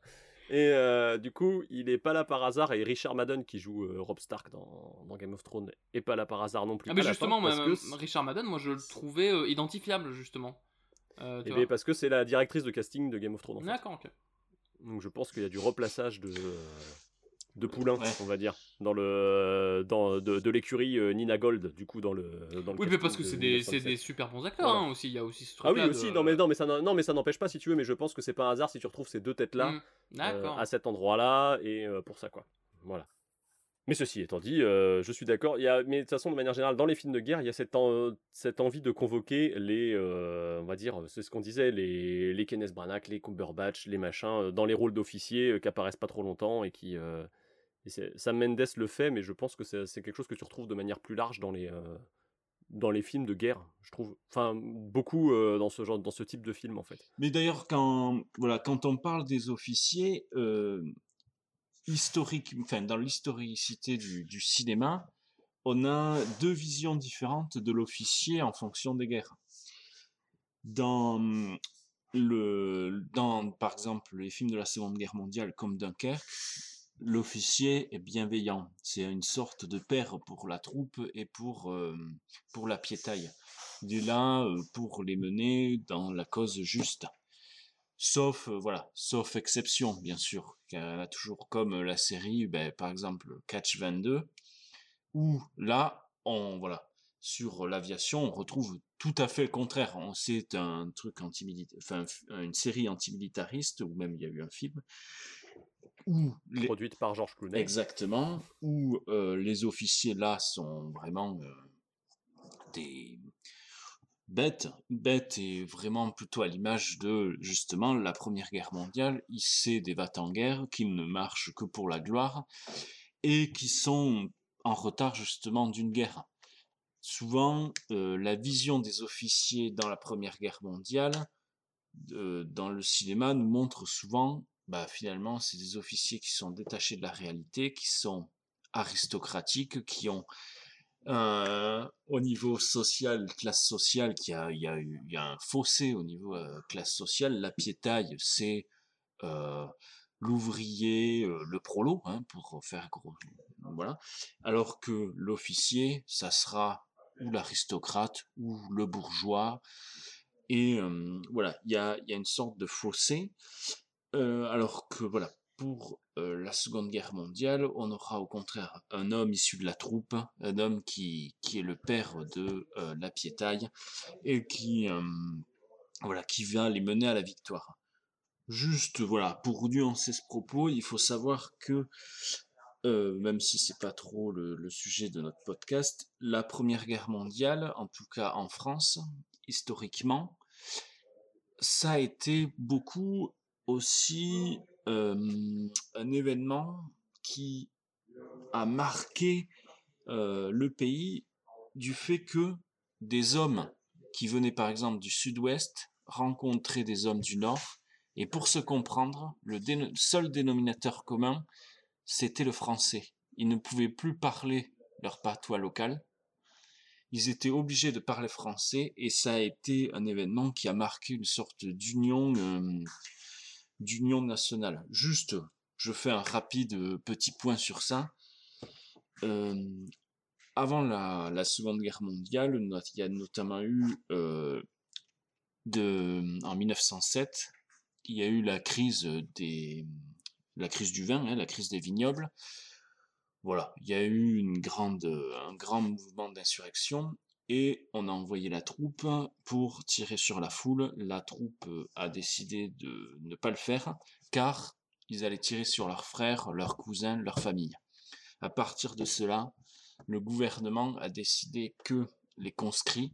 Et euh, du coup, il est pas là par hasard et Richard Madden qui joue euh, Rob Stark dans, dans Game of Thrones est pas là par hasard non plus. Ah, mais justement, fin, parce moi, que euh, Richard Madden, moi, je le trouvais euh, identifiable, justement. Euh, tu Eh bien, parce que c'est la directrice de casting de Game of Thrones. en fait. D'accord, ok. Donc je pense qu'il y a du replaçage de, de poulain, on va dire, dans le dans de, de l'écurie euh, Nina Gold, du coup dans le dans le Oui, mais parce que c'est de des, c'est 1907. des super bons acteurs Voilà. hein, aussi. Il y a aussi ce Ah oui aussi, de- non mais non mais ça non mais ça n'empêche pas si tu veux, mais je pense que c'est pas un hasard si tu retrouves ces deux têtes là Mm, d'accord. à cet endroit-là et euh, pour ça quoi. Voilà. Mais ceci étant dit, euh, je suis d'accord. Il y a, mais de toute façon, de manière générale, dans les films de guerre, il y a cette, en- cette envie de convoquer les, euh, on va dire, c'est ce qu'on disait, les, les Kenneth Branagh, les Cumberbatch, les machins, euh, dans les rôles d'officiers euh, qui apparaissent pas trop longtemps et qui. Et Sam Mendes le fait, mais je pense que c'est quelque chose que tu retrouves de manière plus large dans les, euh, dans les films de guerre, je trouve. Enfin, beaucoup euh, dans ce genre, dans ce type de film en fait. Mais d'ailleurs, quand, voilà, quand on parle des officiers, euh, enfin, dans l'historicité du, du cinéma, on a deux visions différentes de l'officier en fonction des guerres. Dans, le, dans, par exemple, les films de la Seconde Guerre mondiale comme Dunkerque, l'officier est bienveillant. C'est une sorte de père pour la troupe et pour, euh, pour la piétaille. Il est là euh, pour les mener dans la cause juste. Sauf, euh, voilà, sauf exception, bien sûr. Car y a toujours comme la série, ben, par exemple, Catch 22, où là, on, voilà, sur l'aviation, on retrouve tout à fait le contraire. On C'est un truc anti une série antimilitariste, ou même il y a eu un film, où les- Produite par Georges Clooney. Exactement, où euh, les officiers là sont vraiment euh, des bêtes, bêtes et vraiment plutôt à l'image de justement la Première Guerre mondiale. Ils c'est des vats en guerre qui ne marchent que pour la gloire et qui sont en retard justement d'une guerre. Souvent, euh, la vision des officiers dans la Première Guerre mondiale, euh, dans le cinéma, nous montre souvent, bah, finalement, c'est des officiers qui sont détachés de la réalité, qui sont aristocratiques, qui ont euh, au niveau social, classe sociale, qu'il a, il y a, y a un fossé au niveau euh, classe sociale. La piétaille, c'est euh, l'ouvrier, euh, le prolo, hein, pour faire gros. Voilà. Alors que l'officier, ça sera ou l'aristocrate ou le bourgeois. Et voilà, il y a, il y a une sorte de fossé. Euh, alors que voilà, pour euh, la Seconde Guerre mondiale, on aura au contraire un homme issu de la troupe, un homme qui, qui est le père de euh, la piétaille et qui, voilà, qui va les mener à la victoire. Juste, voilà, pour nuancer ce propos, il faut savoir que, même si c'est pas trop le sujet de notre podcast, la Première Guerre mondiale, en tout cas en France, historiquement, ça a été beaucoup aussi un événement qui a marqué le pays du fait que des hommes qui venaient par exemple du sud-ouest rencontraient des hommes du nord et pour se comprendre, le seul dénominateur commun, c'était le français. Ils ne pouvaient plus parler leur patois local. Ils étaient obligés de parler français et ça a été un événement qui a marqué une sorte d'union d'union nationale. Juste, je fais un rapide euh, petit point sur ça. Euh, avant la, Seconde Guerre mondiale, il y a notamment eu euh, en 1907, il y a eu la crise des, la crise du vin, hein, la crise des vignobles. Voilà, il y a eu un grand mouvement d'insurrection et on a envoyé la troupe pour tirer sur la foule. La troupe euh, a décidé de ne pas le faire car ils allaient tirer sur leurs frères, leurs cousins, leur famille. À partir de cela, le gouvernement a décidé que les conscrits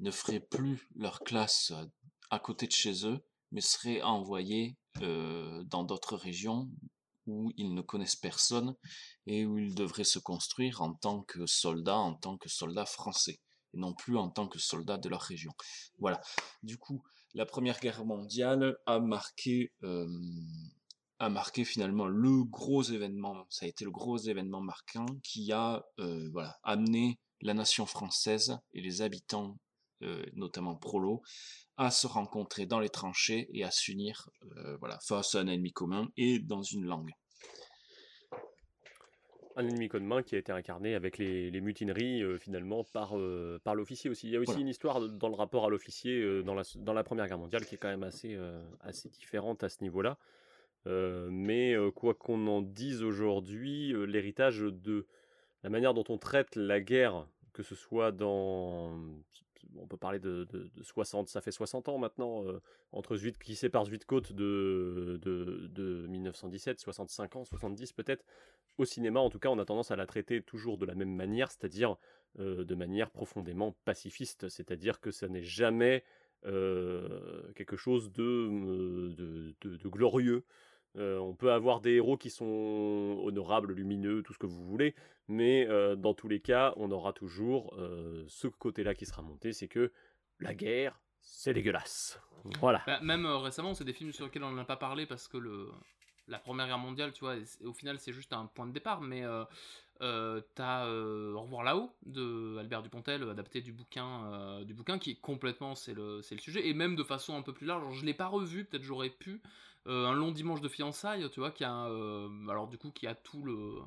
ne feraient plus leur classe euh, à côté de chez eux, mais seraient envoyés euh, dans d'autres régions où ils ne connaissent personne et où ils devraient se construire en tant que soldats, en tant que soldats français, et non plus en tant que soldats de leur région. Voilà. Du coup, la Première Guerre mondiale a marqué, euh, a marqué finalement le gros événement, ça a été le gros événement marquant qui a euh, voilà, amené la nation française et les habitants, euh, notamment prolos, à se rencontrer dans les tranchées et à s'unir euh, voilà, face à un ennemi commun et dans une langue. Un ennemi commun qui a été incarné avec les, les mutineries euh, finalement par, par l'officier aussi. Il y a aussi Voilà. une histoire de- dans le rapport à l'officier dans, la, dans la Première Guerre mondiale qui est quand même assez, assez différente à ce niveau-là. Mais quoi qu'on en dise aujourd'hui, l'héritage de la manière dont on traite la guerre, que ce soit dans... On peut parler de, de, de 60, ça fait 60 ans maintenant, euh, entre qui sépare de, de, de 1917, 65 ans, 70 peut-être. Au cinéma, en tout cas, on a tendance à la traiter toujours de la même manière, c'est-à-dire euh, de manière profondément pacifiste, c'est-à-dire que ça n'est jamais euh, quelque chose de glorieux. Euh, on peut avoir des héros qui sont honorables, lumineux, tout ce que vous voulez, mais euh, dans tous les cas, on aura toujours euh, ce côté-là qui sera monté, c'est que la guerre, c'est dégueulasse. Voilà. Bah, même récemment, c'est des films sur lesquels on n'a pas parlé parce que le, la Première Guerre mondiale, tu vois, au final, c'est juste un point de départ. Mais euh, euh, t'as euh, Au revoir là-haut de Albert Dupontel, adapté du bouquin, euh, du bouquin qui est complètement, c'est le, c'est le sujet, et même de façon un peu plus large. Alors, je l'ai pas revu, peut-être j'aurais pu. Euh, un long dimanche de fiançailles, tu vois, qui a, euh, alors du coup, qui a tout le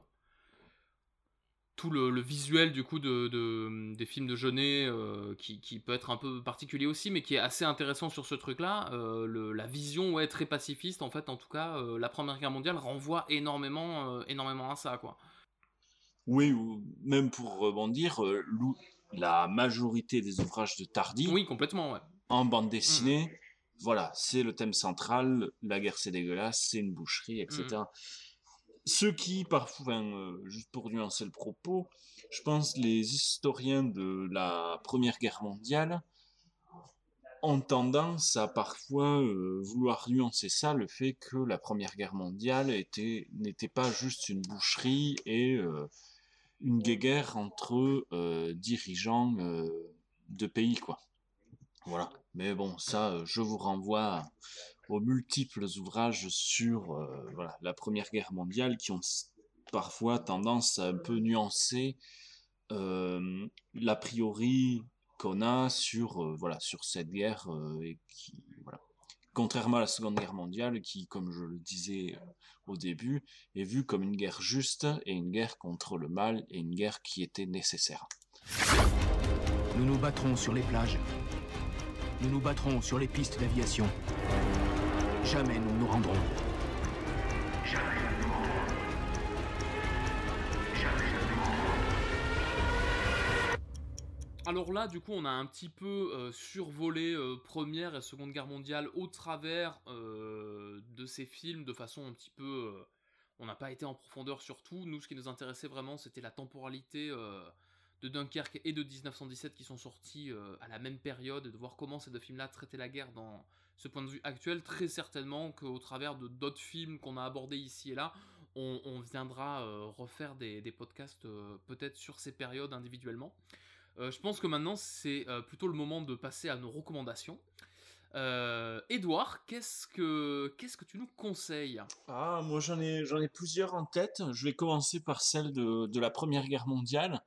tout le, visuel du coup de, de- des films de Jeunet euh, qui, qui peut être un peu particulier aussi mais qui est assez intéressant sur ce truc là la vision ouais très pacifiste en fait en tout cas euh, la première guerre mondiale renvoie énormément euh, énormément à ça quoi Oui, ou même pour rebondir, euh, la majorité des ouvrages de Tardy, oui complètement ouais. en bande dessinée, voilà, c'est le thème central, la guerre c'est dégueulasse, c'est une boucherie, etc. Ceux qui, parfois, enfin, euh, juste pour nuancer le propos, je pense les historiens de la Première Guerre mondiale ont tendance à parfois euh, vouloir nuancer ça, le fait que la Première Guerre mondiale était n'était pas juste une boucherie et euh, une guéguerre entre euh, dirigeants euh, de pays, quoi. Voilà. Mais bon, ça, je vous renvoie aux multiples ouvrages sur euh, voilà, la Première Guerre mondiale qui ont parfois tendance à un peu nuancer l'a priori qu'on a sur, voilà, sur cette guerre et qui, voilà. Contrairement à la Seconde Guerre mondiale, qui, comme je le disais euh, au début, est vue comme une guerre juste et une guerre contre le mal et une guerre qui était nécessaire. Nous nous battrons sur les plages. Nous nous battrons sur les pistes d'aviation. Jamais nous ne nous rendrons. Alors là, du coup, on a un petit peu euh, survolé euh, Première et Seconde Guerre mondiale au travers euh, de ces films de façon un petit peu... on n'a pas été en profondeur sur tout. Nous, ce qui nous intéressait vraiment, c'était la temporalité de Dunkerque et de 1917 qui sont sortis à la même période et de voir comment ces deux films-là traitaient la guerre dans ce point de vue actuel. Très certainement qu'au travers de d'autres films qu'on a abordés ici et là, on, viendra refaire des, podcasts peut-être sur ces périodes individuellement. Euh, je pense que maintenant, c'est euh, plutôt le moment de passer à nos recommandations. Euh, Edouard, qu'est-ce que qu'est-ce que tu nous conseilles? Ah, moi j'en ai, j'en ai plusieurs en tête. Je vais commencer par celle de, de la Première Guerre mondiale,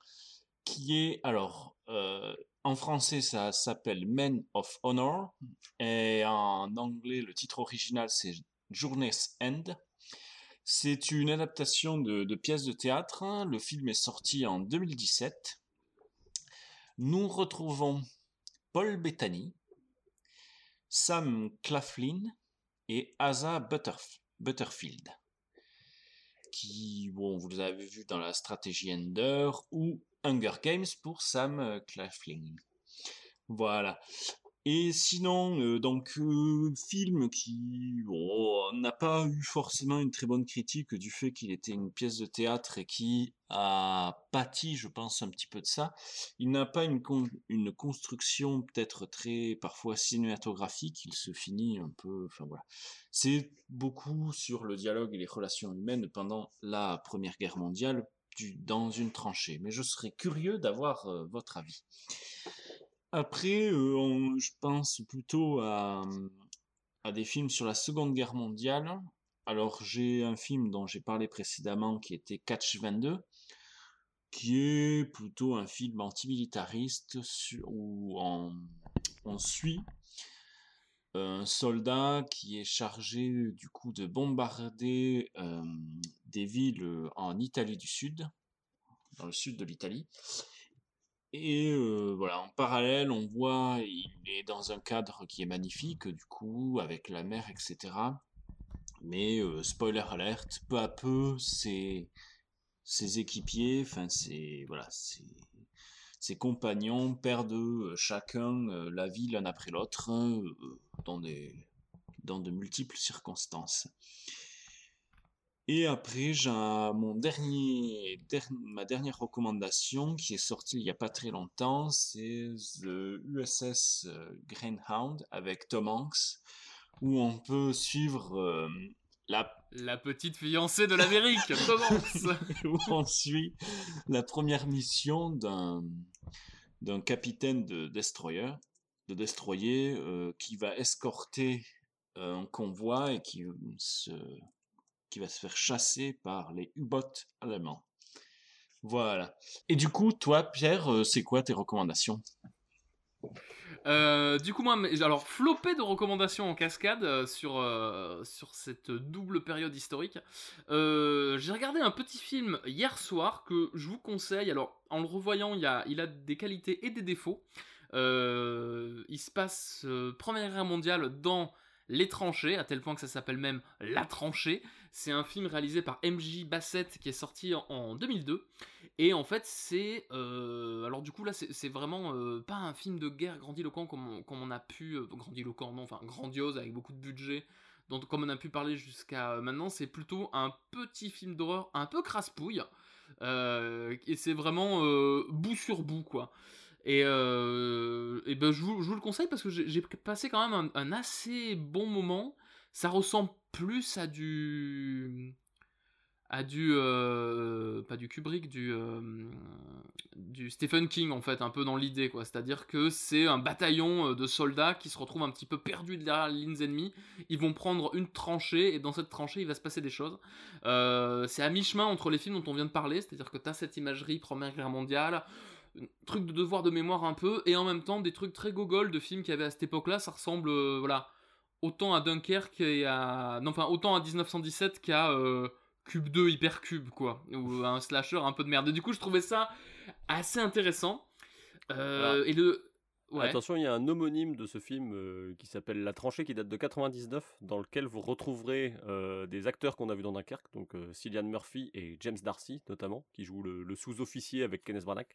qui est, alors, euh, en français ça s'appelle Men of Honor, et en anglais le titre original c'est Journey's End. C'est une adaptation de, de pièces de théâtre. Le film est sorti en 2017. Nous retrouvons Paul Bettany, Sam Claflin et Asa Butterf- Butterfield, qui, bon, vous les avez vus dans la stratégie Ender ou Hunger Games pour Sam Claflin. Voilà. Et sinon, euh, donc, euh, film qui bon, n'a pas eu forcément une très bonne critique du fait qu'il était une pièce de théâtre et qui a pâti, je pense, un petit peu de ça. Il n'a pas une, une construction peut-être très, parfois, cinématographique. Il se finit un peu, enfin voilà. C'est beaucoup sur le dialogue et les relations humaines pendant la Première Guerre mondiale dans une tranchée. Mais je serais curieux d'avoir euh, votre avis. Après, euh, je pense plutôt à, des films sur la Seconde Guerre mondiale. Alors, j'ai un film dont j'ai parlé précédemment qui était Catch 22, qui est plutôt un film antimilitariste où on, suit un soldat qui est chargé du coup de bombarder euh, des villes en Italie du Sud, dans le sud de l'Italie. Et euh, voilà, en parallèle, on voit, il est dans un cadre qui est magnifique, du coup, avec la mer, etc. Mais, euh, spoiler alert, peu à peu, ses, ses équipiers, enfin, ses, voilà, ses, ses compagnons perdent euh, chacun la vie l'un après l'autre, dans dans de multiples circonstances. Et après, j'ai mon dernier, der- ma dernière recommandation qui est sortie il n'y a pas très longtemps, c'est The USS euh, Greyhound avec Tom Hanks, où on peut suivre euh, la La petite fiancée de l'Amérique, Tom Hanks. où on suit la première mission d'un d'un capitaine de destroyer, de destroyer euh, qui va escorter un convoi et qui se qui va se faire chasser par les U-boats allemands. Voilà. Et du coup, toi, Pierre, euh, c'est quoi tes recommandations? Euh, du coup, moi, alors, flopé de recommandations en cascade euh, sur, sur cette double période historique. J'ai regardé un petit film hier soir que je vous conseille. Alors, en le revoyant, il, a, il a des qualités et des défauts. Il se passe Première Guerre mondiale dans les tranchées, à tel point que ça s'appelle même La tranchée. C'est un film réalisé par MJ Bassett qui est sorti en, en 2002. Et en fait, c'est. euh, alors, du coup, là, c'est vraiment euh, pas un film de guerre grandiloquent comme on, comme on a pu. euh, grandiloquent, non, enfin, grandiose, avec beaucoup de budget, dont, comme on a pu parler jusqu'à maintenant. C'est plutôt un petit film d'horreur un peu crasse-pouille. et c'est vraiment bout sur bout, quoi. Et, euh, et ben, je, vous, le conseille parce que j'ai passé quand même un, assez bon moment. Ça ressemble plus à du. à du. euh, pas du Kubrick, du. euh, du Stephen King en fait, un peu dans l'idée quoi. C'est-à-dire que c'est un bataillon de soldats qui se retrouvent un petit peu perdus derrière les lignes ennemies. Ils vont prendre une tranchée et dans cette tranchée il va se passer des choses. C'est à mi-chemin entre les films dont on vient de parler, c'est-à-dire que t'as cette imagerie Première Guerre mondiale, un truc de devoir de mémoire un peu, et en même temps des trucs très gogol de films qu'il y avait à cette époque-là, ça ressemble, euh, voilà, autant à Dunkerque et à... Non, enfin, autant à 1917 qu'à euh, Cube 2 Hypercube, quoi, ou un slasher un peu de merde. Et du coup, je trouvais ça assez intéressant. Euh, et le... Ouais. Attention, il y a un homonyme de ce film qui s'appelle La tranchée qui date de 99, dans lequel vous retrouverez des acteurs qu'on a vus dans Dunkerque, donc Cillian Murphy et James Darcy notamment, qui jouent le, le sous-officier avec Kenneth Branagh.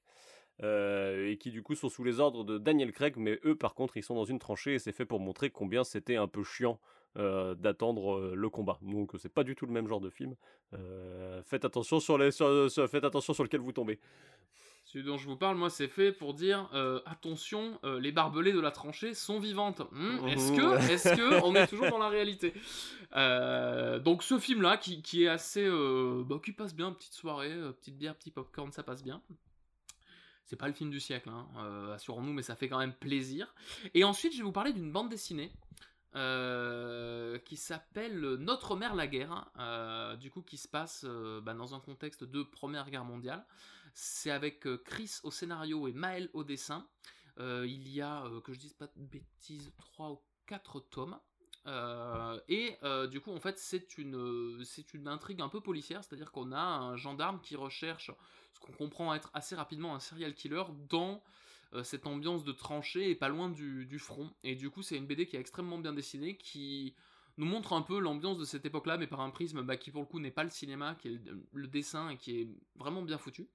Euh, et qui du coup sont sous les ordres de Daniel Craig, mais eux par contre ils sont dans une tranchée et c'est fait pour montrer combien c'était un peu chiant euh, d'attendre euh, le combat. Donc c'est pas du tout le même genre de film. Faites attention sur les, sur- sur- faites attention sur lequel vous tombez. Celui dont je vous parle, moi, c'est fait pour dire attention, les barbelés de la tranchée sont vivantes. Hmm, est-ce que, est-ce que, on est toujours dans la réalité? Donc ce film-là, qui, qui est assez, bah, qui passe bien, petite soirée, petite bière, petit popcorn, ça passe bien. C'est pas le film du siècle, hein, euh, assurons-nous, mais ça fait quand même plaisir. Et ensuite, je vais vous parler d'une bande dessinée. euh, qui s'appelle Notre mère la guerre, euh, du coup qui se passe bah, dans un contexte de Première Guerre mondiale. C'est avec Chris au scénario et Maël au dessin. Il y a, que je dise pas de bêtises, 3 ou 4 tomes. Euh, et euh, du coup, en fait, c'est une, c'est une intrigue un peu policière, c'est-à-dire qu'on a un gendarme qui recherche ce qu'on comprend être assez rapidement un serial killer dans euh, cette ambiance de tranchée et pas loin du, du front. Et du coup, c'est une BD qui est extrêmement bien dessinée, qui nous montre un peu l'ambiance de cette époque-là, mais par un prisme bah, qui pour le coup n'est pas le cinéma, qui est le, le dessin et qui est vraiment bien foutu.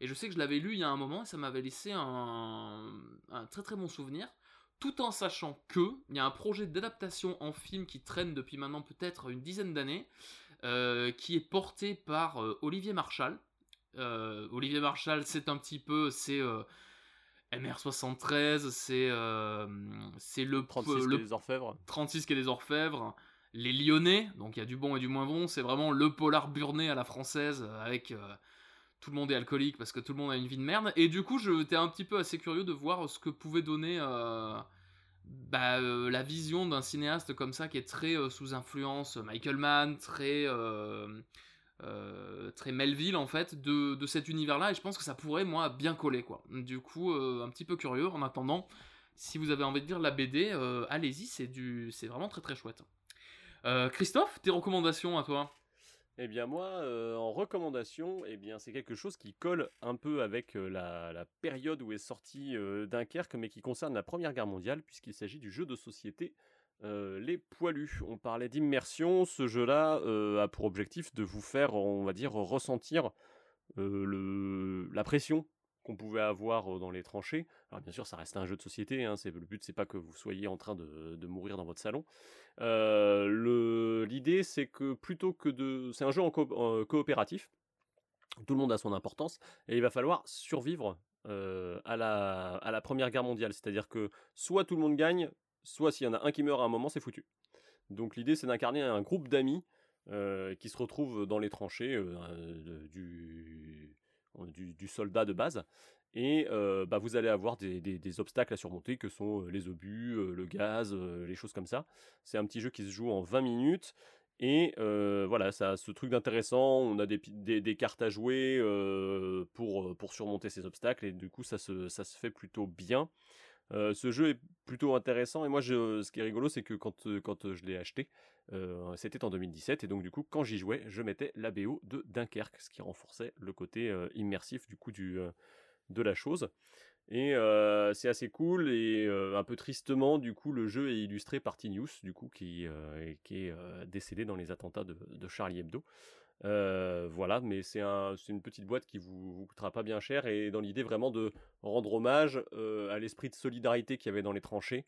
Et je sais que je l'avais lu il y a un moment et ça m'avait laissé un, un très très bon souvenir, tout en sachant que il y a un projet d'adaptation en film qui traîne depuis maintenant peut-être une dizaine d'années, euh, qui est porté par euh, Olivier Marchal. Euh, Olivier Marchal, c'est un petit peu, c'est euh, MR73, c'est c'est le 36 le des Orfèvres. 36 qui est des Orfèvres, les Lyonnais, donc il y a du bon et du moins bon, c'est vraiment le polar burné à la française avec tout le monde est alcoolique parce que tout le monde a une vie de merde. Et du coup, j'étais un petit peu assez curieux de voir ce que pouvait donner euh, bah, euh, la vision d'un cinéaste comme ça qui est très euh, sous influence Michael Mann, très très Melville en fait de, cet univers-là. Et je pense que ça pourrait moi bien coller quoi. Du coup, un petit peu curieux. En attendant, si vous avez envie de lire la BD, allez-y, c'est du, vraiment très très chouette. Christophe, tes recommandations à toi? Eh bien moi, euh, en recommandation, eh bien c'est quelque chose qui colle un peu avec euh, la, période où est sorti euh, Dunkerque, mais qui concerne la Première Guerre mondiale, puisqu'il s'agit du jeu de société Les Poilus. On parlait d'immersion, ce jeu-là a pour objectif de vous faire, on va dire, ressentir la pression qu'on pouvait avoir dans les tranchées. Alors bien sûr, ça reste un jeu de société. Hein, le but, c'est pas que vous soyez en train de, mourir dans votre salon. L'idée, c'est que plutôt que de, c'est un jeu en, coop- en coopératif. Tout le monde a son importance et il va falloir survivre à, la, à la Première Guerre mondiale. C'est-à-dire que soit tout le monde gagne, soit s'il y en a un qui meurt à un moment, c'est foutu. Donc l'idée, c'est d'incarner un groupe d'amis qui se retrouvent dans les tranchées du, du, du soldat de base. Et euh, bah, vous allez avoir des, des- obstacles à surmonter que sont euh, les obus, euh, le gaz, euh, les choses comme ça. C'est un petit jeu qui se joue en 20 minutes. Et euh, voilà, ça a ce truc d'intéressant. On a des, des, cartes à jouer euh, pour, pour surmonter ces obstacles. Et du coup, ça se, ça se fait plutôt bien. Euh, ce jeu est plutôt intéressant. Et moi, je, ce qui est rigolo, c'est que quand, euh, euh, je l'ai acheté, c'était en 2017. Et donc, du coup, quand j'y jouais, je mettais la BO de Dunkerque, ce qui renforçait le côté immersif du coup de la chose. Et c'est assez cool et un peu tristement, du coup, le jeu est illustré par Tinius, du coup, qui, est- décédé dans les attentats de Charlie Hebdo. Euh, voilà, mais c'est un, c'est une petite boîte qui vous, vous coûtera pas bien cher et dans l'idée vraiment de rendre hommage euh, à l'esprit de solidarité qu'il y avait dans les tranchées,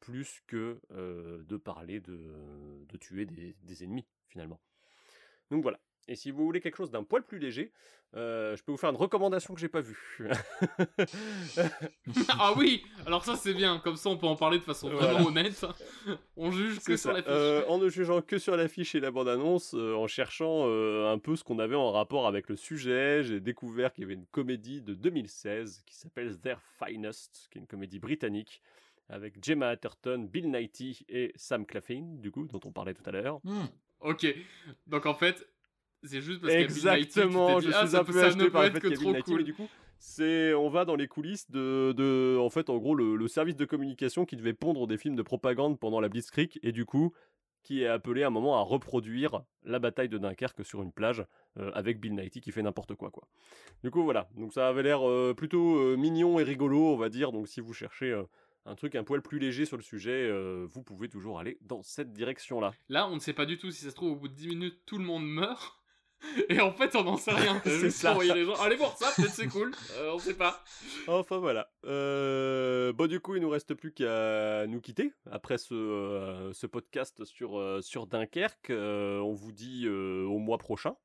plus que euh, de parler de, de tuer des, des ennemis finalement. Donc voilà. Et si vous voulez quelque chose d'un poil plus léger, euh, je peux vous faire une recommandation que j'ai pas vue. ah oui Alors ça c'est bien, comme ça on peut en parler de façon Voilà. vraiment honnête. On juge que sur ça. la fiche. Euh, en ne jugeant que sur l'affiche et la bande-annonce, euh, en cherchant euh, un peu ce qu'on avait en rapport avec le sujet, j'ai découvert qu'il y avait une comédie de 2016 qui s'appelle Their Finest, qui est une comédie britannique avec Gemma Atherton, Bill Nighy et Sam Claflin, du coup, dont on parlait tout à l'heure. Ok, donc en fait, c'est juste parce Exactement, dit, je ah, suis un peu ça acheté par le fait que trop cool. mais du coup, c'est, on va dans les coulisses de, de en fait, en gros, le, le service de communication qui devait pondre des films de propagande pendant la Blitzkrieg, et du coup, qui est appelé à un moment à reproduire la bataille de Dunkerque sur une plage, euh, avec Bill Nighy qui fait n'importe quoi, quoi. Du coup, voilà, donc ça avait l'air euh, plutôt euh, mignon et rigolo, on va dire, donc si vous cherchez un truc un poil plus léger sur le sujet, euh, vous pouvez toujours aller dans cette direction-là. Là, on ne sait pas du tout si ça se trouve au bout de 10 minutes tout le monde meurt. Et en fait, on n'en sait rien. C'est ça. envoyé les gens. Allez voir ça, peut-être c'est cool. Euh, on sait pas. Enfin voilà. Euh, bon du coup, il nous reste plus qu'à nous quitter après ce, euh, ce podcast sur, euh, sur Dunkerque. On vous dit au mois prochain.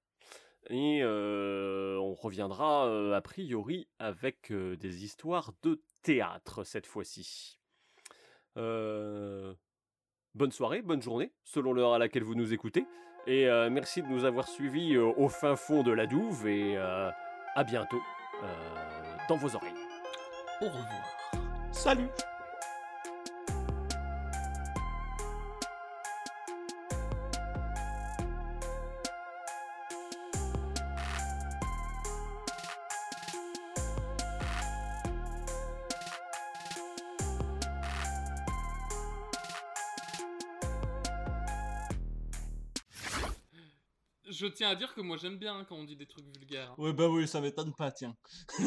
Et on reviendra a priori avec des histoires de théâtre cette fois-ci. Bonne soirée, bonne journée, selon l'heure à laquelle vous nous écoutez. Et euh, merci de nous avoir suivis euh, au fin fond de la douve. Et euh, à bientôt dans vos oreilles. Au revoir. Salut tiens à dire que moi j'aime bien quand on dit des trucs vulgaires. Ouais, bah oui, ça m'étonne pas, tiens.